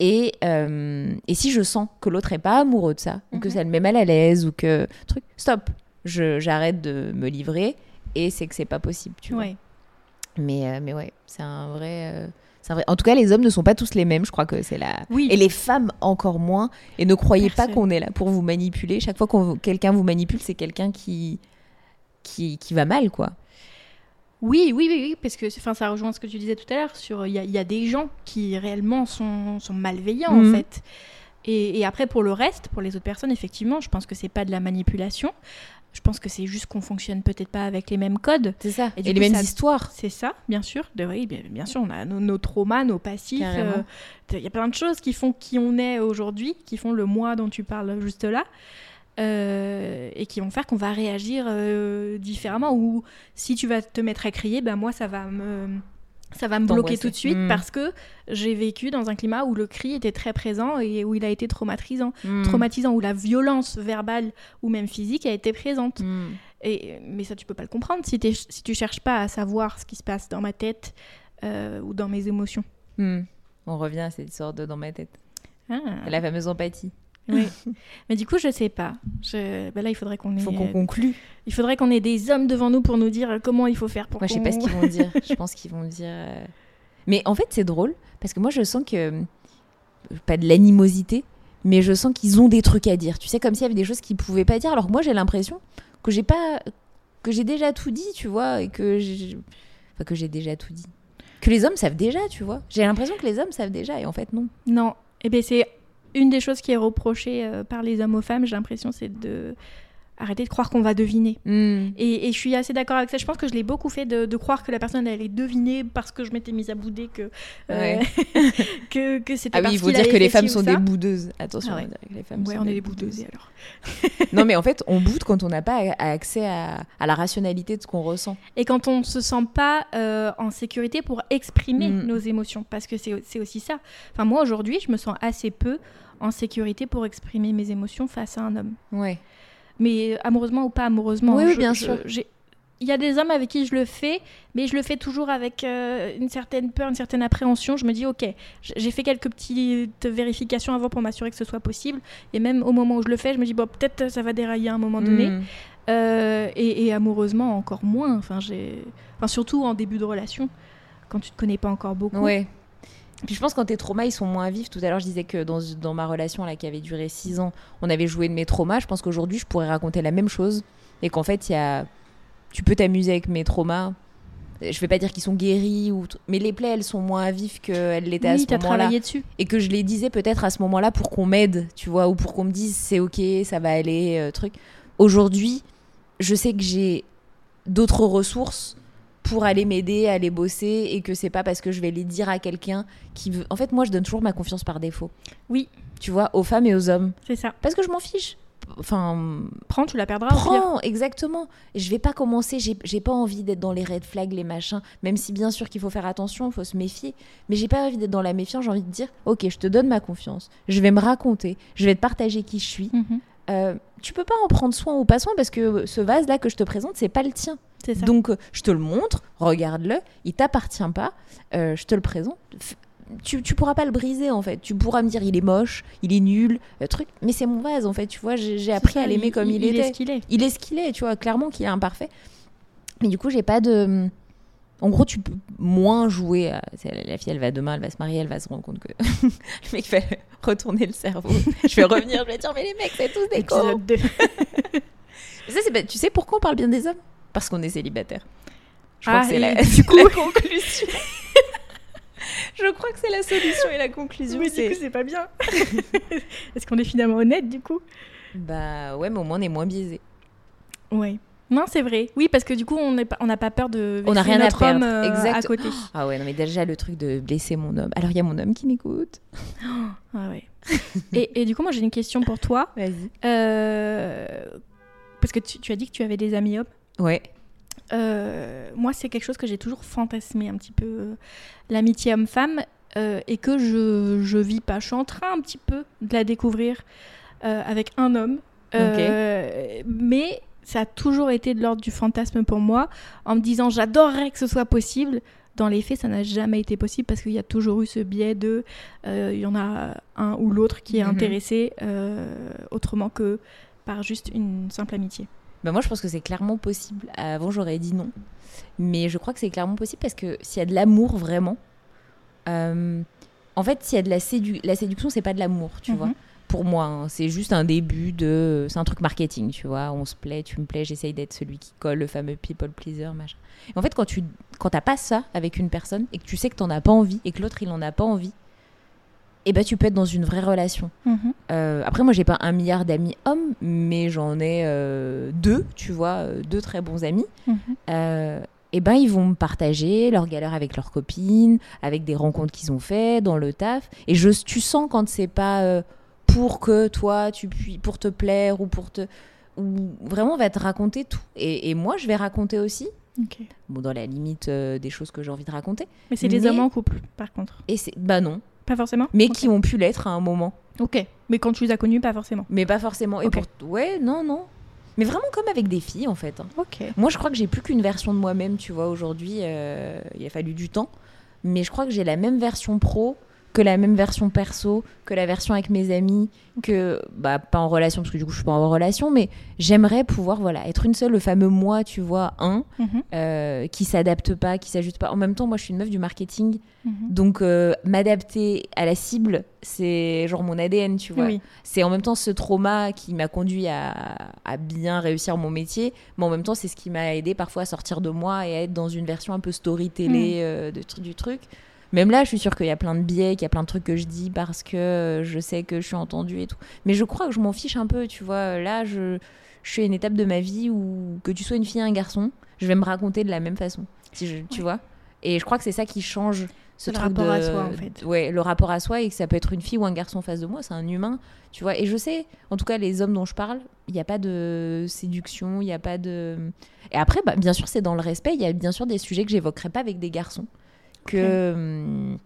Et, euh, et si je sens que l'autre est pas amoureux de ça, ou que Mhm. ça le met mal à l'aise, ou que... Truc, stop. J'arrête de me livrer. Et c'est que c'est pas possible, tu vois. Mais, euh, mais ouais, c'est un vrai... euh, En tout cas, les hommes ne sont pas tous les mêmes. Je crois que c'est la... Oui. Et les femmes encore moins. Et ne croyez pas qu'on est là pour vous manipuler. Chaque fois que quelqu'un vous manipule, c'est quelqu'un qui... Qui, qui va mal, quoi. Oui, oui, oui, oui, parce que enfin, ça rejoint ce que tu disais tout à l'heure sur il y, a- il y a des gens qui réellement sont, sont malveillants Mhm. en fait. Et, et après pour le reste, pour les autres personnes, effectivement, je pense que c'est pas de la manipulation. Je pense que c'est juste qu'on fonctionne peut-être pas avec les mêmes codes. C'est ça. Et les mêmes ça- histoires. C'est ça, bien sûr. De, oui, bien, bien sûr, on a nos, nos traumas, nos passifs. Euh, Il y a plein de choses qui font qui on est aujourd'hui, qui font le moi dont tu parles juste là, euh, et qui vont faire qu'on va réagir euh, différemment. Ou si tu vas te mettre à crier, ben moi, ça va me, ça va me bloquer tout de suite Mm. parce que j'ai vécu dans un climat où le cri était très présent et où il a été traumatisant, Mm. traumatisant, où la violence verbale ou même physique a été présente. Mm. Et, mais ça, tu peux pas le comprendre si, t'es- si tu cherches pas à savoir ce qui se passe dans ma tête euh, ou dans mes émotions. On revient à cette histoire de dans ma tête. Ah, La fameuse empathie. Oui. mais du coup, je sais pas. Je... bah là, il faudrait qu'on ait, faut qu'on conclue. il faudrait qu'on ait des hommes devant nous pour nous dire comment il faut faire pour Moi, je sais pas ce qu'ils vont dire. Je pense qu'ils vont dire. euh, Mais en fait, c'est drôle parce que moi, je sens que euh, pas de l'animosité, mais je sens qu'ils ont des trucs à dire. Tu sais, comme s'il y avait des choses qu'ils pouvaient pas dire. Alors moi, j'ai l'impression que j'ai pas, que j'ai déjà tout dit, tu vois, et que enfin, que j'ai déjà tout dit. Que les hommes savent déjà, tu vois. J'ai l'impression que les hommes savent déjà, et en fait, non. Non. Eh ben, c'est une des choses qui est reprochée euh, par les hommes aux femmes, j'ai l'impression, c'est de arrêter de croire qu'on va deviner. Mm. Et, et je suis assez d'accord avec ça. Je pense que je l'ai beaucoup fait de, de croire que la personne allait deviner parce que je m'étais mise à bouder que, euh, Ouais. que, que c'était Ah oui, il faut dire que les femmes sont des boudeuses. Attention, Ah ouais. les femmes Ouais, sont on est des des boudeuses alors. Non, mais en fait, on boude quand on n'a pas accès à, à la rationalité de ce qu'on ressent. Et quand on ne se sent pas euh, en sécurité pour exprimer Mm. nos émotions, parce que c'est c'est aussi ça. Enfin, moi aujourd'hui, je me sens assez peu en sécurité pour exprimer mes émotions face à un homme. Ouais. Mais amoureusement ou pas amoureusement. Oui, bien je- sûr. j'ai- Il y a des hommes avec qui je le fais, mais je le fais toujours avec euh, une certaine peur, une certaine appréhension. Je me dis, ok, j'ai fait quelques petites vérifications avant pour m'assurer que ce soit possible. Et même au moment où je le fais, je me dis, bon, peut-être ça va dérailler à un moment donné. Mm. Euh, et, et amoureusement, encore moins. Enfin, enfin, surtout en début de relation, quand tu te connais pas encore beaucoup. Ouais. Puis je pense que quand tes traumas, ils sont moins vifs. Tout à l'heure, je disais que dans, dans ma relation là, qui avait duré 6 ans, on avait joué de mes traumas. Je pense qu'aujourd'hui, je pourrais raconter la même chose. Et qu'en fait, y a... tu peux t'amuser avec mes traumas. Je vais pas dire qu'ils sont guéris, ou... mais les plaies, elles sont moins vives qu'elles l'étaient à ce moment-là. travaillé dessus. Et que je les disais peut-être à ce moment-là pour qu'on m'aide, tu vois, ou pour qu'on me dise c'est ok, ça va aller, euh, truc. Aujourd'hui, je sais que j'ai d'autres ressources pour aller m'aider, aller bosser, et que c'est pas parce que je vais les dire à quelqu'un qui veut. En fait, moi, je donne toujours ma confiance par défaut. Oui. Tu vois, aux femmes et aux hommes. C'est ça. Parce que je m'en fiche. Enfin, prends, tu la perdras. Prends, exactement. Je vais pas commencer, j'ai pas envie d'être dans les red flags, les machins, même si bien sûr qu'il faut faire attention, il faut se méfier. Mais j'ai pas envie d'être dans la méfiance, j'ai envie de dire, ok, je te donne ma confiance, je vais me raconter, je vais te partager qui je suis. Mhm. Euh, tu peux pas en prendre soin ou pas soin parce que ce vase là que je te présente, c'est pas le tien. Ça. Donc euh, je te le montre, regarde-le, il t'appartient pas, euh, je te le présente tu, tu pourras pas le briser en fait. Tu pourras me dire il est moche, il est nul, le truc. Mais c'est mon vase en fait, tu vois. J'ai appris à l'aimer comme il, il, était. Est ce qu'il est. Il est ce qu'il est, tu vois. Clairement qu'il est imparfait. Mais du coup, j'ai pas de. En gros, tu peux moins jouer. La fille, elle va demain, elle va se marier, elle va se rendre compte que le mec va retourner le cerveau. je vais revenir, je vais dire, mais les mecs, c'est tous des cons. ça, c'est Tu sais pourquoi on parle bien des hommes? Parce qu'on est célibataire. Je crois ah, que c'est la, la conclusion. Je crois que c'est la solution et la conclusion. Oui, du coup, c'est pas bien. Est-ce qu'on est finalement honnête, du coup? Bah ouais, mais au moins on est moins biaisé. Ouais. Non, c'est vrai. Oui, parce que du coup, on n'a pas, pas peur de on a rien notre à homme euh, à côté. Ah ouais, non, mais déjà le truc de blesser mon homme. Alors, il y a mon homme qui m'écoute. ah ouais. et, et, du coup, moi, j'ai une question pour toi. Vas-y. Euh, parce que tu, tu, as dit que tu avais des amis hommes. Ouais. Euh, moi, c'est quelque chose que j'ai toujours fantasmé un petit peu, l'amitié homme-femme, et que je, je vis pas. Je suis en train un petit peu de la découvrir avec un homme. Mais ça a toujours été de l'ordre du fantasme pour moi, en me disant j'adorerais que ce soit possible. Dans les faits, ça n'a jamais été possible parce qu'il y a toujours eu ce biais de il y en a un ou l'autre qui est mhm. intéressé autrement que par juste une simple amitié. Bah, moi, je pense que c'est clairement possible. Avant, j'aurais dit non. Mais je crois que c'est clairement possible parce que s'il y a de l'amour vraiment, euh, en fait, s'il y a de la, sédu la séduction, c'est pas de l'amour, tu vois. Pour moi, hein. c'est juste un début de. C'est un truc marketing, tu vois. On se plaît, tu me plais, j'essaye d'être celui qui colle, le fameux people pleaser, machin. Et en fait, quand tu quand t'as pas ça avec une personne et que tu sais que t'en as pas envie et que l'autre il en a pas envie, et eh ben, tu peux être dans une vraie relation. Mhm. Euh, après, moi, j'ai pas un milliard d'amis hommes, mais j'en ai euh, deux, tu vois, euh, deux très bons amis. Et eh ben, ils vont me partager leurs galères avec leurs copines, avec des rencontres qu'ils ont fait dans le taf. Et je, tu sens quand c'est pas pour que toi, tu puis, pour te plaire ou pour te. Ou vraiment, on va te raconter tout. Et, moi, je vais raconter aussi. Bon, dans la limite des choses que j'ai envie de raconter. Mais c'est des hommes en couple, par contre. Et c'est bah non, pas forcément Mais qui ont pu l'être à un moment. Ok. Mais quand tu les as connus, pas forcément. Mais pas forcément. Et pour... Ouais, non, non. Mais vraiment comme avec des filles, en fait. Hein. Ok. Moi, je crois que j'ai plus qu'une version de moi-même, tu vois, aujourd'hui. Euh, il a fallu du temps. Mais je crois que j'ai la même version pro que la même version perso, que la version avec mes amis, que bah pas en relation parce que du coup je suis pas en relation, mais j'aimerais pouvoir voilà être une seule, le fameux moi, tu vois, un mhm. euh, qui s'adapte pas, qui s'ajuste pas. En même temps, moi je suis une meuf du marketing, mhm. donc euh, m'adapter à la cible, c'est genre mon ADN, tu vois. C'est en même temps ce trauma qui m'a conduit à, à, bien réussir mon métier, mais en même temps c'est ce qui m'a aidé parfois à sortir de moi et à être dans une version un peu story télé mhm. euh, de, du truc. Même là, je suis sûre qu'il y a plein de biais, qu'il y a plein de trucs que je dis parce que euh, je sais que je suis entendue et tout. Mais je crois que je m'en fiche un peu, tu vois. Là, je, je suis à une étape de ma vie où que tu sois une fille ou un garçon, je vais me raconter de la même façon. Si je, Tu vois Et je crois que c'est ça qui change ce le rapport à soi, en fait. Ouais, le rapport à soi et que ça peut être une fille ou un garçon en face de moi, c'est un humain, tu vois. Et je sais, en tout cas, les hommes dont je parle, il n'y a pas de séduction, il n'y a pas de. Et après, bah, bien sûr, c'est dans le respect. Il y a bien sûr des sujets que j'évoquerai pas avec des garçons que hum,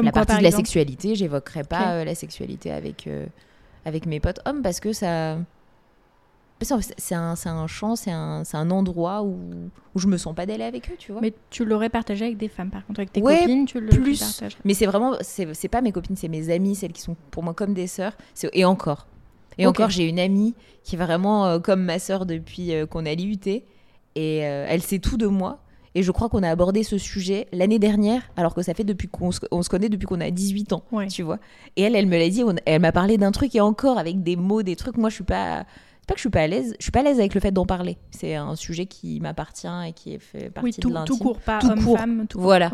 la partie de la sexualité, j'évoquerai pas euh, la sexualité avec, euh, avec mes potes hommes parce que ça. C'est un, un champ, c'est un, un, endroit où, où je me sens pas d'aller avec eux, tu vois. Mais tu l'aurais partagé avec des femmes, par contre, avec tes copines, tu le plus. Partages. Mais c'est vraiment, c'est pas mes copines, c'est mes amies, celles qui sont pour moi comme des sœurs. Et encore. Et encore, j'ai une amie qui est vraiment euh, comme ma sœur depuis qu'on a l'IUT. Et elle sait tout de moi. Et je crois qu'on a abordé ce sujet l'année dernière, alors que ça fait depuis qu'on se, on se connaît depuis qu'on a 18 ans, tu vois. Et elle, elle me l'a dit, elle m'a parlé d'un truc et encore avec des mots, des trucs. Moi, je suis pas. C'est pas que je suis pas à l'aise, je suis pas à l'aise avec le fait d'en parler. C'est un sujet qui m'appartient et qui est fait partie tout, de l'intime. Tout court, pas tout Voilà.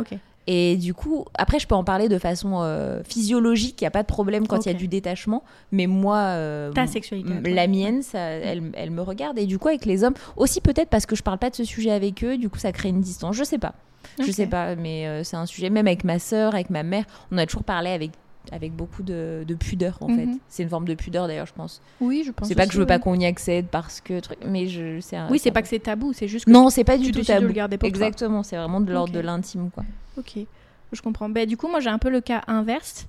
Et du coup, après, je peux en parler de façon euh, physiologique, il n'y a pas de problème quand il y a du détachement. Mais moi, euh, Ta sexualité. la mienne, ça, elle, elle me regarde. Et du coup, avec les hommes, aussi peut-être parce que je parle pas de ce sujet avec eux, du coup, ça crée une distance. Je sais pas. Je Ok. sais pas, mais euh, c'est un sujet, même avec ma sœur, avec ma mère, on a toujours parlé avec, avec beaucoup de, de pudeur, en fait. Mhm. C'est une forme de pudeur, d'ailleurs, je pense. Oui, je pense. C'est pas que je veux pas qu'on y accède parce que. truc- Mais je. c'est un- Oui, c'est pas que c'est tabou, c'est juste que Non, c'est pas du tout de tabou. le garder pour toi. Exactement, c'est vraiment de l'ordre de l'intime, quoi. Ok, je comprends. Ben, du coup, moi, j'ai un peu le cas inverse.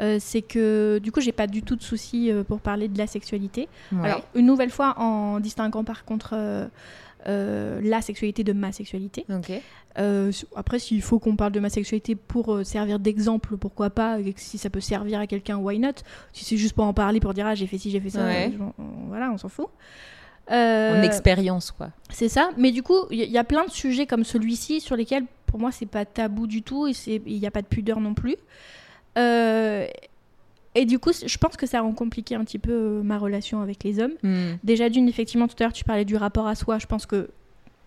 Euh, c'est que du coup, j'ai pas du tout de soucis euh, pour parler de la sexualité. Ouais. Alors, une nouvelle fois, en distinguant par contre euh, euh, la sexualité de ma sexualité. Ok. Euh, après, s'il faut qu'on parle de ma sexualité pour euh, servir d'exemple, pourquoi pas et Si ça peut servir à quelqu'un, why not? Si c'est juste pour en parler, pour dire ah j'ai fait ci, j'ai fait ça, Ouais. euh, on- on- voilà, on s'en fout. Euh, En expérience, quoi. c'est ça. Mais du coup, il y, y a plein de sujets comme celui-ci sur lesquels, pour moi, c'est pas tabou du tout et il n'y a pas de pudeur non plus. Et du coup, je pense que ça rend compliqué un petit peu ma relation avec les hommes. Hmm. Déjà d'une, effectivement, tout à l'heure, tu parlais du rapport à soi. Je pense que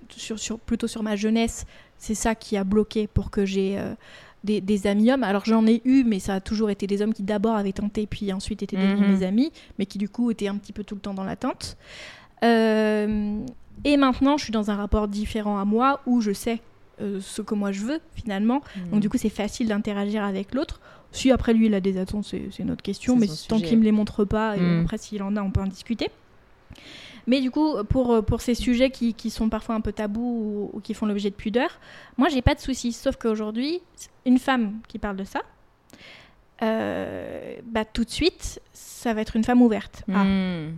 sur, sur- plutôt sur ma jeunesse, c'est ça qui a bloqué pour que j'ai euh, des, des amis hommes. Alors j'en ai eu, mais ça a toujours été des hommes qui d'abord avaient tenté, puis ensuite étaient devenus Mhm. mes amis, mais qui du coup étaient un petit peu tout le temps dans l'attente. Euh, et maintenant, je suis dans un rapport différent à moi où je sais euh, ce que moi je veux finalement. Donc du coup, c'est facile d'interagir avec l'autre. Si après lui il a des attentes, c'est c'est une autre question. Mais tant sujet. qu'il me les montre pas, et Mm. après s'il en a, on peut en discuter. Mais du coup, pour, pour ces sujets qui, qui sont parfois un peu tabous ou, ou qui font l'objet de pudeur, moi j'ai pas de soucis. Sauf qu'aujourd'hui, une femme qui parle de ça, euh, bah, tout de suite, ça va être une femme ouverte. Ah. Hmm.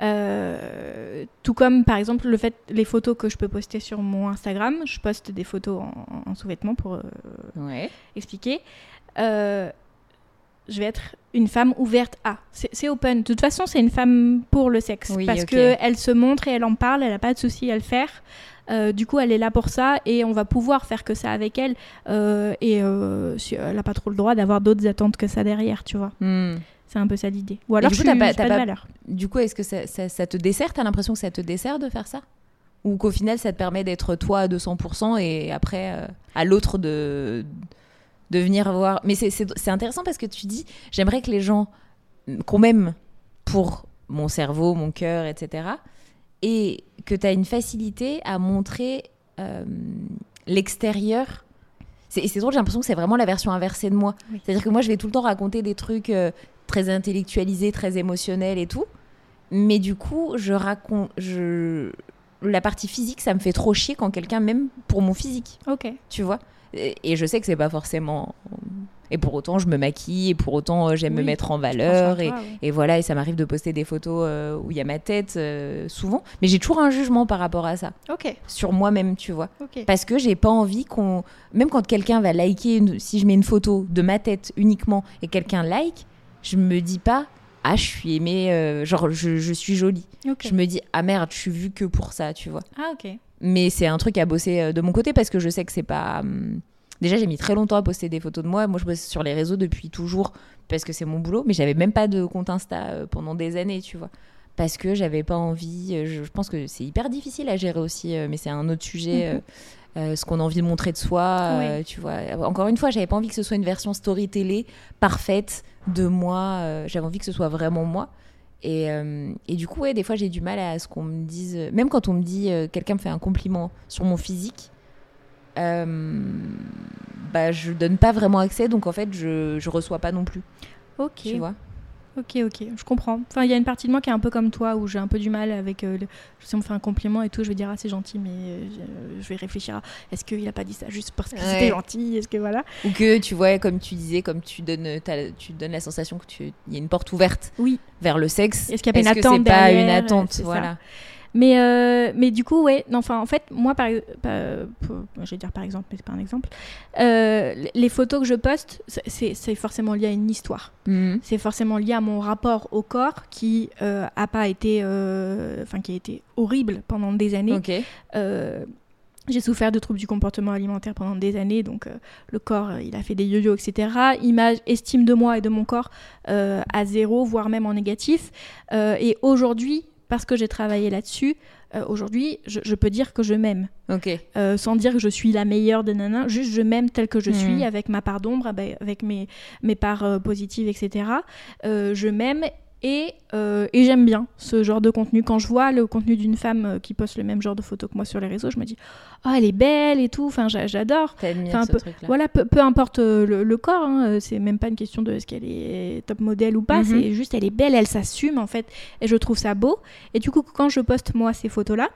Euh, tout comme par exemple le fait les photos que je peux poster sur mon Instagram, je poste des photos en, en sous-vêtements pour euh, Ouais. expliquer. Euh, je vais être une femme ouverte à. C'est open. De toute façon, c'est une femme pour le sexe. Oui, parce ok. que elle se montre et elle en parle, elle n'a pas de souci à le faire. Euh, du coup, elle est là pour ça et on va pouvoir faire que ça avec elle. Euh, et euh, elle n'a pas trop le droit d'avoir d'autres attentes que ça derrière, tu vois. Hmm. C'est un peu ça l'idée. Ou alors, du je coup, suis t'as pas- pas, de pas- valeur. Du coup, est-ce que ça, ça- ça te dessert? T'as l'impression que ça te dessert de faire ça? Ou qu'au final, ça te permet d'être toi à 200% et après, à l'autre de, de venir voir. Mais c'est- intéressant parce que tu dis j'aimerais que les gens qu'on m'aime pour mon cerveau, mon cœur, etc. Et que tu as une facilité à montrer euh, l'extérieur. C'est et c'est drôle, j'ai l'impression que c'est vraiment la version inversée de moi. Oui. C'est-à-dire que moi, je vais tout le temps raconter des trucs euh, très intellectualisés, très émotionnels et tout. Mais du coup, je raconte. Je... La partie physique, ça me fait trop chier quand quelqu'un m'aime pour mon physique Ok. tu vois? Et, et je sais que c'est pas forcément. Et pour autant, je me maquille, et pour autant, euh, j'aime me mettre en valeur. Et, toi, oui. et voilà, et ça m'arrive de poster des photos euh, où il y a ma tête euh, souvent. Mais j'ai toujours un jugement par rapport à ça, Ok. sur moi-même, tu vois. Parce que j'ai pas envie qu'on. Même quand quelqu'un va liker, une- si je mets une photo de ma tête uniquement et quelqu'un like, je me dis pas. Ah, je suis aimée, euh, genre je, je suis jolie. Je me dis, ah merde, je suis vue que pour ça, tu vois. Ah ok. Mais c'est un truc à bosser euh, de mon côté parce que je sais que c'est pas. hum, Déjà, j'ai mis très longtemps à poster des photos de moi. Moi, je bosse sur les réseaux depuis toujours parce que c'est mon boulot. Mais j'avais même pas de compte Insta euh, pendant des années, tu vois. Parce que j'avais pas envie. euh, Je, pense que c'est hyper difficile à gérer aussi, mais c'est un autre sujet. Mhm. euh, ce qu'on a envie de montrer de soi, euh, tu vois. Encore une fois, j'avais pas envie que ce soit une version story télé parfaite de moi. euh, j'avais envie que ce soit vraiment moi. Et, euh, et du coup, ouais, des fois, j'ai du mal à ce qu'on me dise. Même quand on me dit, euh, quelqu'un me fait un compliment sur mon physique, euh, bah, je donne pas vraiment accès, donc en fait, je, je reçois pas non plus. Ok. Tu vois? Ok, ok, je comprends. Enfin, il y a une partie de moi qui est un peu comme toi, où j'ai un peu du mal avec. euh, le- Si on me fait un compliment et tout, je vais dire, ah, c'est gentil, mais euh, je- vais réfléchir à est-ce qu'il a pas dit ça juste parce que Ouais. c'était gentil Est-ce que voilà Ou que, tu vois, comme tu disais, comme tu donnes, tu donnes la sensation qu'il y a une porte ouverte Oui. vers le sexe. Est-ce qu'il y a pas une que attente c'est pas une attente c'est ça. Mais, euh, mais du coup, ouais, non, enfin, en fait, moi, par, je vais dire par exemple, mais c'est pas un exemple, euh, les photos que je poste, c'est- forcément lié à une histoire. Mhm. C'est forcément lié à mon rapport au corps qui euh, a pas été, enfin, qui a été horrible pendant des années. J'ai souffert de troubles du comportement alimentaire pendant des années, donc euh, le corps, euh, il a fait des yo-yo, etc. Image, estime de moi et de mon corps euh, à zéro, voire même en négatif. Et aujourd'hui, parce que j'ai travaillé là-dessus, euh, aujourd'hui, je, je peux dire que je m'aime. Ok. Euh, sans dire que je suis la meilleure des nanas, juste je m'aime telle que je Mhm. suis, avec ma part d'ombre, avec mes, mes parts euh, positives, etc. Je m'aime et, euh, et j'aime bien ce genre de contenu. Quand je vois le contenu d'une femme euh, qui poste le même genre de photos que moi sur les réseaux, je me dis Oh, elle est belle et tout, enfin, j'a- j'adore. Enfin, peu-. Voilà, peu, peu importe euh, le, le corps, hein, c'est même pas une question de est-ce qu'elle est top modèle ou pas, Mhm. c'est juste elle est belle, elle s'assume en fait, et je trouve ça beau. Et du coup, quand je poste moi ces photos-là,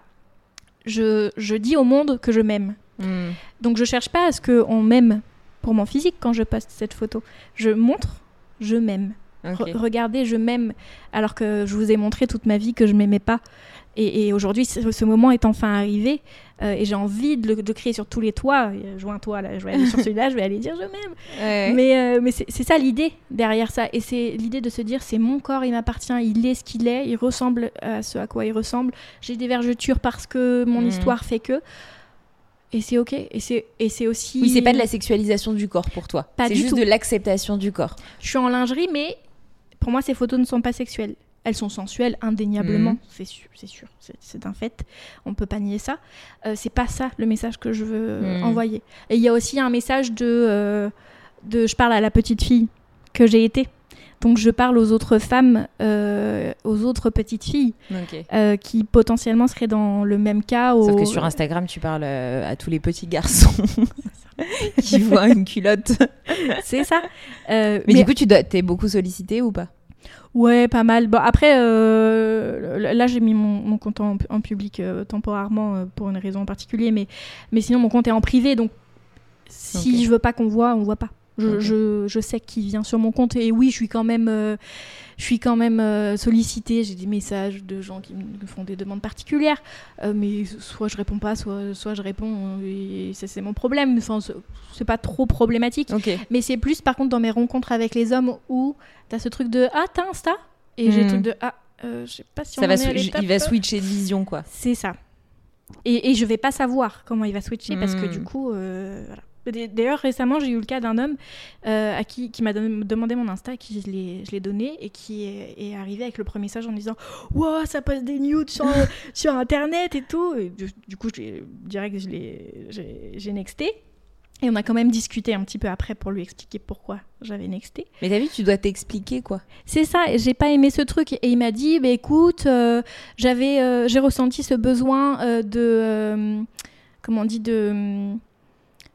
je, je dis au monde que je m'aime. Hmm. Donc je cherche pas à ce qu'on m'aime pour mon physique quand je poste cette photo. Je montre, je m'aime. Re- regardez, je m'aime, alors que je vous ai montré toute ma vie que je m'aimais pas. Et, et aujourd'hui, ce, ce moment est enfin arrivé, euh, et j'ai envie de le de crier sur tous les toits. Euh, toit là, je vais aller sur celui-là, je vais aller dire je m'aime. Ouais. Mais, euh, mais c'est ça l'idée derrière ça. Et c'est l'idée de se dire c'est mon corps, il m'appartient, il est ce qu'il est, il ressemble à ce à quoi il ressemble. J'ai des vergetures parce que mon Mhm. histoire fait que. Et c'est ok. Et c'est et c'est aussi. Oui, c'est pas de la sexualisation du corps pour toi. Pas C'est juste tout. de l'acceptation du corps. Je suis en lingerie, mais pour moi, ces photos ne sont pas sexuelles. Elles sont sensuelles, indéniablement, Mhm. c'est sûr, c'est sûr, c'est- c'est un fait. On peut pas nier ça. Euh, c'est pas ça le message que je veux euh, Mhm. envoyer. Et il y a aussi un message de, euh, de, je parle à la petite fille que j'ai été. Donc je parle aux autres femmes, euh, aux autres petites filles euh, qui potentiellement seraient dans le même cas. Sauf que sur Instagram, tu parles euh, à tous les petits garçons qui voient une culotte. C'est ça. Euh, Mais, du coup, tu dois... t'es beaucoup sollicité ou pas? Ouais, pas mal. Bon, après, euh, là, j'ai mis mon, mon compte en, en public euh, temporairement pour une raison en particulier, mais, mais sinon, mon compte est en privé, donc si Ok. je veux pas qu'on voit, on voit pas. Je, je, je sais qui vient sur mon compte et oui, je suis quand même, je suis quand même euh, sollicitée. J'ai des messages de gens qui me font des demandes particulières, euh, mais soit je réponds pas, soit, soit je réponds euh, et ça c'est mon problème. Enfin, c'est- pas trop problématique. Mais c'est plus par contre dans mes rencontres avec les hommes où t'as ce truc de ah t'as Insta? Et j'ai le Mhm. truc de ah euh, je sais pas si on Ça va en est à il va switcher de vision, quoi. C'est ça. Et, et je vais pas savoir comment il va switcher parce que Mhm. du coup euh, voilà. D'ailleurs récemment j'ai eu le cas d'un homme euh, à qui, qui m'a demandé mon Insta à qui je l'ai donné et qui est, est arrivé avec le premier message en disant Wow, ça passe des nudes sur, sur internet et tout. Et du, du coup, je je l'ai- j'ai nexté. Et on a quand même discuté un petit peu après pour lui expliquer pourquoi j'avais nexté. Mais t'as vu, tu dois t'expliquer, quoi. C'est ça, j'ai pas aimé ce truc. Et il m'a dit, bah, écoute, euh, j'avais, euh, j'ai ressenti ce besoin de, comment on dit, de,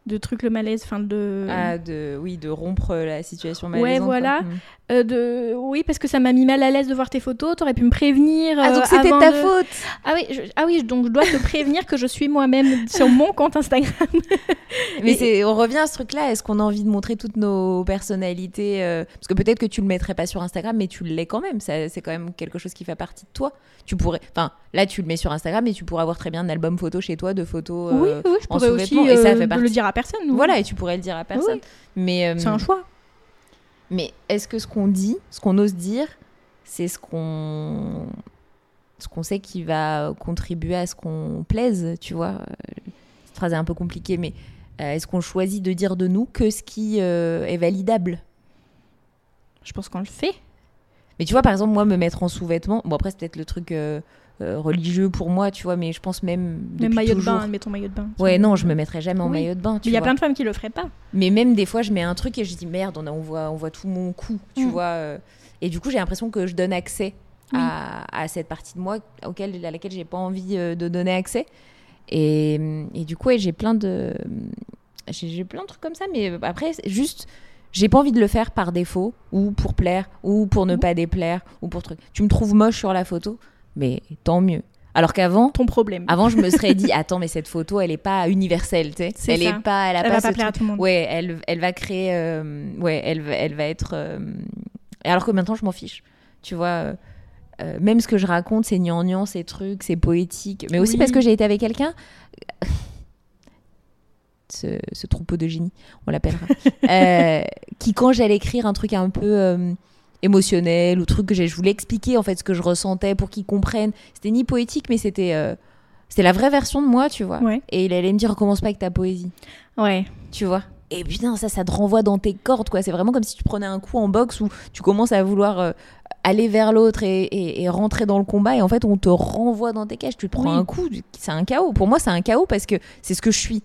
de trucs le malaise, enfin de, Ah, de... Oui, de rompre la situation Ouais, malaisante. quoi. voilà. Hmm. Euh, de, oui, parce que ça m'a mis mal à l'aise de voir tes photos. T'aurais pu me prévenir. Ah, euh, donc c'était avant ta de- faute Ah oui, je- ah oui, donc je dois te prévenir que je suis moi-même sur mon compte Instagram. Mais Et- on revient à ce truc-là. Est-ce qu'on a envie de montrer toutes nos personnalités euh, Parce que peut-être que tu le mettrais pas sur Instagram, mais tu l'es quand même. Ça, c'est quand même quelque chose qui fait partie de toi. Tu pourrais. Enfin, là, tu le mets sur Instagram, mais tu pourrais avoir très bien un album photo chez toi de photos. oui, euh, oui, je en pourrais aussi et ça euh, fait partie- le dire à personne. Voilà, et tu pourrais le dire à personne. Mais euh, C'est un choix. Mais est-ce que ce qu'on dit, ce qu'on ose dire, c'est ce qu'on ce qu'on sait qui va contribuer à ce qu'on plaise, tu vois? Euh, Cette phrase est un peu compliquée, mais euh, est-ce qu'on choisit de dire de nous que ce qui euh, est validable? Je pense qu'on le fait. Mais tu vois, par exemple, moi, me mettre en sous-vêtements, bon après c'est peut-être le truc euh, euh, religieux pour moi, tu vois, mais je pense même Même maillot toujours. de bain, mets ton maillot de bain. Ouais, non, je me mettrais jamais en Oui. maillot de bain, tu Mais il y a plein de femmes qui le feraient pas. Mais même des fois, je mets un truc et je dis merde, on, a- on, voit, on voit tout mon cou, tu Mm. vois. euh. Et du coup, j'ai l'impression que je donne accès Oui. à, à cette partie de moi auquel, à laquelle j'ai pas envie euh, de donner accès. Et, et du coup, ouais, j'ai plein de. J'ai plein de trucs comme ça, mais après, juste. J'ai pas envie de le faire par défaut, ou pour plaire, ou pour ne Mm. pas déplaire, ou pour truc. Tu me trouves moche sur la photo, mais tant mieux. Alors qu'avant, Ton problème. avant, je me serais dit, attends, mais cette photo, elle est pas universelle, tu sais. C'est Elle ça. est pas, elle a Elle pas va pas plaire à truc- tout le monde. Ouais, elle, elle va créer. euh, ouais, elle, va- elle va être. euh, alors que maintenant, je m'en fiche. Tu vois, euh, euh, même ce que je raconte, c'est gnangnan, ces trucs, c'est poétique. Mais aussi Oui. parce que j'ai été avec quelqu'un. Ce, ce troupeau de génie, on l'appellera. euh, qui, quand j'allais écrire un truc un peu. euh, émotionnel ou truc que je voulais expliquer en fait ce que je ressentais pour qu'ils comprennent c'était ni poétique mais c'était euh, c'était la vraie version de moi tu vois Ouais. et il allait me dire recommence pas avec ta poésie Ouais. tu vois. Et putain, ça, ça te renvoie dans tes cordes, quoi. C'est vraiment comme si tu prenais un coup en boxe où tu commences à vouloir aller vers l'autre et, et- et rentrer dans le combat. Et en fait, on te renvoie dans tes cages. Tu te prends Oui. un coup. C'est un chaos. Pour moi, c'est un chaos parce que c'est ce que je suis.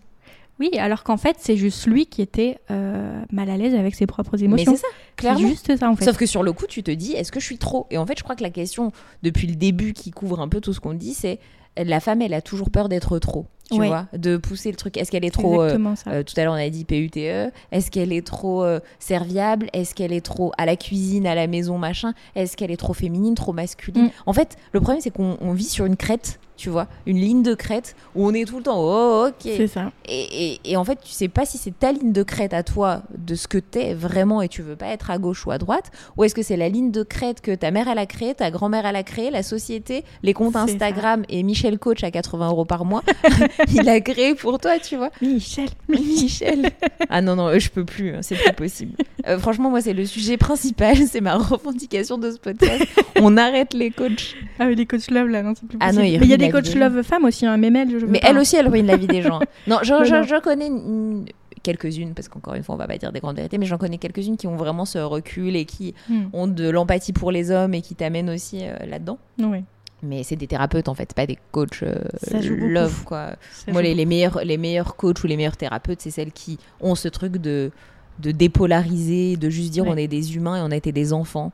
Oui, alors qu'en fait, c'est juste lui qui était euh, mal à l'aise avec ses propres Mais émotions. c'est ça, clairement. juste ça, en fait. Sauf que sur le coup, tu te dis, est-ce que je suis trop? Et en fait, je crois que la question, depuis le début, qui couvre un peu tout ce qu'on dit, c'est la femme, elle a toujours peur d'être trop. Tu Ouais. vois De pousser le truc. Est-ce qu'elle est trop. euh, euh, tout à l'heure, on a dit PUTE. Est-ce qu'elle est trop euh, serviable? Est-ce qu'elle est trop à la cuisine, à la maison, machin? Est-ce qu'elle est trop féminine, trop masculine? Mm. En fait, le problème, c'est qu'on on vit sur une crête, tu vois, une ligne de crête où on est tout le temps, oh, ok. C'est ça. Et, et- et en fait, tu sais pas si c'est ta ligne de crête à toi, de ce que t'es vraiment et tu veux pas être à gauche ou à droite, ou est-ce que c'est la ligne de crête que ta mère elle a créée, ta grand-mère elle a créée, la société, les comptes Instagram et Michel Coach à 80 euros par mois, il a créé pour toi, tu vois. Michel. Michel. Ah non, non, je peux plus, hein, c'est plus possible. Euh, franchement, moi, c'est le sujet principal, c'est ma revendication de ce podcast. On arrête les coachs. Ah oui, les coachs love là, non, c'est plus Ah possible. non, ils Mais il y a des coachs love femmes aussi, hein, même elle, je Mais pas, elle aussi, elle ruine la vie des gens. Non, je, Non, je- non. je connais une- quelques-unes, parce qu'encore une fois, on va pas dire des grandes vérités, mais j'en connais quelques-unes qui ont vraiment ce recul et qui Hmm. ont de l'empathie pour les hommes et qui t'amènent aussi euh, là-dedans. Oui, Mais c'est des thérapeutes, en fait, pas des coachs euh, love, quoi. ça Moi, les, les meilleurs, les meilleurs coachs ou les meilleurs thérapeutes, c'est celles qui ont ce truc de, de dépolariser, de juste dire Ouais. on est des humains et on a été des enfants.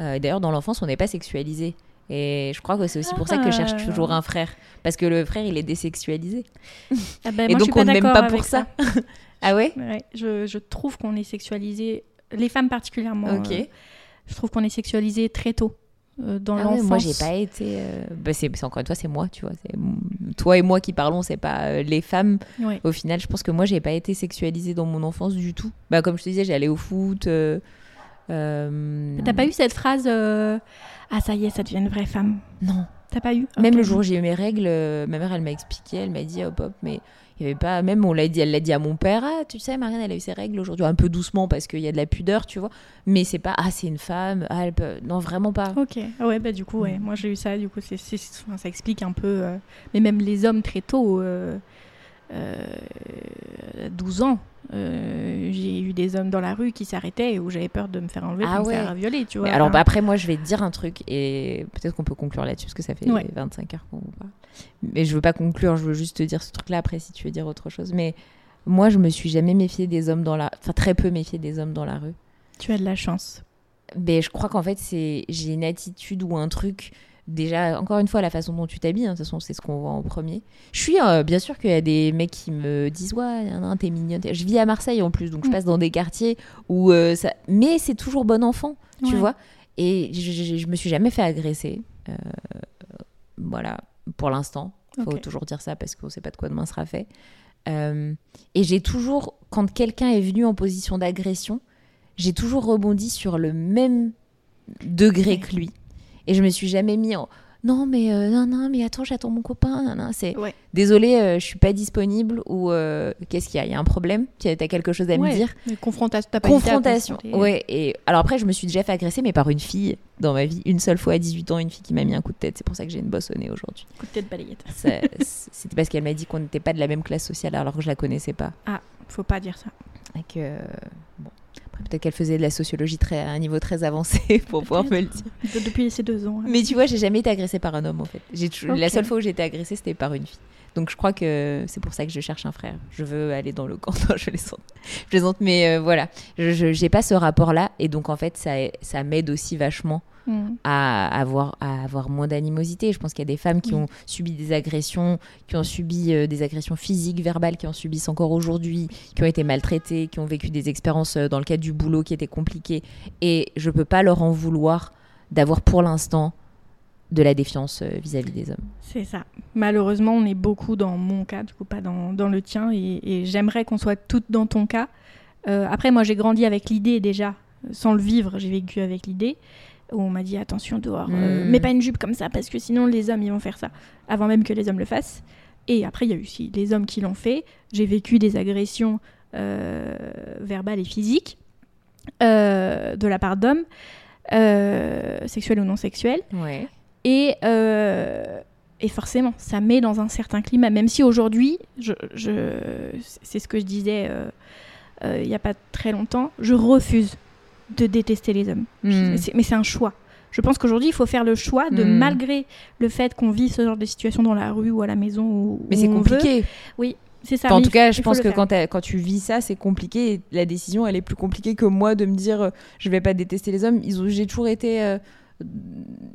Euh, D'ailleurs, dans l'enfance, on n'est pas sexualisé. Et je crois que c'est aussi pour ça que je cherche Ah. toujours un frère. Parce que le frère, il est désexualisé. Ah bah, et moi, donc, on ne m'aime pas pour ça. ah ouais? Ouais, je, je trouve qu'on est sexualisé, les femmes particulièrement. Ok. euh, je trouve qu'on est sexualisé très tôt euh, dans Ah ouais, l'enfance. moi, j'ai pas été. euh, bah, c'est encore une fois, c'est moi, tu vois. Toi et moi qui parlons, c'est pas euh, les femmes. Ouais. Au final, je pense que moi, j'ai pas été sexualisée dans mon enfance du tout. Bah, comme je te disais, j'allais au foot. euh, T'as pas eu cette phrase Ah, ça y est, ça devient une vraie femme Non. T'as pas eu Même le jour où j'ai eu mes règles, euh, ma mère, elle m'a expliqué, elle m'a dit, hop, hop, mais il y avait pas. Même, on l'a dit, elle l'a dit à mon père, ah, tu sais, Marianne, elle a eu ses règles aujourd'hui, un peu doucement parce qu'il y a de la pudeur, tu vois. Mais c'est pas, ah, c'est une femme, ah, elle peut. Non, vraiment pas. Ok, ah ouais, bah du coup, ouais. moi j'ai eu ça, du coup, c'est, c'est- enfin, ça explique un peu. euh, Mais même les hommes très tôt, euh, euh, à 12 ans, euh, j'ai eu des hommes dans la rue qui s'arrêtaient et où j'avais peur de me faire enlever, Ah de me ouais. faire violer, tu vois. Mais alors, Enfin, bah, après, moi, je vais te dire un truc et peut-être qu'on peut conclure là-dessus parce que ça fait Ouais. 25 heures qu'on parle. Mais je veux pas conclure, je veux juste te dire ce truc-là après si tu veux dire autre chose. Mais moi, je me suis jamais méfiée des hommes dans la. Enfin, très peu méfiée des hommes dans la rue. tu as de la chance. Mais je crois qu'en fait, c'est j'ai une attitude ou un truc. Déjà, encore une fois, la façon dont tu t'habilles, hein, de toute façon, c'est ce qu'on voit en premier. Je suis, euh, bien sûr qu'il y a des mecs qui me disent Ouais, t'es mignonne. Je vis à Marseille en plus, donc je Mm. passe dans des quartiers où euh, ça. Mais c'est toujours bon enfant, tu Ouais. vois. Et je, je, je me suis jamais fait agresser. Euh, voilà, pour l'instant. Faut toujours dire ça parce qu'on sait pas de quoi demain sera fait. Et j'ai toujours, quand quelqu'un est venu en position d'agression, j'ai toujours rebondi sur le même degré que lui. Et je me suis jamais mis en non mais euh, non non mais attends j'attends mon copain non, non, c'est Ouais. désolé euh, je suis pas disponible ou euh, qu'est-ce qu'il y a? Il y a un problème? Tu as quelque chose à me dire? Confrontation, pas confrontation ouais et alors après je me suis déjà fait agresser mais par une fille dans ma vie une seule fois à 18 ans une fille qui m'a mis un coup de tête c'est pour ça que j'ai une bosse au nez aujourd'hui. Coup de tête balayette. C'était parce qu'elle m'a dit qu'on n'était pas de la même classe sociale alors que je la connaissais pas. Faut pas dire ça. et que bon peut-être qu'elle faisait de la sociologie très à un niveau très avancé pour pouvoir me le dire De- depuis ces deux ans. hein. Mais tu vois, j'ai jamais été agressée par un homme en fait. La seule fois où j'ai été agressée, c'était par une fille. Donc je crois que c'est pour ça que je cherche un frère. Je veux aller dans le camp. Non, je plaisante. Je plaisante, mais euh, voilà. Je n'ai pas ce rapport-là. Et donc en fait, ça, ça m'aide aussi vachement Mm. à avoir, à avoir moins d'animosité. Je pense qu'il y a des femmes qui Oui. ont subi des agressions, qui ont subi euh, des agressions physiques, verbales, qui en subissent encore aujourd'hui, qui ont été maltraitées, qui ont vécu des expériences euh, dans le cadre du boulot qui étaient compliquées. Et je peux pas leur en vouloir d'avoir pour l'instant de la défiance euh, vis-à-vis des hommes. C'est ça. Malheureusement, on est beaucoup dans mon cas, du coup pas dans, dans le tien, et, et j'aimerais qu'on soit toutes dans ton cas. Euh, après, moi, j'ai grandi avec l'idée déjà, sans le vivre, j'ai vécu avec l'idée, où on m'a dit attention dehors, euh, Mm. mets pas une jupe comme ça, parce que sinon les hommes ils vont faire ça, avant même que les hommes le fassent. Et après, il y a eu aussi les hommes qui l'ont fait. J'ai vécu des agressions euh, verbales et physiques euh, de la part d'hommes, sexuels ou non sexuels. Ouais. Et, et forcément, ça met dans un certain climat, même si aujourd'hui, je, je- c'est ce que je disais il n'y a pas très longtemps, je refuse de détester les hommes. Mm. Mais c'est- un choix. je pense qu'aujourd'hui, il faut faire le choix de, Mm. malgré le fait qu'on vit ce genre de situation dans la rue ou à la maison ou Mais c'est veut, compliqué. c'est ça. Enfin, en tout cas, je pense que quand, quand tu vis ça, c'est compliqué. La décision, elle est plus compliquée que moi de me dire euh, je vais pas détester les hommes. J'ai toujours été, euh,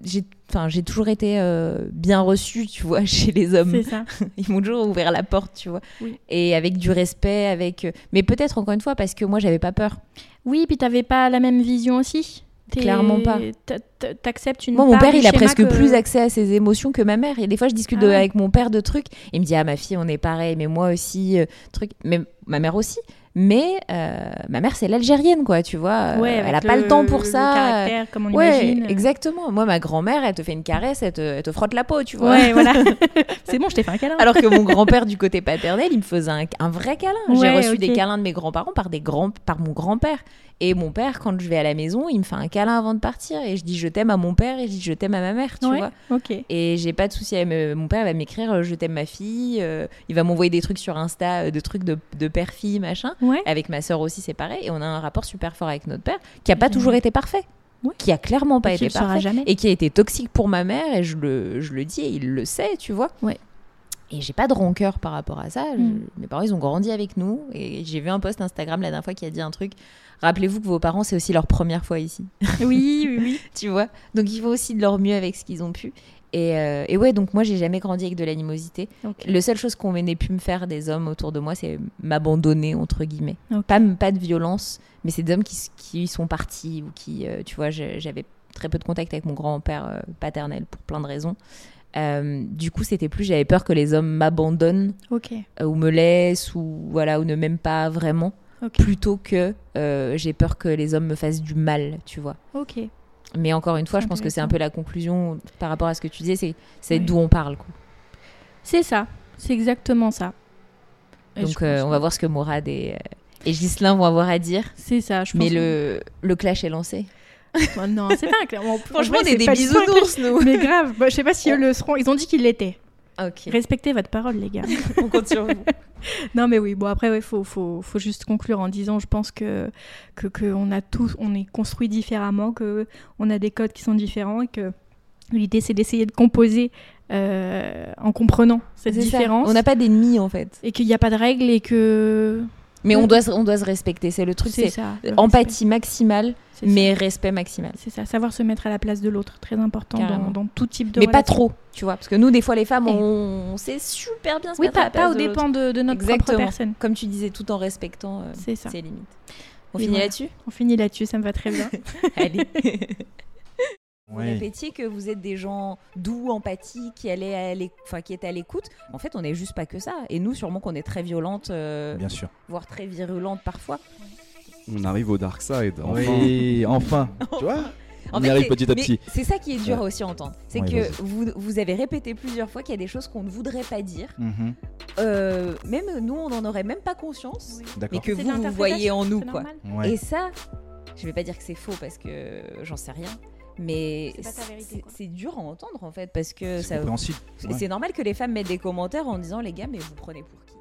j'ai, enfin, j'ai toujours été euh, bien reçue, tu vois, chez les hommes. Ça. Ils m'ont toujours ouvert la porte, tu vois. Oui. Et avec du respect, avec. euh, Mais peut-être encore une fois parce que moi, j'avais pas peur. Oui, puis t'avais pas la même vision aussi. Clairement pas. t'a- t'a- T'acceptes une Moi, mon père, il a presque que- plus accès à ses émotions que ma mère. Et des fois, je discute Ah de- avec mon père de trucs. Il me dit, ah, ma fille, on est pareil, mais moi aussi, euh, truc. Mais ma mère aussi. Mais euh, ma mère, c'est l'algérienne, quoi, tu vois. Euh, Ouais, elle avec a pas le temps pour le ça. caractère, comme on ouais, imagine. exactement. Moi, ma grand-mère, elle te fait une caresse, elle te, elle te frotte la peau, tu vois. Ouais, voilà. c'est bon, je t'ai fait un câlin. Alors que mon grand-père du côté paternel, il me faisait un, un vrai câlin. J'ai reçu des câlins de mes grands-parents par, des grands, par mon grand-père. Et mon père, quand je vais à la maison, il me fait un câlin avant de partir. Et je dis je t'aime à mon père et je dis je t'aime à ma mère, tu Ouais, vois. Et j'ai pas de souci. Mon père va m'écrire euh, je t'aime ma fille. euh, il va m'envoyer des trucs sur Insta, euh, de trucs de, de père-fille, machin. Ouais. Avec ma sœur aussi, c'est pareil. Et on a un rapport super fort avec notre père qui a pas toujours été parfait. Ouais. Qui a clairement pas Et été parfait. jamais. Et qui a été toxique pour ma mère. Et je le, je le dis et il le sait, tu vois. Ouais. Et j'ai pas de rancœur par rapport à ça. Je- Mm. mes parents, ils ont grandi avec nous. Et j'ai vu un post Instagram la dernière fois qui a dit un truc. Rappelez-vous que vos parents, c'est aussi leur première fois ici. Oui, oui, oui. tu vois? Donc ils font aussi de leur mieux avec ce qu'ils ont pu. Et, euh, et ouais, donc moi, j'ai jamais grandi avec de l'animosité. Ok. Le seule chose qu'on venait pu me faire des hommes autour de moi, c'est m'abandonner, entre guillemets. Pas, pas de violence, mais c'est des hommes qui, qui sont partis ou qui, euh, tu vois, j'avais très peu de contact avec mon grand-père euh, paternel pour plein de raisons. Euh, du coup, c'était plus, j'avais peur que les hommes m'abandonnent Ok. euh, ou me laissent ou voilà ou ne m'aiment pas vraiment, plutôt que euh, j'ai peur que les hommes me fassent du mal, tu vois. Ok. Mais encore une fois, je pense que c'est un peu la conclusion par rapport à ce que tu disais, c'est d'où on parle. C'est ça. C'est exactement ça. Et Donc on va voir ce que Morad et, et Ghislain vont avoir à dire. C'est ça, je pense. Mais le, le clash est lancé. Oh non, c'est pas clair. Bon, Franchement, en on est c'est des bisounours, nous. Mais grave. Bah, je sais pas si eux le seront. Ils ont dit qu'ils l'étaient. ok, Respectez votre parole, les gars. on compte sur vous. Non, mais oui, bon, après, il ouais, faut, faut, faut juste conclure en disant, je pense que, que, que on a tous, on est construit différemment, que on a des codes qui sont différents et que l'idée, c'est d'essayer de composer euh, en comprenant cette ça. différence. On n'a pas d'ennemis en fait. Et qu'il n'y a pas de règles et que. Mais on, doit, se- on doit se respecter. C'est le truc, c'est empathie maximale, ça. mais respect maximal. C'est ça, savoir se mettre à la place de l'autre, très important dans, tout type de Mais pas trop, tu vois. Parce que nous, des fois, les femmes, on, on sait super bien se Oui, mettre à pas, la place pas au de dépend de, de notre propre personne. Comme tu disais, tout en respectant euh, ses limites. On Et finit voilà. là-dessus? On finit là-dessus, ça me va très bien. Allez. Vous Ouais. répétiez que vous êtes des gens doux, empathiques, qui, allaient à enfin, qui étaient à l'écoute. En fait, on n'est juste pas que ça. Et nous, sûrement qu'on est très violente, euh, Bien sûr. voire très virulente parfois. On arrive au dark side. Enfin. Oui, enfin. tu vois En On fait, y arrive c'est- petit à mais petit. C'est ça qui est dur Ouais. aussi à entendre. C'est Ouais, que vous, vous avez répété plusieurs fois qu'il y a des choses qu'on ne voudrait pas dire. Mhm. Euh, même nous, on n'en aurait même pas conscience. Mais D'accord. que vous, voyez en nous, quoi. Ouais. Et ça, je vais pas dire que c'est faux parce que j'en sais rien mais c'est dur à entendre en fait parce que c'est normal que les femmes mettent des commentaires en disant les gars mais vous prenez pour qui?